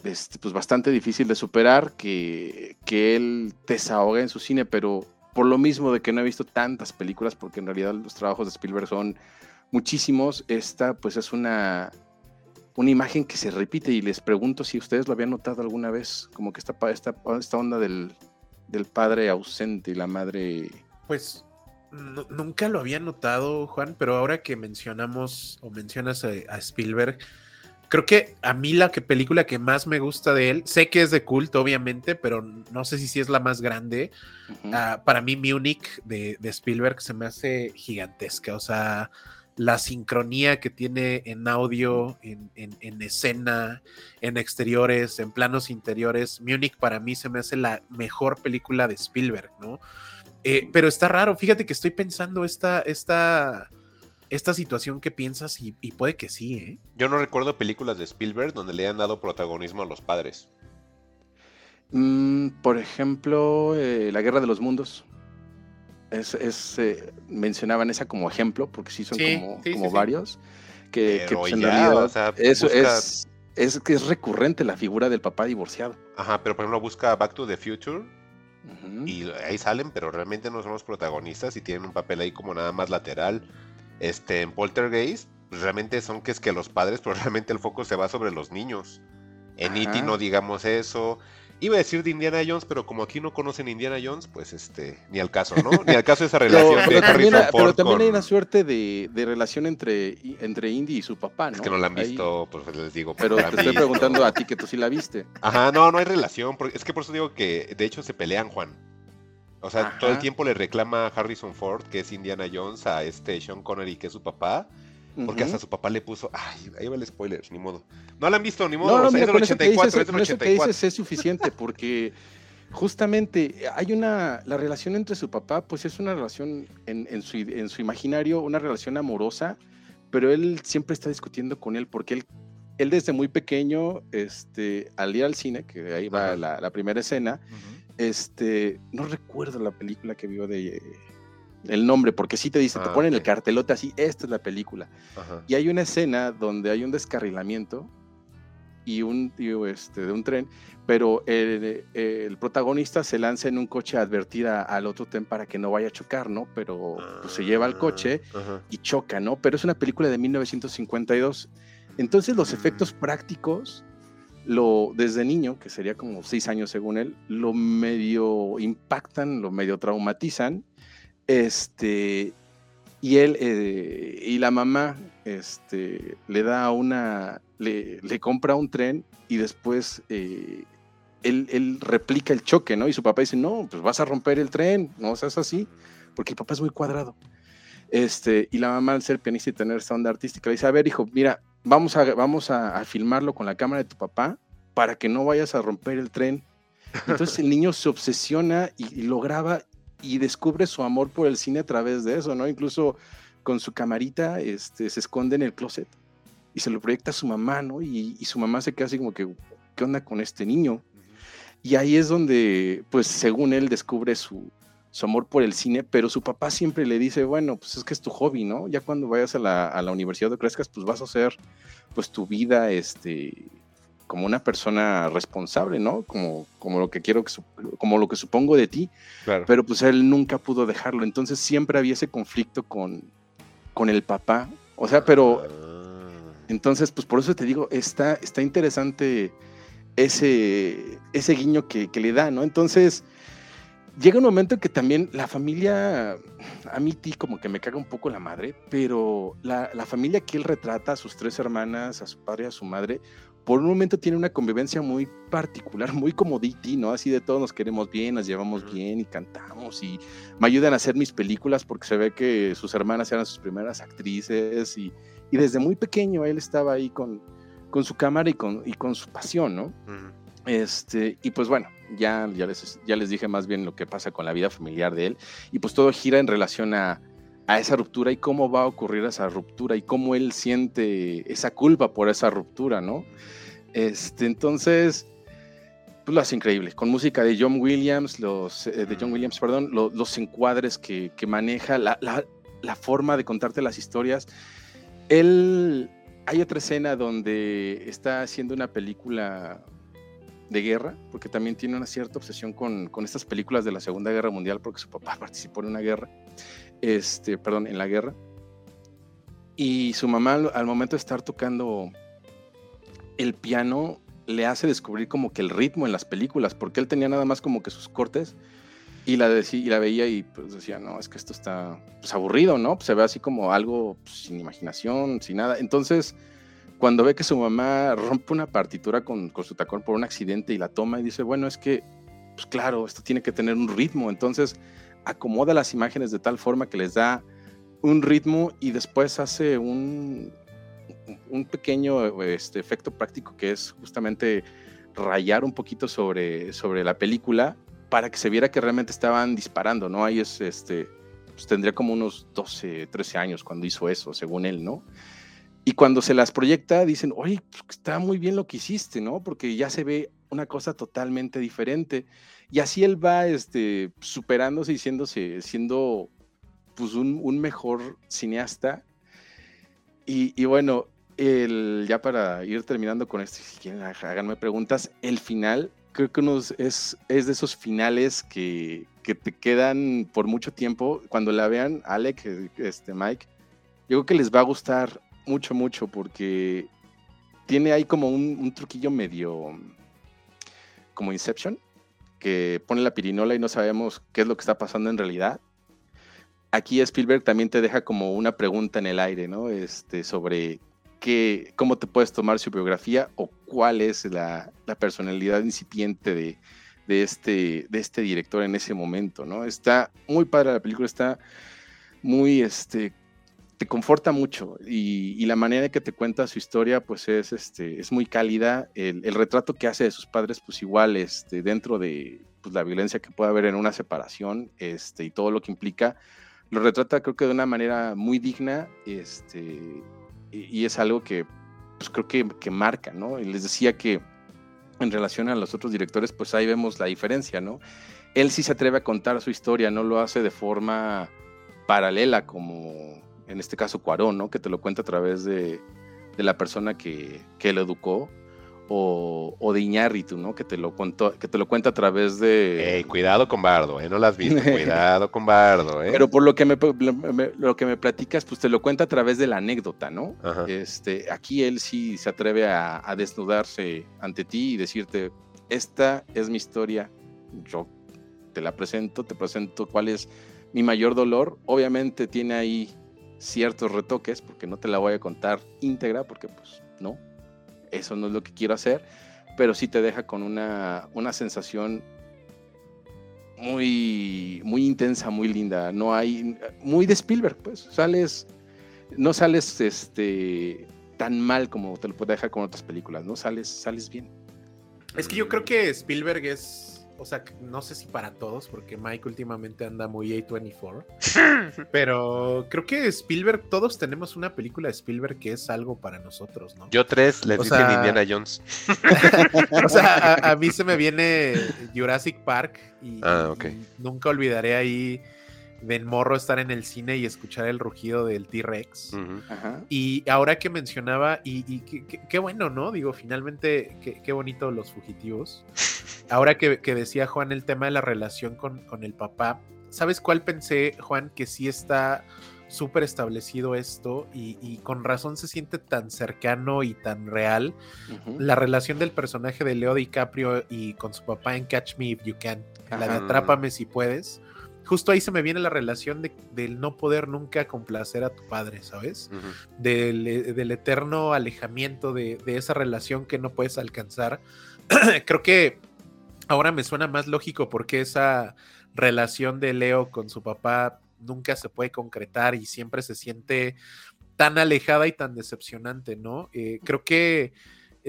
este, pues bastante difícil de superar, que, que él desahoga en su cine, pero por lo mismo de que no he visto tantas películas, porque en realidad los trabajos de Spielberg son muchísimos, esta pues es una, una imagen que se repite y les pregunto si ustedes lo habían notado alguna vez, como que esta, esta, esta onda del, del padre ausente y la madre... Pues nu- nunca lo había notado, Juan, pero ahora que mencionamos o mencionas a Spielberg, creo que a mí la que película que más me gusta de él, sé que es de culto, obviamente, pero no sé si sí es la más grande. Ah, para mí, Munich de, de Spielberg se me hace gigantesca. O sea, la sincronía que tiene en audio, en, en- en escena, en exteriores, en planos interiores. Munich para mí se me hace la mejor película de Spielberg, ¿no? Eh, pero está raro, fíjate que estoy pensando esta, esta, esta situación que piensas y, y puede que sí, ¿eh? Yo no recuerdo películas de Spielberg donde le hayan dado protagonismo a los padres. Mm, por ejemplo, eh, La Guerra de los Mundos. Es, es, eh, mencionaban esa como ejemplo, porque sí son Sí, como, sí, como sí, sí. varios. Que, que, Pero pues, en ya, realidad o sea, eso busca- es, es que es recurrente la figura del papá divorciado. Ajá, pero por ejemplo busca Back to the Future y ahí salen, pero realmente no son los protagonistas y tienen un papel ahí como nada más lateral. Este, en Poltergeist, pues, realmente son que es que los padres, pero realmente el foco se va sobre los niños. En E.T. No digamos eso. Iba a decir de Indiana Jones, pero como aquí no conocen Indiana Jones, pues este, ni al caso, ¿no? Ni al caso esa relación pero de también, Harrison pero Ford también con... hay una suerte de, de relación entre, entre Indy y su papá, ¿no? Es que no la han Ahí- visto, pues les digo. pero no te estoy visto. preguntando a ti que tú sí la viste. Ajá, no, no hay relación. porque- es que por eso digo que de hecho se pelean, Juan. O sea, todo el Ajá. tiempo le reclama a Harrison Ford, que es Indiana Jones, a este Sean Connery, que es su papá. Porque Ujú. hasta su papá le puso. Ay, ahí va el spoiler, ni modo. No la han visto, ni modo. No, no, o sea, mira, es del con eso que 84, dices, es del con eso que 84. dices es suficiente porque justamente hay una, la relación entre su papá, pues es una relación en, en su, en su imaginario, una relación amorosa, pero él siempre está discutiendo con él porque él, él desde muy pequeño, este, al ir al cine, que ahí va Ajá. la, la primera escena, este, no recuerdo la película que vio de... El nombre, porque sí te dice, te Ah, ponen el ok. cartelote así, esta es la película. Ajá. Y hay una escena donde hay un descarrilamiento y un y, este, de un tren, pero el, el protagonista se lanza en un coche a advertir a- al otro tren para que no vaya a chocar, ¿no? Pero pues, se lleva el coche Ah, Ajá. y choca, ¿no? Pero es una película de 1952. Entonces los Mm. efectos prácticos, lo, desde niño, que sería como seis años según él, lo medio impactan, lo medio traumatizan. Este, y él eh, y la mamá este, le da una, le, le compra un tren y después eh, él, él replica el choque, ¿no? Y su papá dice, no, pues vas a romper el tren, no seas así, porque el papá es muy cuadrado. Este, y la mamá, al ser pianista y tener esta onda artística, le dice, a ver, hijo, mira, vamos a, vamos a, a filmarlo con la cámara de tu papá para que no vayas a romper el tren. Entonces el niño se obsesiona y, y lo graba y descubre su amor por el cine a través de eso, ¿no? Incluso con su camarita este, se esconde en el closet y se lo proyecta a su mamá, ¿no? Y, y su mamá se queda así como que, ¿qué onda con este niño? Y ahí es donde, pues según él, descubre su, su amor por el cine, pero su papá siempre le dice, bueno, pues es que es tu hobby, ¿no? Ya cuando vayas a la, a la universidad o crezcas, pues vas a hacer pues tu vida, este, como una persona responsable, ¿no? Como, como lo que quiero, que, como lo que supongo de ti, Claro. pero pues él nunca pudo dejarlo, entonces siempre había ese conflicto con, con el papá, o sea, pero Ah. entonces, pues por eso te digo, está, está interesante ese, ese guiño que, que le da, ¿no? Entonces, llega un momento en que también la familia, a mí ti como que me caga un poco la madre, pero la, la familia que él retrata, a sus tres hermanas, a su padre a su madre, por un momento tiene una convivencia muy particular, muy como D.T., ¿no? Así de todos nos queremos bien, nos llevamos bien y cantamos y me ayudan a hacer mis películas porque se ve que sus hermanas eran sus primeras actrices y, y desde muy pequeño él estaba ahí con, con su cámara y con, y con su pasión, ¿no? Ujú. Este, y pues bueno, ya, ya, les, ya les dije más bien lo que pasa con la vida familiar de él. Y pues todo gira en relación a, a esa ruptura y cómo va a ocurrir esa ruptura y cómo él siente esa culpa por esa ruptura, ¿no? Este, entonces, pues lo hace increíble. Con música de John Williams, los, eh, de John Williams, perdón, lo- los encuadres que, que maneja, la, la- la forma de contarte las historias. Él, hay otra escena donde está haciendo una película de guerra, porque también tiene una cierta obsesión con, con estas películas de la Segunda Guerra Mundial, porque su papá participó en una guerra, este, perdón, en la guerra. Y su mamá al, momento de estar tocando el piano le hace descubrir como que el ritmo en las películas, porque él tenía nada más como que sus cortes y la, decí- y la veía y pues decía, no, es que esto está pues, aburrido, ¿no? Pues, se ve así como algo pues, sin imaginación, sin nada. Entonces, cuando ve que su mamá rompe una partitura con, su tacón por un accidente y la toma y dice, bueno, es que, pues claro, esto tiene que tener un ritmo. Entonces, acomoda las imágenes de tal forma que les da un ritmo y después hace un, un pequeño este, efecto práctico que es justamente rayar un poquito sobre, sobre la película para que se viera que realmente estaban disparando, ¿no? Ahí es, este, pues tendría como unos 12, 13 años cuando hizo eso, según él, ¿no? Y cuando se las proyecta, dicen, oye, pues, está muy bien lo que hiciste, ¿no? Porque ya se ve una cosa totalmente diferente. Y así él va este, superándose y siéndose, siendo pues, un, un mejor cineasta. Y, y bueno, el, ya para ir terminando con esto, si quieren háganme preguntas, el final creo que unos es, es de esos finales que, que te quedan por mucho tiempo. Cuando la vean, Alec, eh, este, Mike, yo creo que les va a gustar mucho, mucho, porque tiene ahí como un, truquillo medio como Inception, que pone la pirinola y no sabemos qué es lo que está pasando en realidad. Aquí Spielberg también te deja como una pregunta en el aire, ¿no? Este, sobre qué, cómo te puedes tomar su biografía o cuál es la, la personalidad incipiente de, de, este, de este director en ese momento, ¿no? Está muy padre la película, está muy, este, te conforta mucho y, y la manera en que te cuenta su historia, pues es, este, es muy cálida. El, retrato que hace de sus padres, pues igual, este, dentro de pues, la violencia que puede haber en una separación este, y todo lo que implica, lo retrata creo que de una manera muy digna este, y, y es algo que pues, creo que, que marca, ¿no? Y les decía que en relación a los otros directores, pues ahí vemos la diferencia, ¿no? Él sí se atreve a contar su historia, no lo hace de forma paralela como en este caso Cuarón, ¿no? Que te lo cuenta a través de, de la persona que, que lo educó, o, o de Iñárritu, ¿no? Que te lo contó, que te lo cuenta a través de. Ey, cuidado con Bardo, ¿eh? No las visto. cuidado con Bardo, ¿eh? Pero por lo que me, me- lo que me platicas, pues te lo cuenta a través de la anécdota, ¿no? Ajá. Este, aquí él sí se atreve a, a desnudarse ante ti y decirte, esta es mi historia, yo te la presento, te presento cuál es mi mayor dolor. Obviamente tiene ahí ciertos retoques, porque no te la voy a contar íntegra, porque pues no, eso no es lo que quiero hacer, pero sí te deja con una, una sensación muy, muy intensa, muy linda. No hay, muy de Spielberg, pues. Sales, no sales este, tan mal como te lo puede dejar con otras películas, ¿no? Sales, sales bien. Es que yo creo que Spielberg es, o sea, no sé si para todos, porque Mike últimamente anda muy A24, pero creo que Spielberg, todos tenemos una película de Spielberg que es algo para nosotros, ¿no? Yo tres les O dicen sea- Indiana Jones. O sea, a, a mí se me viene Jurassic Park y, Ah, y nunca olvidaré ahí de morro estar en el cine y escuchar el rugido del T-Rex. Y ahora que mencionaba, y, y qué, bueno, ¿no? Digo, finalmente, qué, bonito los fugitivos. Ahora que, que decía Juan el tema de la relación con, con el papá, ¿sabes cuál pensé, Juan? Que sí está súper establecido esto y, y con razón se siente tan cercano y tan real la relación del personaje de Leo DiCaprio y con su papá en Catch Me If You Can, en la de. Atrápame si puedes. Justo ahí se me viene la relación de, del no poder nunca complacer a tu padre, ¿sabes? Del, eh, del eterno alejamiento de, de esa relación que no puedes alcanzar. Creo que ahora me suena más lógico porque esa relación de Leo con su papá nunca se puede concretar y siempre se siente tan alejada y tan decepcionante, ¿no? Eh, creo que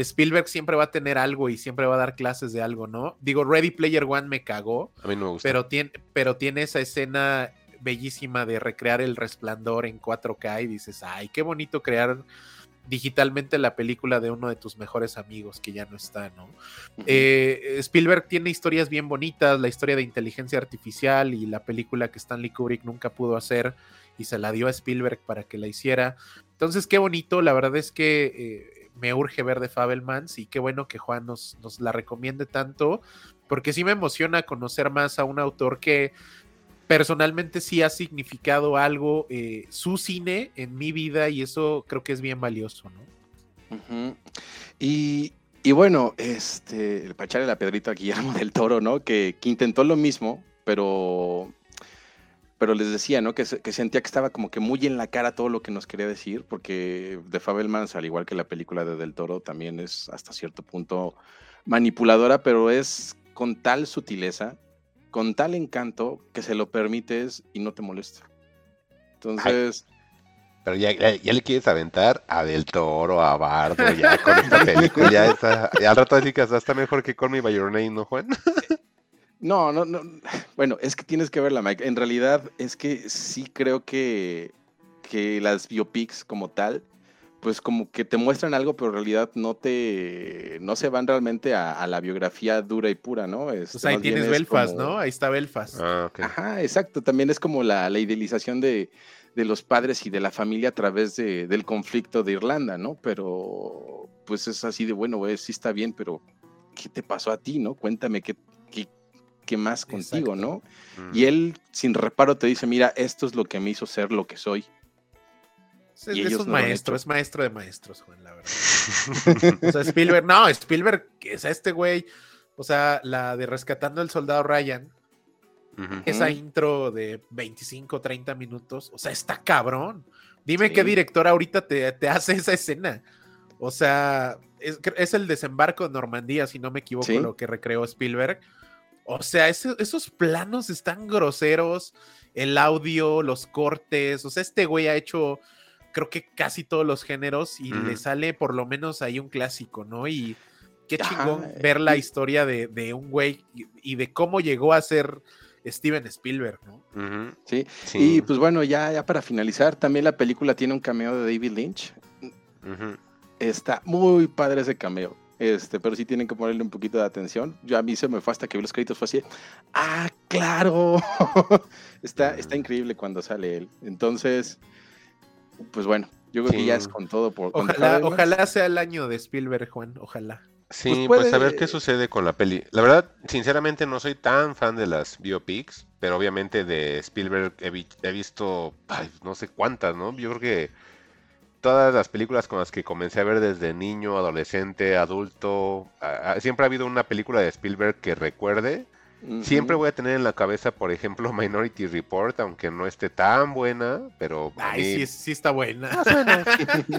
Spielberg siempre va a tener algo y siempre va a dar clases de algo, ¿no? Digo, Ready Player One me cagó, A mí no me gusta. pero tiene, pero tiene esa escena bellísima de recrear el resplandor en 4K y dices, ay, qué bonito crear digitalmente la película de uno de tus mejores amigos que ya no está, ¿no? Eh, Spielberg tiene historias bien bonitas, la historia de inteligencia artificial y la película que Stanley Kubrick nunca pudo hacer y se la dio a Spielberg para que la hiciera. Entonces, qué bonito, la verdad es que eh, me urge ver de Fabelmans y qué bueno que Juan nos, nos la recomiende tanto, porque sí me emociona conocer más a un autor que personalmente sí ha significado algo eh, su cine en mi vida y eso creo que es bien valioso, ¿no? Y, y bueno, este, para echarle la pedrita a Guillermo del Toro, ¿no? Que, que intentó lo mismo, pero, pero les decía, ¿no? Que, que sentía que estaba como que muy en la cara todo lo que nos quería decir, porque The Fabelmans, al igual que la película de Del Toro, también es hasta cierto punto manipuladora, pero es con tal sutileza, con tal encanto, que se lo permites y no te molesta. Entonces... Pero ya, ya, ya le quieres aventar a Del Toro, a Bardo, ya con esta película, ya está. al rato así que hasta está mejor que Call Me By Your Name, ¿no, Juan? No, no, no. Bueno, es que tienes que verla, Mike. En realidad es que sí creo que, que las biopics como tal, pues como que te muestran algo, pero en realidad no te, no se van realmente a, a la biografía dura y pura, ¿no? Este, Pues ahí tienes es Belfast, como- ¿no? Ahí está Belfast. Ah, ok. Ajá, exacto. También es como la, la idealización de, de los padres y de la familia a través de- del conflicto de Irlanda, ¿no? Pero pues es así de, bueno, güey, sí está bien, pero ¿qué te pasó a ti, no? Cuéntame qué, qué, más contigo, Exacto. ¿no? Mm. Y él sin reparo te dice, mira, esto es lo que me hizo ser lo que soy. Es, y ellos no maestro, es maestro de maestros, Juan, la verdad. o sea, Spielberg, no, Spielberg, que es este güey, o sea, la de Rescatando al Soldado Ryan, esa intro de 25, 30 minutos, o sea, está cabrón. Dime Sí. qué director ahorita te, te hace esa escena. O sea, es, es el desembarco de Normandía, si no me equivoco, Sí. lo que recreó Spielberg. O sea, ese- esos planos están groseros, el audio, los cortes, o sea, este güey ha hecho, creo que casi todos los géneros y le sale por lo menos ahí un clásico, ¿no? Y qué chingón eh, ver la historia de, de un güey y, y de cómo llegó a ser Steven Spielberg, ¿no? ¿sí? Sí. Y pues bueno, ya, ya para finalizar, también la película tiene un cameo de David Lynch. Está muy padre ese cameo. Este, pero sí tienen que ponerle un poquito de atención. Yo a mí se me fue hasta que vi los créditos, fue así, ah, claro. está, está increíble cuando sale él. Entonces, pues bueno, yo creo que ya es con todo por con Ojalá, ojalá sea el año de Spielberg, Juan, ojalá. Sí, Pues pues, a ver puede- qué sucede con la peli. La verdad, sinceramente no soy tan fan de las biopics, pero obviamente de Spielberg he, vi- he visto ay, no sé cuántas, ¿no? Yo creo que todas las películas con las que comencé a ver desde niño, adolescente, adulto, siempre ha habido una película de Spielberg que recuerde. Siempre voy a tener en la cabeza, por ejemplo, Minority Report, aunque no esté tan buena, pero Ay, mí- sí, sí está buena.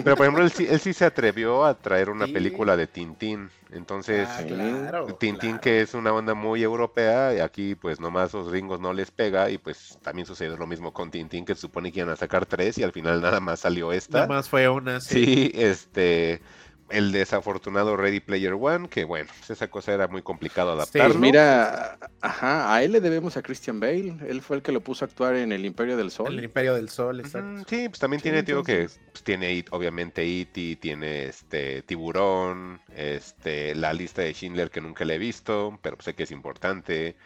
Pero por ejemplo, él sí, él sí se atrevió a traer una Sí. película de Tintín. Entonces, Ah, claro. Tintín claro. que es una onda muy europea, y aquí pues nomás los gringos no les pega, y pues también sucedió lo mismo con Tintín, que se supone que iban a sacar tres, y al final nada más salió esta. Nada más fue una. Sí. Sí, este, el desafortunado Ready Player One, que bueno, pues esa cosa era muy complicado Sí, adaptarlo. Pues mira, ajá, a él le debemos a Christian Bale. Él fue el que lo puso a actuar en El Imperio del Sol. El Imperio del Sol, exacto. Sí, pues también Sí, tiene, digo que pues, tiene It- obviamente E.T., tiene este Tiburón, este la lista de Schindler que nunca le he visto, pero sé que es importante.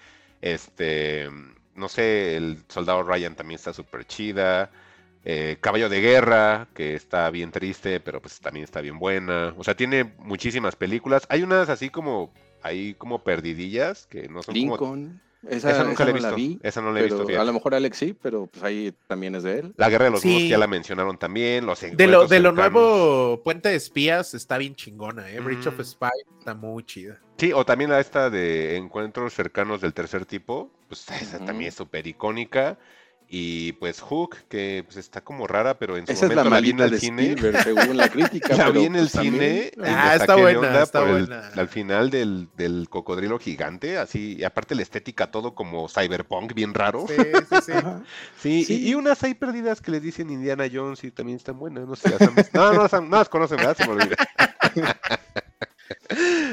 Este, no sé, el Soldado Ryan también está súper chida. Eh, Caballo de Guerra, que está bien triste, pero pues también está bien buena. O sea, tiene muchísimas películas. Hay unas así como, ahí como perdidillas, que no son como... Lincoln. Esa, Esa nunca la he no la visto. vi. Esa no la he pero visto, fíjate. a lo mejor Alex sí, pero pues ahí también es de él. La Guerra de los Mundos Sí. que ya la mencionaron también. Los De lo, encuentros de lo nuevo Puente de Espías está bien chingona, ¿eh? Bridge of. Spies está muy chida. Sí, o también la esta de encuentros cercanos del tercer tipo, pues esa también es súper icónica. Y pues Hook, que pues está como rara, pero en su Esa es la momento la vi en el de cine. Spielberg, según la crítica. La pero, vi en el pues, también- cine Ah, está buena, onda está el- buena. al final del, del cocodrilo gigante, así, y aparte la estética todo como cyberpunk, bien raro. Sí, sí, sí. Sí, y- unas ahí perdidas que les dicen Indiana Jones y también están buenas, no sé, las han visto. No, no, las han- no las conocen, ¿verdad? Se me olvida.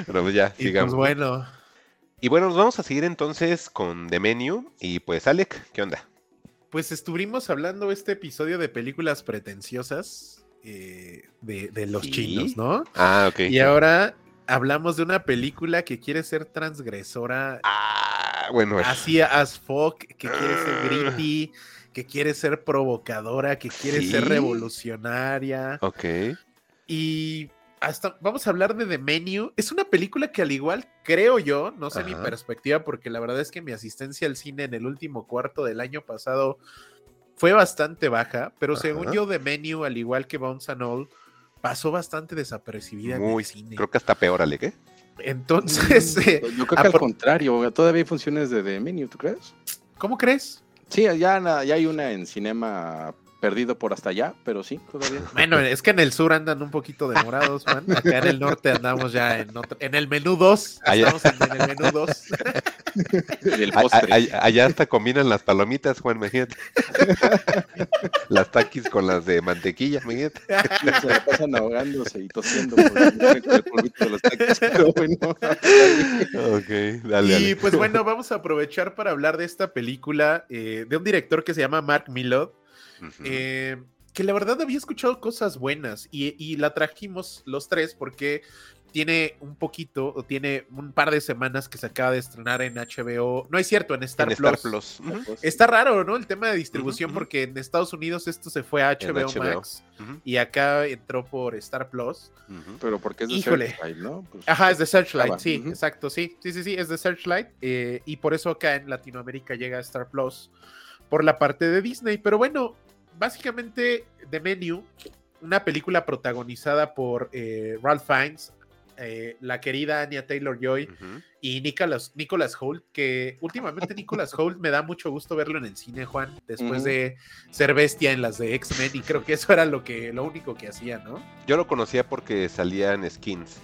Pero pues ya, Y pues sigamos. bueno, Y bueno, nos vamos a seguir entonces con The Menu. Y pues, Alec, ¿qué onda? Pues estuvimos hablando este episodio de películas pretenciosas eh, de, de los Sí. chinos, ¿no? Ah, ok. Y ahora hablamos de una película que quiere ser transgresora, Ah, bueno. así as fuck, que quiere ser Ah. gritty, que quiere ser provocadora, que quiere ser revolucionaria. Ok. Y hasta vamos a hablar de The Menu. Es una película que al igual creo yo, no sé mi Ajá. perspectiva, porque la verdad es que mi asistencia al cine en el último cuarto del año pasado fue bastante baja, pero según yo The Menu, al igual que Bones and All, pasó bastante desapercibida en Muy. el cine. Creo que hasta peor, Ale, ¿qué? Entonces, eh, Yo creo que al contrario, todavía hay funciones de The Menu, ¿tú crees? ¿cómo crees? Sí, ya, ya hay una en cinema perdido por hasta allá, pero sí, todavía. Bueno, es que en el sur andan un poquito demorados, Juan. Acá en el norte andamos ya en, otro- en el menú 2. Allá. Estamos en, en el menú 2. El A- a- postre. a- allá hasta combinan las palomitas, Juan, imagínate. las taquis con las de mantequilla, imagínate. Se la pasan ahogándose y tosiendo por el, por el polvito de los taquis. Pero bueno, Ok, dale, Y dale. pues bueno, vamos a aprovechar para hablar de esta película eh, de un director que se llama Mark Millot, Eh, que la verdad había escuchado cosas buenas y, y la trajimos los tres porque tiene un poquito, o tiene un par de semanas que se acaba de estrenar en HBO, no es cierto, en Star, en Plus. Star Plus. Está raro, ¿no? El tema de distribución porque en Estados Unidos esto se fue a HBO, HBO. Max y acá entró por Star Plus. pero porque es de Híjole. Searchlight, ¿no? Pues, Ajá, es de Searchlight, Estaba, sí, exacto, sí, sí, sí, sí, es de Searchlight eh, y por eso acá en Latinoamérica llega a Star Plus por la parte de Disney, pero bueno, básicamente The Menu, una película protagonizada por eh, Ralph Fiennes, eh, la querida Anya Taylor-Joy Ujú. y Nicholas, Nicholas Holt, que últimamente Nicholas Holt me da mucho gusto verlo en el cine, Juan, después de ser bestia en las de X-Men y creo que eso era lo, que, lo único que hacía, ¿no? Yo lo conocía porque salía en Skins.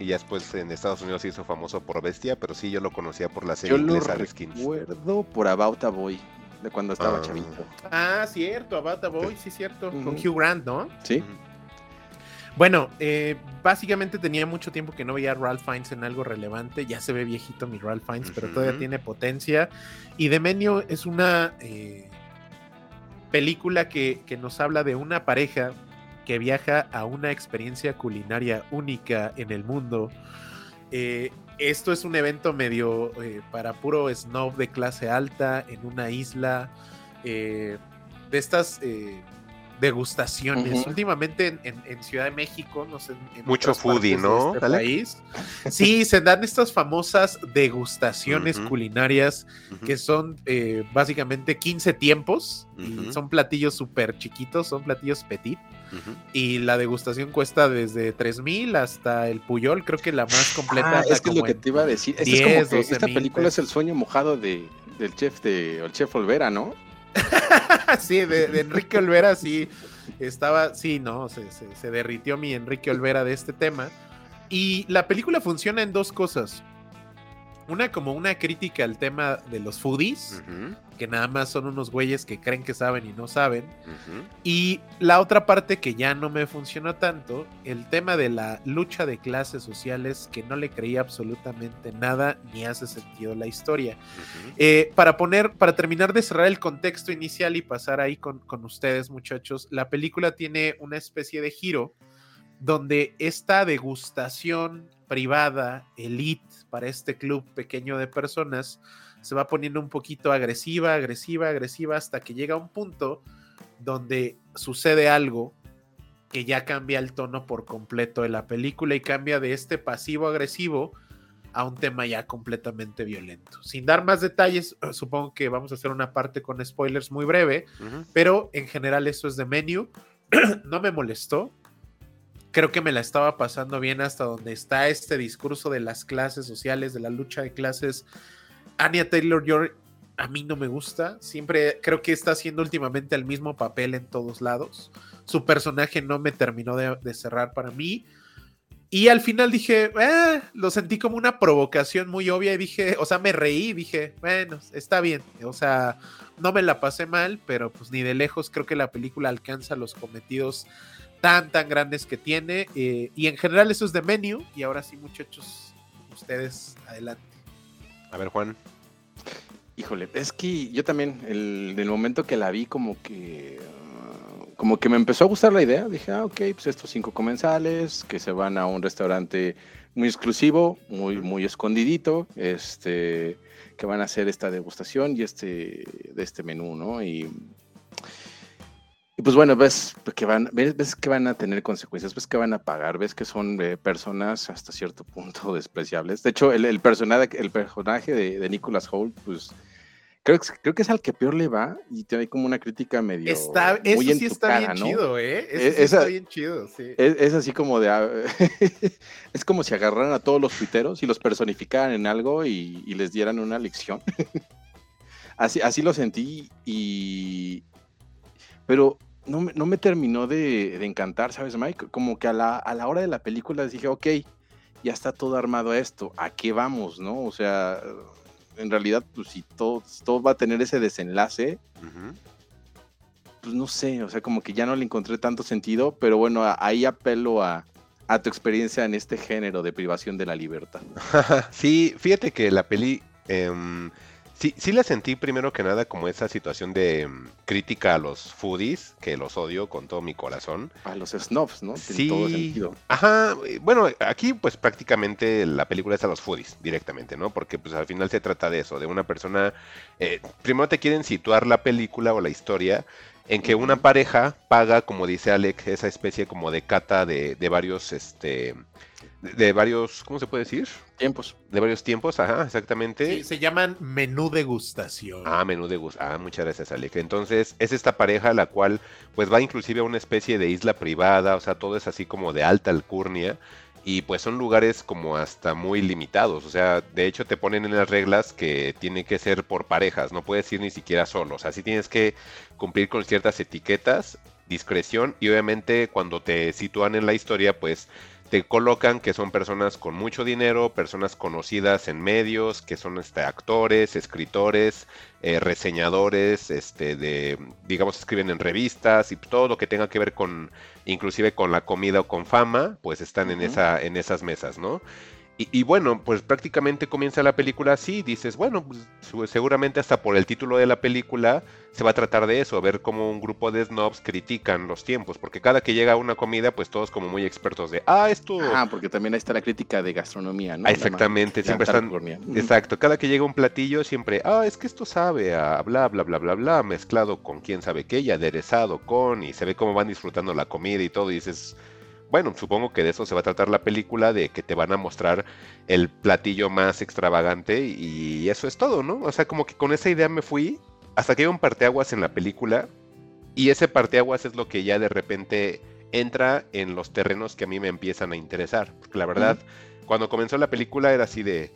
Y ya después en Estados Unidos se hizo famoso por Bestia, pero sí yo lo conocía por la serie Yo lo inglesa de Skins. recuerdo por About a Boy, de cuando estaba Ah. chavito. Ah, cierto, About a Boy, sí, cierto, con. Hugh Grant, ¿no? Sí. Bueno, eh, básicamente tenía mucho tiempo que no veía a Ralph Fiennes en algo relevante. Ya se ve viejito mi Ralph Fiennes, pero todavía tiene potencia. Y Menu es una eh, película que, que nos habla de una pareja que viaja a una experiencia culinaria única en el mundo. Eh, esto es un evento medio eh, para puro snob de clase alta en una isla eh, de estas eh, degustaciones. Últimamente en, en- en Ciudad de México, no sé, en Mucho foodie, ¿no, este país, sí, se dan estas famosas degustaciones culinarias que son eh, básicamente 15 tiempos y son platillos súper chiquitos, son platillos petit. Y la degustación cuesta desde 3000 hasta el Puyol. Creo que la más completa Ah, es que es lo que te iba a decir. Esta, 10, es como que 12 esta mil película es el sueño mojado de, del chef de, el chef Olvera, ¿no? sí, de, de Enrique Olvera, sí. Estaba, sí, no, se, se- se derritió mi Enrique Olvera de este tema. Y la película funciona en dos cosas. Una como una crítica al tema de los foodies, que nada más son unos güeyes que creen que saben y no saben. Y la otra parte que ya no me funcionó tanto, el tema de la lucha de clases sociales, que no le creía absolutamente nada ni hace sentido la historia. Eh, para poner, para terminar de cerrar el contexto inicial y pasar ahí con, con ustedes, muchachos, la película tiene una especie de giro donde esta degustación privada, elite, para este club pequeño de personas, se va poniendo un poquito agresiva, agresiva, agresiva, hasta que llega un punto donde sucede algo que ya cambia el tono por completo de la película y cambia de este pasivo agresivo a un tema ya completamente violento. Sin dar más detalles, supongo que vamos a hacer una parte con spoilers muy breve, pero en general eso es de menú. no me molestó. Creo que me la estaba pasando bien hasta donde está este discurso de las clases sociales, de la lucha de clases. Anya Taylor Joy a mí no me gusta. Siempre creo que está haciendo últimamente el mismo papel en todos lados. Su personaje no me terminó de, cerrar para mí. Y al final dije, "Eh", lo sentí como una provocación muy obvia y dije, o sea, me reí dije, bueno, está bien. O sea, no me la pasé mal, pero pues ni de lejos creo que la película alcanza los cometidos tan, tan grandes que tiene. eh, y en general eso es de menú. Y ahora sí, muchachos, ustedes adelante. A ver, Juan. Híjole, es que yo también, el, del momento que la vi, como que. como que me empezó a gustar la idea. Dije, ah, ok, pues estos cinco comensales que se van a un restaurante muy exclusivo, muy, muy escondidito, este, que van a hacer esta degustación y este, de este menú, ¿no? Y, y pues bueno, ves que van, ves, ves que van a tener consecuencias, ves que van a pagar, ves que son eh, personas hasta cierto punto despreciables. De hecho, el, el personaje, el personaje de, de Nicholas Holt, pues creo, que- creo que es al que peor le va y tiene como una crítica medio. Está, eso muy en sí tu está cara, bien ¿no? chido, ¿eh? Eso E- sí esa- está bien chido, sí. Es, es así como de. ah, es como si agarraran a todos los tuiteros y los personificaran en algo y, y les dieran una lección. así, así lo sentí y. Pero no me, no me terminó de, de encantar, ¿sabes, Mike? Como que a la, a la hora de la película dije, ok, ya está todo armado esto, ¿a qué vamos, no? O sea, en realidad, pues si todo, todo va a tener ese desenlace, pues no sé, o sea, como que ya no le encontré tanto sentido, pero bueno, ahí apelo a, a tu experiencia en este género de privación de la libertad. sí, fíjate que la peli, em, sí, sí la sentí primero que nada como esa situación de em, crítica a los foodies, que los odio con todo mi corazón. A los snobs, ¿no? En Sí. todo sentido. Ajá, bueno, aquí pues prácticamente la película es a los foodies directamente, ¿no? Porque pues al final se trata de eso, de una persona, eh, primero te quieren situar la película o la historia en que una pareja paga, como dice Alec, esa especie como de cata de, de varios, este, de, varios, ¿cómo se puede decir? Tiempos. De varios tiempos, ajá, exactamente. Sí, se llaman menú degustación. Ah, menú de gusto. Ah, muchas gracias, Alec. Entonces, es esta pareja la cual, pues, va inclusive a una especie de isla privada, o sea, todo es así como de alta alcurnia, y pues son lugares como hasta muy limitados, o sea, de hecho te ponen en las reglas que tiene que ser por parejas, no puedes ir ni siquiera solo, o sea, sí tienes que cumplir con ciertas etiquetas, discreción, y obviamente cuando te sitúan en la historia, pues te colocan que son personas con mucho dinero, personas conocidas en medios, que son este, actores, escritores, eh, reseñadores, este, de, digamos, escriben en revistas y todo lo que tenga que ver con, inclusive con la comida o con fama, pues están en, esa, en esas mesas, ¿no? Y, y bueno, pues prácticamente comienza la película así, dices, bueno, pues seguramente hasta por el título de la película se va a tratar de eso, ver cómo un grupo de snobs critican los tiempos, porque cada que llega una comida, pues todos como muy expertos de, ah, esto... Ah, porque también ahí está la crítica de gastronomía, ¿no? Ah, exactamente, siempre están... Exacto, cada que llega un platillo siempre, ah, es que esto sabe a bla, bla, bla, bla, bla, mezclado con quién sabe qué y aderezado con, y se ve cómo van disfrutando la comida y todo, y dices, bueno, supongo que de eso se va a tratar la película, de que te van a mostrar el platillo más extravagante y eso es todo, ¿no? O sea, como que con esa idea me fui hasta que hay un parteaguas en la película y ese parteaguas es lo que ya de repente entra en los terrenos que a mí me empiezan a interesar, porque la verdad, cuando comenzó la película era así de...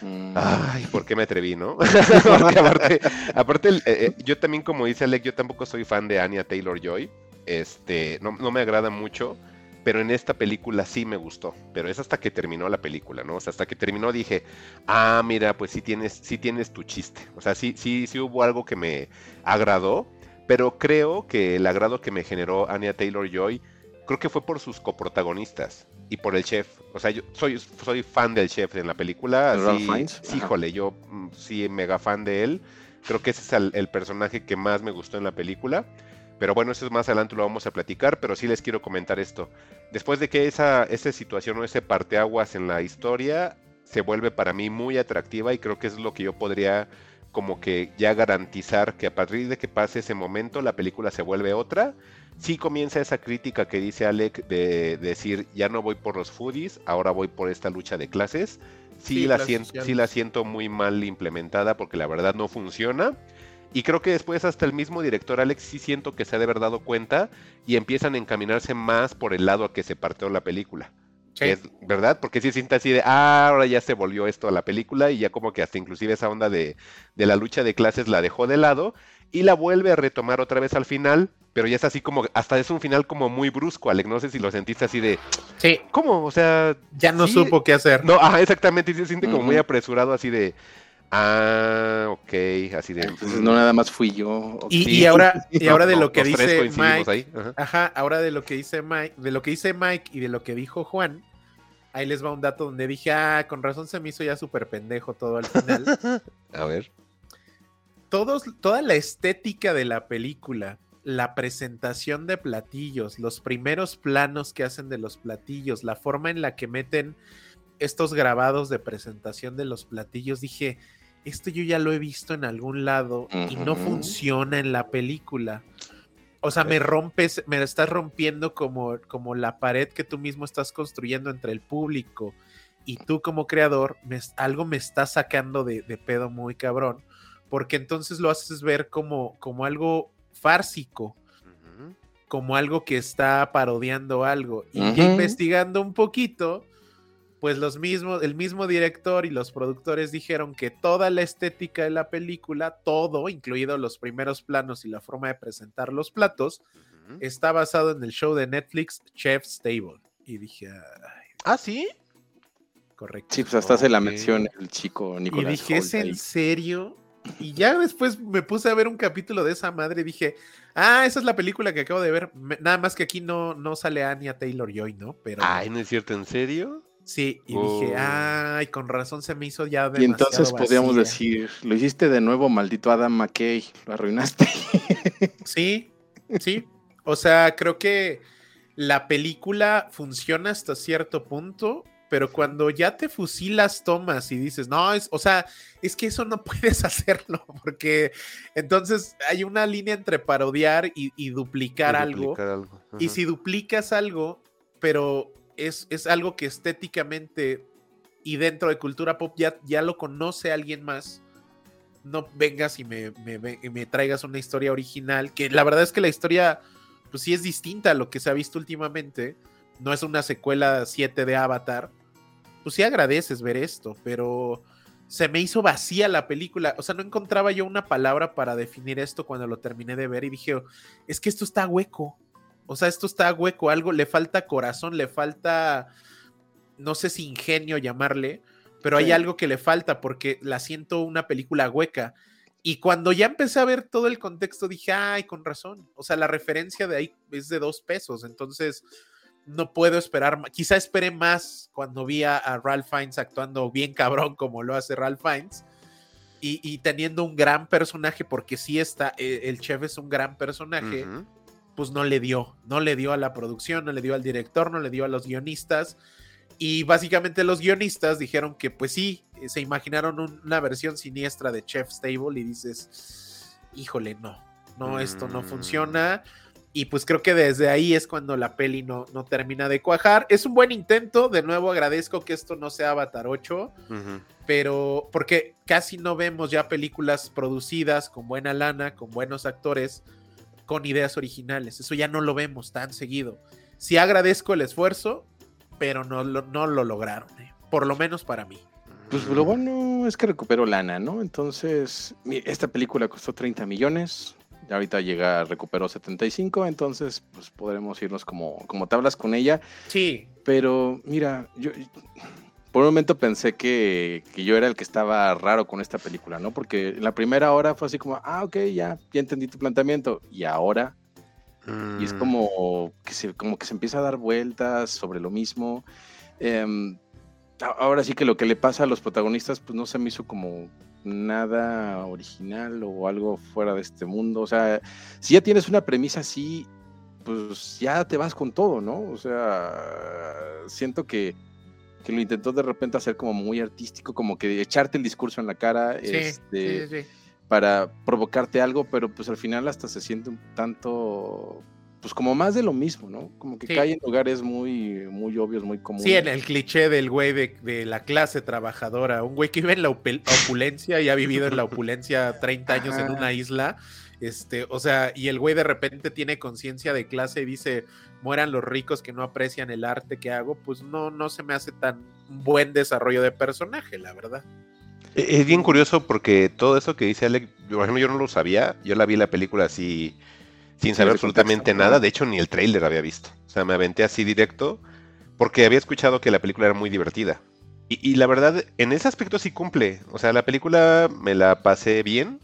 Mm, Ay, ¿por qué me atreví, no? Porque aparte, aparte eh, eh, yo también, como dice Alec, yo tampoco soy fan de Anya Taylor Joy. Este, no, no me agrada mucho, pero en esta película sí me gustó. Pero es hasta que terminó la película, ¿no? O sea, hasta que terminó dije, ah, mira, pues sí tienes, sí tienes tu chiste. O sea, sí, sí, sí hubo algo que me agradó, pero creo que el agrado que me generó Anya Taylor Joy, creo que fue por sus coprotagonistas y por el chef. O sea, yo soy, soy fan del chef en la película. Sí, Ajá. híjole, yo mm, sí, mega fan de él. Creo que ese es el, el personaje que más me gustó en la película. Pero bueno, eso es más adelante lo vamos a platicar, pero sí les quiero comentar esto. Después de que esa, esa situación o ese parteaguas en la historia se vuelve para mí muy atractiva y creo que es lo que yo podría como que ya garantizar que a partir de que pase ese momento la película se vuelve otra. Sí comienza esa crítica que dice Alec de, decir ya no voy por los foodies, ahora voy por esta lucha de clases. Sí, Sí, la siento, sí la siento muy mal implementada porque la verdad no funciona. Y creo que después hasta el mismo director Alex sí siento que se ha de haber dado cuenta y empiezan a encaminarse más por el lado a que se partió la película. Sí. Que es, ¿Verdad? Porque sí siente así de, ah, ahora ya se volvió esto a la película y ya como que hasta inclusive esa onda de, de la lucha de clases la dejó de lado y la vuelve a retomar otra vez al final, pero ya es así como, hasta es un final como muy brusco, Alex, no sé si lo sentiste así de, Sí, ¿cómo? O sea, ya no Sí. supo qué hacer. no, ajá, exactamente, y se siente como muy apresurado así de, ah, ok, así de... Entonces no nada más fui yo. Y, y ahora, y no, ahora de no, lo que dice Mike, ahí, ajá. ajá, ahora de lo que dice Mike, de lo que dice Mike y de lo que dijo Juan, ahí les va un dato donde dije, ah, con razón se me hizo ya súper pendejo todo al final. A ver. Todos, toda la estética de la película la presentación de platillos, los primeros planos que hacen de los platillos, la forma en la que meten estos grabados de presentación de los platillos, dije, esto yo ya lo he visto en algún lado y no funciona en la película. O sea, me rompes, me estás rompiendo como, como la pared que tú mismo estás construyendo entre el público y tú como creador, me, algo me está sacando de, de pedo muy cabrón, porque entonces lo haces ver como, como algo fársico, como algo que está parodiando algo. Y ya investigando un poquito, pues los mismos, el mismo director y los productores dijeron que toda la estética de la película, todo, incluido los primeros planos y la forma de presentar los platos, está basado en el show de Netflix Chef's Table. Y dije, "Ay, Ah, sí. correcto. Sí, pues hasta hace la Ok. mención el chico Y Nicolás dije, ¿es en serio? Y ya después me puse a ver un capítulo de esa madre y dije, ah, esa es la película que acabo de ver. Me- Nada más que aquí no, no sale Anya Taylor Joy, ¿no? Pero Ay, no es cierto, ¿en serio? Sí, y Oh. dije, ay, con razón se me hizo ya Y entonces demasiado podríamos vacía". decir, lo hiciste de nuevo, maldito Adam McKay, lo arruinaste. Sí, sí. O sea, creo que la película funciona hasta cierto punto, pero cuando ya te fusilas tomas y dices, no, es, o sea, es que eso no puedes hacerlo, porque entonces hay una línea entre parodiar y, y duplicar Y algo. duplicar algo. Y si duplicas algo, pero es, es algo que estéticamente y dentro de cultura pop ya, ya lo conoce alguien más, no vengas y me, me- me- traigas una historia original, que la verdad es que la historia, pues sí es distinta a lo que se ha visto últimamente, no es una secuela 7 de Avatar, pues sí agradeces ver esto, pero se me hizo vacía la película, o sea, no encontraba yo una palabra para definir esto cuando lo terminé de ver y dije, es que esto está hueco, o sea, esto está hueco, algo le falta corazón, le falta, no sé si ingenio llamarle, pero hay algo que le falta porque la siento una película hueca. Y cuando ya empecé a ver todo el contexto, dije, ay, con razón. O sea, la referencia de ahí es de dos pesos. Entonces, no puedo esperar. Quizá esperé más cuando vi a, a Ralph Fiennes actuando bien cabrón como lo hace Ralph Fiennes. Y, y teniendo un gran personaje, porque sí está, eh, el chef es un gran personaje. Pues no le dio, no le dio a la producción, no le dio al director, no le dio a los guionistas. Y básicamente los guionistas dijeron que pues sí, se imaginaron un- una versión siniestra de Chef's Table y dices, híjole, no, no, esto no Mm. funciona. Y pues creo que desde ahí es cuando la peli no, no termina de cuajar. Es un buen intento, de nuevo agradezco que esto no sea Avatar 8, Ujú. pero porque casi no vemos ya películas producidas con buena lana, con buenos actores, con ideas originales. Eso ya no lo vemos tan seguido. Sí agradezco el esfuerzo, pero no lo, no lo lograron, eh, por lo menos para mí. Pues lo bueno es que recuperó lana, ¿no? Entonces, esta película costó 30 millones, y ahorita llega, recuperó 75, entonces pues podremos irnos como, como tablas con ella. Sí, Pero mira, yo por un momento pensé que, que yo era el que estaba raro con esta película, ¿no? Porque en la primera hora fue así como, ah, ok, ya, ya entendí tu planteamiento. Y ahora, y es Mm. como que, se, como que se empieza a dar vueltas sobre lo mismo. Em, ahora sí que lo que le pasa a los protagonistas, pues no se me hizo como nada original o algo fuera de este mundo. O sea, si ya tienes una premisa así, pues ya te vas con todo, ¿no? O sea, siento que, que lo intentó de repente hacer como muy artístico, como que echarte el discurso en la cara sí, este, sí, sí, sí. para provocarte algo, pero pues al final hasta se siente un tanto, pues como más de lo mismo, ¿no? Como que cae en lugares muy, muy obvios, muy comunes. Sí, en el cliché del güey de, de la clase trabajadora, un güey que vive en la opul- opulencia y ha vivido en la opulencia 30 años en una isla, este, o sea, y el güey de repente tiene conciencia de clase y dice, mueran los ricos que no aprecian el arte que hago, pues no, no se me hace tan buen desarrollo de personaje, la verdad. E- Es bien curioso porque todo eso que dice Alec, por ejemplo, yo no lo sabía. Yo la vi la película así, sin saber absolutamente contexto, nada. ¿no? De hecho, ni el tráiler había visto. O sea, me aventé así directo porque había escuchado que la película era muy divertida. Y, y la verdad, en ese aspecto sí cumple. O sea, la película me la pasé bien.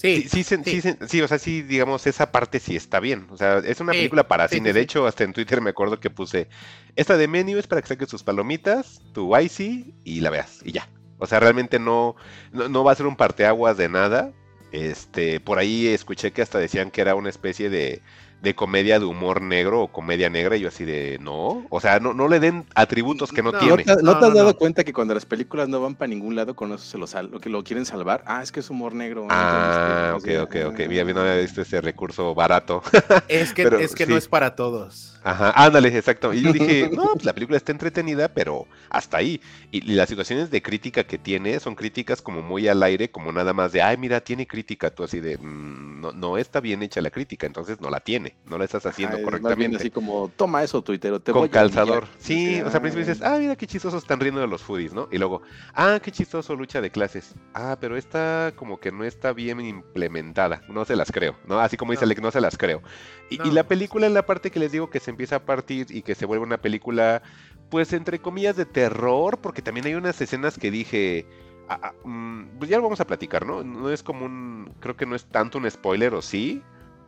Sí, Sí, sí, sí. sí se- sí, o sea, sí, digamos, esa parte sí está bien. O sea, es una película para cine. De hecho, hasta en Twitter me acuerdo que puse, esta de menú es para que saques tus palomitas, tu icy y la veas, y ya. O sea, realmente no, no, no va a ser un parteaguas de nada, Este, por ahí escuché que hasta decían que era una especie de, de comedia de humor negro o comedia negra y yo así de no, o sea, no, no le den atributos que no, No, ¿No tiene. te, no No, te has no, dado no. cuenta que cuando las películas no van para ningún lado, con eso se lo, sal- lo que lo quieren salvar? Ah, es que es humor negro. ¿no? Ah, ok, ok, ok. ah. Mira, no había visto ese recurso barato. Es que, Pero es que sí. no es para todos. Ajá, ándale, exacto. Y yo dije, no, pues la película está entretenida, pero hasta ahí. Y, y las situaciones de crítica que tiene son críticas como muy al aire, como nada más de, ay, mira, tiene crítica. Tú así de, "Mm, no, no está bien hecha la crítica, entonces no la tiene, no la estás haciendo es Más bien correctamente. así como, toma eso, tuitero, te con voy a calzador. humillar". Sí, o sea, al principio dices, ah, mira qué chistosos están riendo de los foodies, ¿no? Y luego, ah, qué chistoso lucha de clases. Ah, pero esta como que no está bien implementada. No se las creo, ¿no? Así como dice No. Alec, no se las creo. Y, y la película es la parte que les digo que se empieza a partir y que se vuelve una película, pues entre comillas, de terror, porque también hay unas escenas que dije. ah, ah, mm, pues ya lo vamos a platicar, ¿no? No es como un. Creo que no es tanto un spoiler, ¿o sí?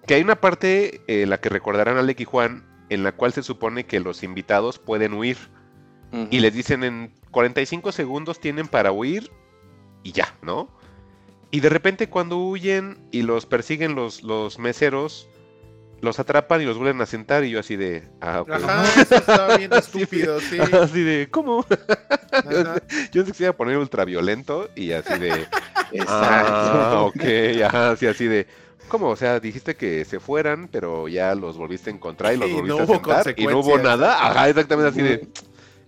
Que hay una parte, eh, la que recordarán Alec y Juan, en la cual se supone que los invitados pueden huir. Y les dicen en 45 segundos tienen para huir y ya, ¿no? Y de repente cuando huyen y los persiguen los, los meseros, los atrapan y los vuelven a sentar y yo así de... Ah. Ajá, eso está bien estúpido, sí. Así de, ¿cómo? Ajá. Yo pensé que se iba a poner ultraviolento y así de... Exacto. Ah, ok, ajá, así, así de... ¿Cómo? O sea, dijiste que se fueran, pero ya los volviste a encontrar y los volviste no a sentar y no hubo nada. Ajá, exactamente así de...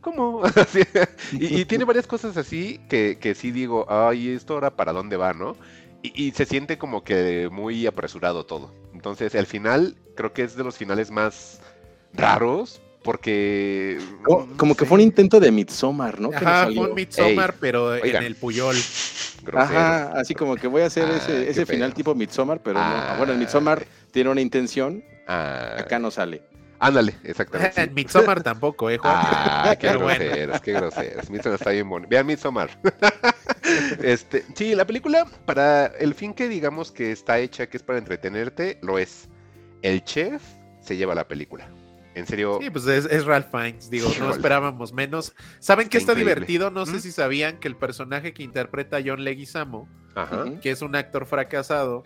¿Cómo? Y tiene varias cosas así que, que sí digo, ay, esto ahora para dónde va, ¿no? Y, y se siente como que muy apresurado todo. Entonces, el final creo que es de los finales más raros porque... Como, no como que fue un intento de Midsommar, ¿no? Ajá, fue un Midsommar, Ey, pero oigan. en el Puyol. grosero. Ajá, así como que voy a hacer Ah, ese, final feo. tipo Midsommar, pero no. Ah. Bueno, el Midsommar tiene una intención, Ah, acá no sale. Ándale, exactamente. En Midsommar tampoco, ¿eh, Juan? Ah, qué bueno. groseros, qué groseros. Midsommar está bien bonito. Vean Midsommar. este, sí, la película, para el fin que digamos que está hecha, que es para entretenerte, lo es. El chef se lleva la película. En serio, Sí, pues es, es Ralph Fiennes, digo, no esperábamos menos. ¿Saben qué Está divertido? No sé si sabían que el personaje que interpreta John Leguizamo, ajá. Que es un actor fracasado,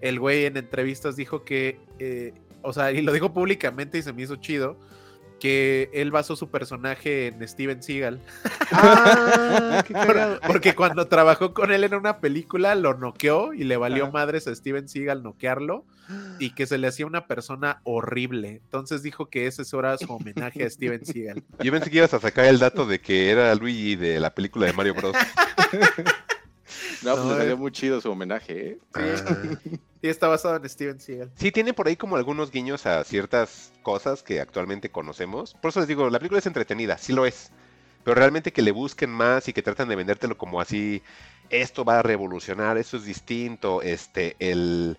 el güey en entrevistas dijo que, eh, o sea, y lo dijo públicamente y se me hizo chido, que él basó su personaje en Steven Seagal. Ah, qué. Porque cuando trabajó con él en una película lo noqueó y le valió Ajá. madres a Steven Seagal noquearlo y que se le hacía una persona horrible. Entonces dijo que ese era su homenaje a Steven Seagal. Yo pensé que ibas a sacar el dato de que era Luigi de la película de Mario Bros. No, pues No, le eh. salió muy chido su homenaje, ¿eh? Ah. Y está basado en Steven Seagal. Sí, tiene por ahí como algunos guiños a ciertas cosas que actualmente conocemos. Por eso les digo, la película es entretenida, sí lo es. Pero realmente que le busquen más y que tratan de vendértelo como así, esto va a revolucionar, esto es distinto, este, el...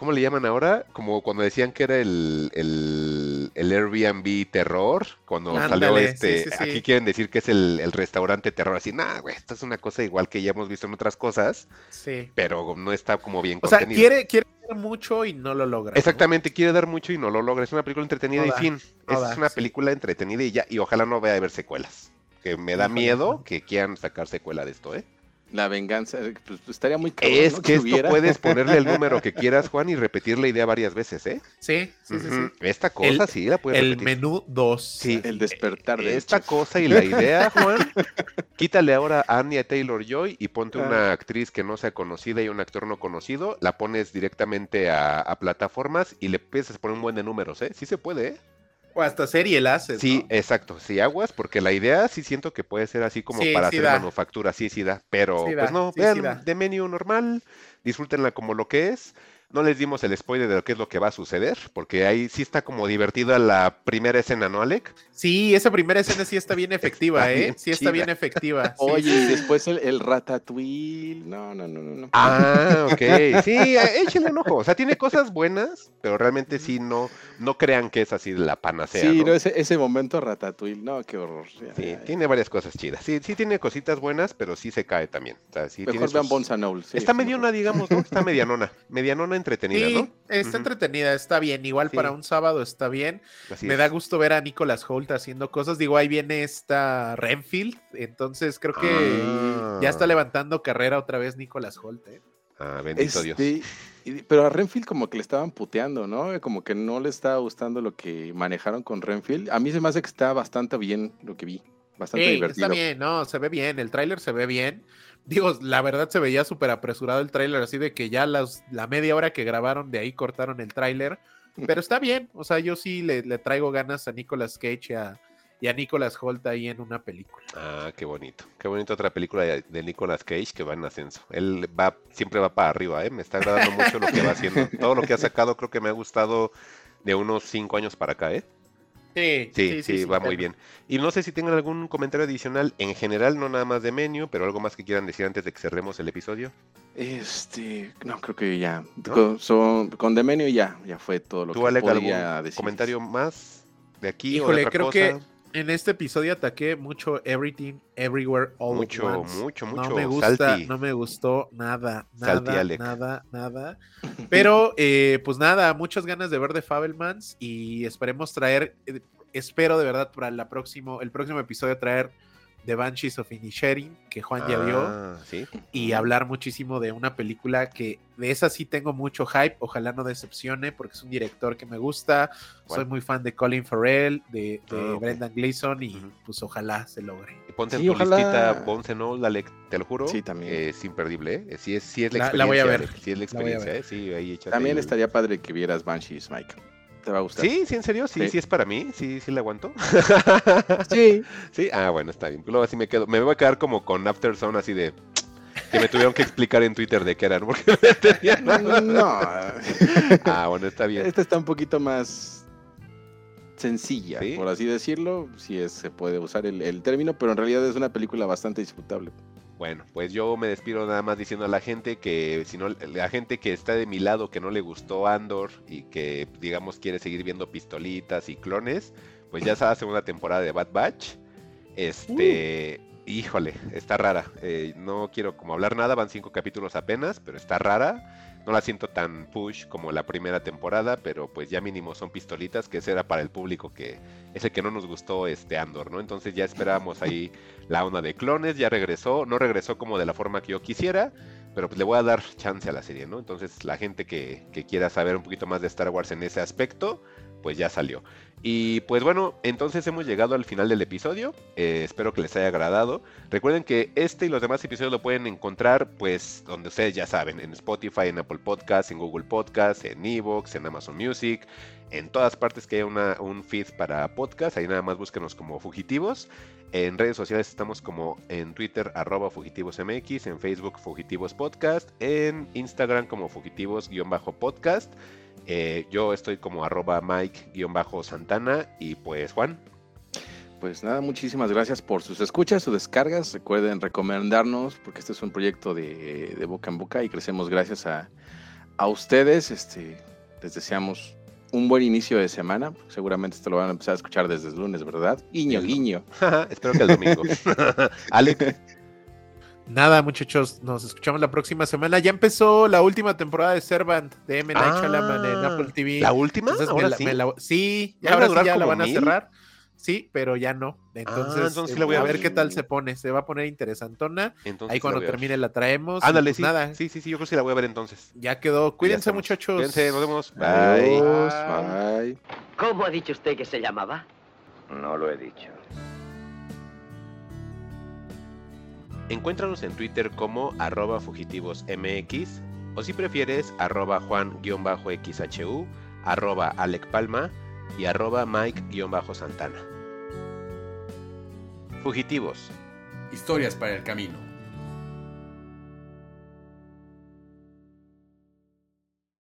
¿Cómo le llaman ahora? Como cuando decían que era el, el, el Airbnb terror, cuando salió este, sí, sí, sí. aquí quieren decir que es el, el restaurante terror, así, nah, güey, esto es una cosa igual que ya hemos visto en otras cosas, Sí. pero no está como bien O sea, contenida. quiere, quiere hacer mucho y no lo logra. ¿no? Exactamente, quiere dar mucho y no lo logra. Es una película entretenida No y da, fin. no es da, una película entretenida y ya. Y ojalá no vaya a haber secuelas. Que me da miedo que quieran sacar secuela de esto, ¿eh? La venganza, eh, pues, estaría muy cabrón, es ¿no? que esto hubiera. puedes ponerle el número que quieras, Juan, y repetir la idea varias veces, ¿eh? Sí, sí, sí. Esta cosa El- sí la puedes El repetir. menú 2. Sí. El despertar de Esta hechos. cosa y la idea, Juan, quítale ahora a Anya Taylor Joy y ponte Ah. una actriz que no sea conocida y un actor no conocido, la pones directamente a, a plataformas y le empiezas a poner un buen de números, ¿eh? Sí se puede, ¿eh? O hasta serie la haces. Sí, ¿no? exacto, sí, aguas, porque la idea sí siento que puede ser así como Sí, para sí hacer da. manufactura, sí, sí da, pero Sí pues da, no, vean de menú normal, disfrútenla como lo que es, no les dimos el spoiler de lo que es lo que va a suceder, porque ahí sí está como divertida la primera escena, ¿no, Alec? Sí, esa primera escena sí está bien efectiva, Está ¿eh? bien Sí está bien efectiva. sí, Oye, y después el, el ratatouille. No, no, no, no. no. Ah, ok, sí, eh, échenle un ojo, o sea, tiene cosas buenas, pero realmente sí no, no crean que es así la panacea, sí, ¿no? no, ese, ese momento ratatouille. No, qué horror. Ya, Sí, ya, ya. tiene varias cosas chidas, sí, sí tiene cositas buenas, pero sí se cae también, o sea, sí tiene Mejor vean sus- Knowles, sí, Está mediana, digamos, ¿no? Está medianona. Medianona entretenida, Sí, ¿no? está entretenida, está bien. Igual Sí. para un sábado está bien. Así Me es. da gusto ver a Nicolas Holt haciendo cosas. Digo, ahí viene esta Renfield. Entonces creo que Ah. ya está levantando carrera otra vez Nicolas Holt. ¿eh? Ah, bendito Este, Dios. y- pero a Renfield como que le estaban puteando, ¿no? Como que no le estaba gustando lo que manejaron con Renfield. A mí se me hace que está bastante bien lo que vi. Bastante Sí, divertido. está bien, no, se ve bien, el tráiler se ve bien. Digo, la verdad se veía súper apresurado el tráiler, así de que ya las, la media hora que grabaron de ahí cortaron el tráiler, pero está bien, o sea, yo sí le, le traigo ganas a Nicolas Cage y a, a Nicolas Holt ahí en una película. Ah, qué bonito. Qué bonito otra película de, de Nicolas Cage que va en ascenso. Él va, siempre va para arriba, ¿eh? Me está agradando mucho lo que va haciendo. Todo lo que ha sacado creo que me ha gustado de unos cinco años para acá, ¿eh? Sí, Sí, sí, va muy bien. Y no sé si tengan algún comentario adicional en general, no nada más de menú, pero algo más que quieran decir antes de que cerremos el episodio. Este, no, creo que ya. Con, son- con Demenio ya, ya fue todo lo ¿Tú, que Alec, podía algún decir. comentario más de aquí o de Híjole, otra creo cosa? que en este episodio ataqué mucho Everything, Everywhere, All Mucho, at Once. mucho, No mucho. me gusta, Salty. no me gustó nada, Salty, nada, Alec. nada, nada. Pero, eh, pues nada, muchas ganas de ver de Fabelmans y esperemos traer, eh, espero de verdad para la próximo, el próximo episodio traer The Banshees of Inisherin, que Juan ya vio, Ah, sí. y hablar muchísimo de una película que de esa sí tengo mucho hype, ojalá no decepcione porque es un director que me gusta, soy muy fan de Colin Farrell, de, de Ah. Brendan Gleeson y pues ojalá se logre. Y ponte Sí, en tu ojalá. listita and All, Alec, te lo juro. Sí, también. Es imperdible, ¿eh? Sí es, sí es la La- experiencia. la voy a ver. Sí es la La experiencia. ¿eh? Sí, ahí También el- estaría padre que vieras Banshees, Mike. Te va a gustar. Sí, sí, en serio, sí, Sí. sí es para mí, sí, sí la aguanto. Sí. Sí, ah, bueno, está bien. Luego así me quedo, me voy a quedar como con After Zone así de que me tuvieron que explicar en Twitter de qué eran, porque no entendía nada. No. Ah, bueno, está bien. Esta está un poquito más sencilla, ¿Sí? por así decirlo, si es, se puede usar el, el término, pero en realidad es una película bastante disfrutable. Bueno, pues yo me despido nada más diciendo a la gente que si no la gente que está de mi lado que no le gustó Andor y que digamos quiere seguir viendo pistolitas y clones, pues ya está la segunda temporada de Bad Batch. Este, híjole, está rara. Eh, no quiero como hablar nada, van cinco capítulos apenas, pero está rara. No la siento tan push como la primera temporada, pero pues ya mínimo son pistolitas, que ese era para el público que es el que no nos gustó este Andor, ¿no? Entonces ya esperábamos ahí la onda de clones, ya regresó, no regresó como de la forma que yo quisiera, pero pues le voy a dar chance a la serie, ¿no? Entonces la gente que, que quiera saber un poquito más de Star Wars en ese aspecto, pues ya salió. Y pues bueno, entonces hemos llegado al final del episodio. Eh, espero que les haya agradado. Recuerden que este y los demás episodios lo pueden encontrar, pues, donde ustedes ya saben, en Spotify, en Apple Podcasts, en Google Podcasts, en Evox, en Amazon Music, en todas partes que haya un feed para podcast. Ahí nada más búsquenos como fugitivos. En redes sociales estamos como en Twitter, arroba fugitivosmx, en Facebook, Fugitivos Podcast, en Instagram como fugitivos-podcast. Eh, yo estoy como arroba Mike-Santana y pues Juan. Pues nada, muchísimas gracias por sus escuchas, sus descargas. Recuerden recomendarnos, porque este es un proyecto de, de boca en boca y crecemos gracias a, a ustedes. Este, les deseamos un buen inicio de semana. Seguramente esto lo van a empezar a escuchar desde el lunes, ¿verdad? Guiño, guiño. Espero que el domingo. Alec, Nada, muchachos, nos escuchamos la próxima semana. Ya empezó la última temporada de Servant de M. Night Ah, Shyamalan en Apple TV. ¿la última? Entonces me ¿Ahora la- sí? me la- sí, ya ¿Van a ahora sí durar ya la van a cerrar. Sí, pero ya no. Entonces, entonces eh, la voy a a ver ver. qué tal se pone. Se va a poner interesantona. entonces Ahí cuando termine la traemos. Ándale, pues sí. Nada, Sí, sí, sí, yo creo que sí la voy a ver entonces. ya quedó. Cuídense, muchachos. Cuídense, nos vemos. Bye. Adiós, Bye. bye. ¿Cómo ha dicho usted que se llamaba? No lo he dicho. Encuéntranos en Twitter como arroba fugitivosmx o si prefieres arroba juan-xhu, arroba Alec Palma y arroba Mike-santana. Fugitivos. Historias para el camino.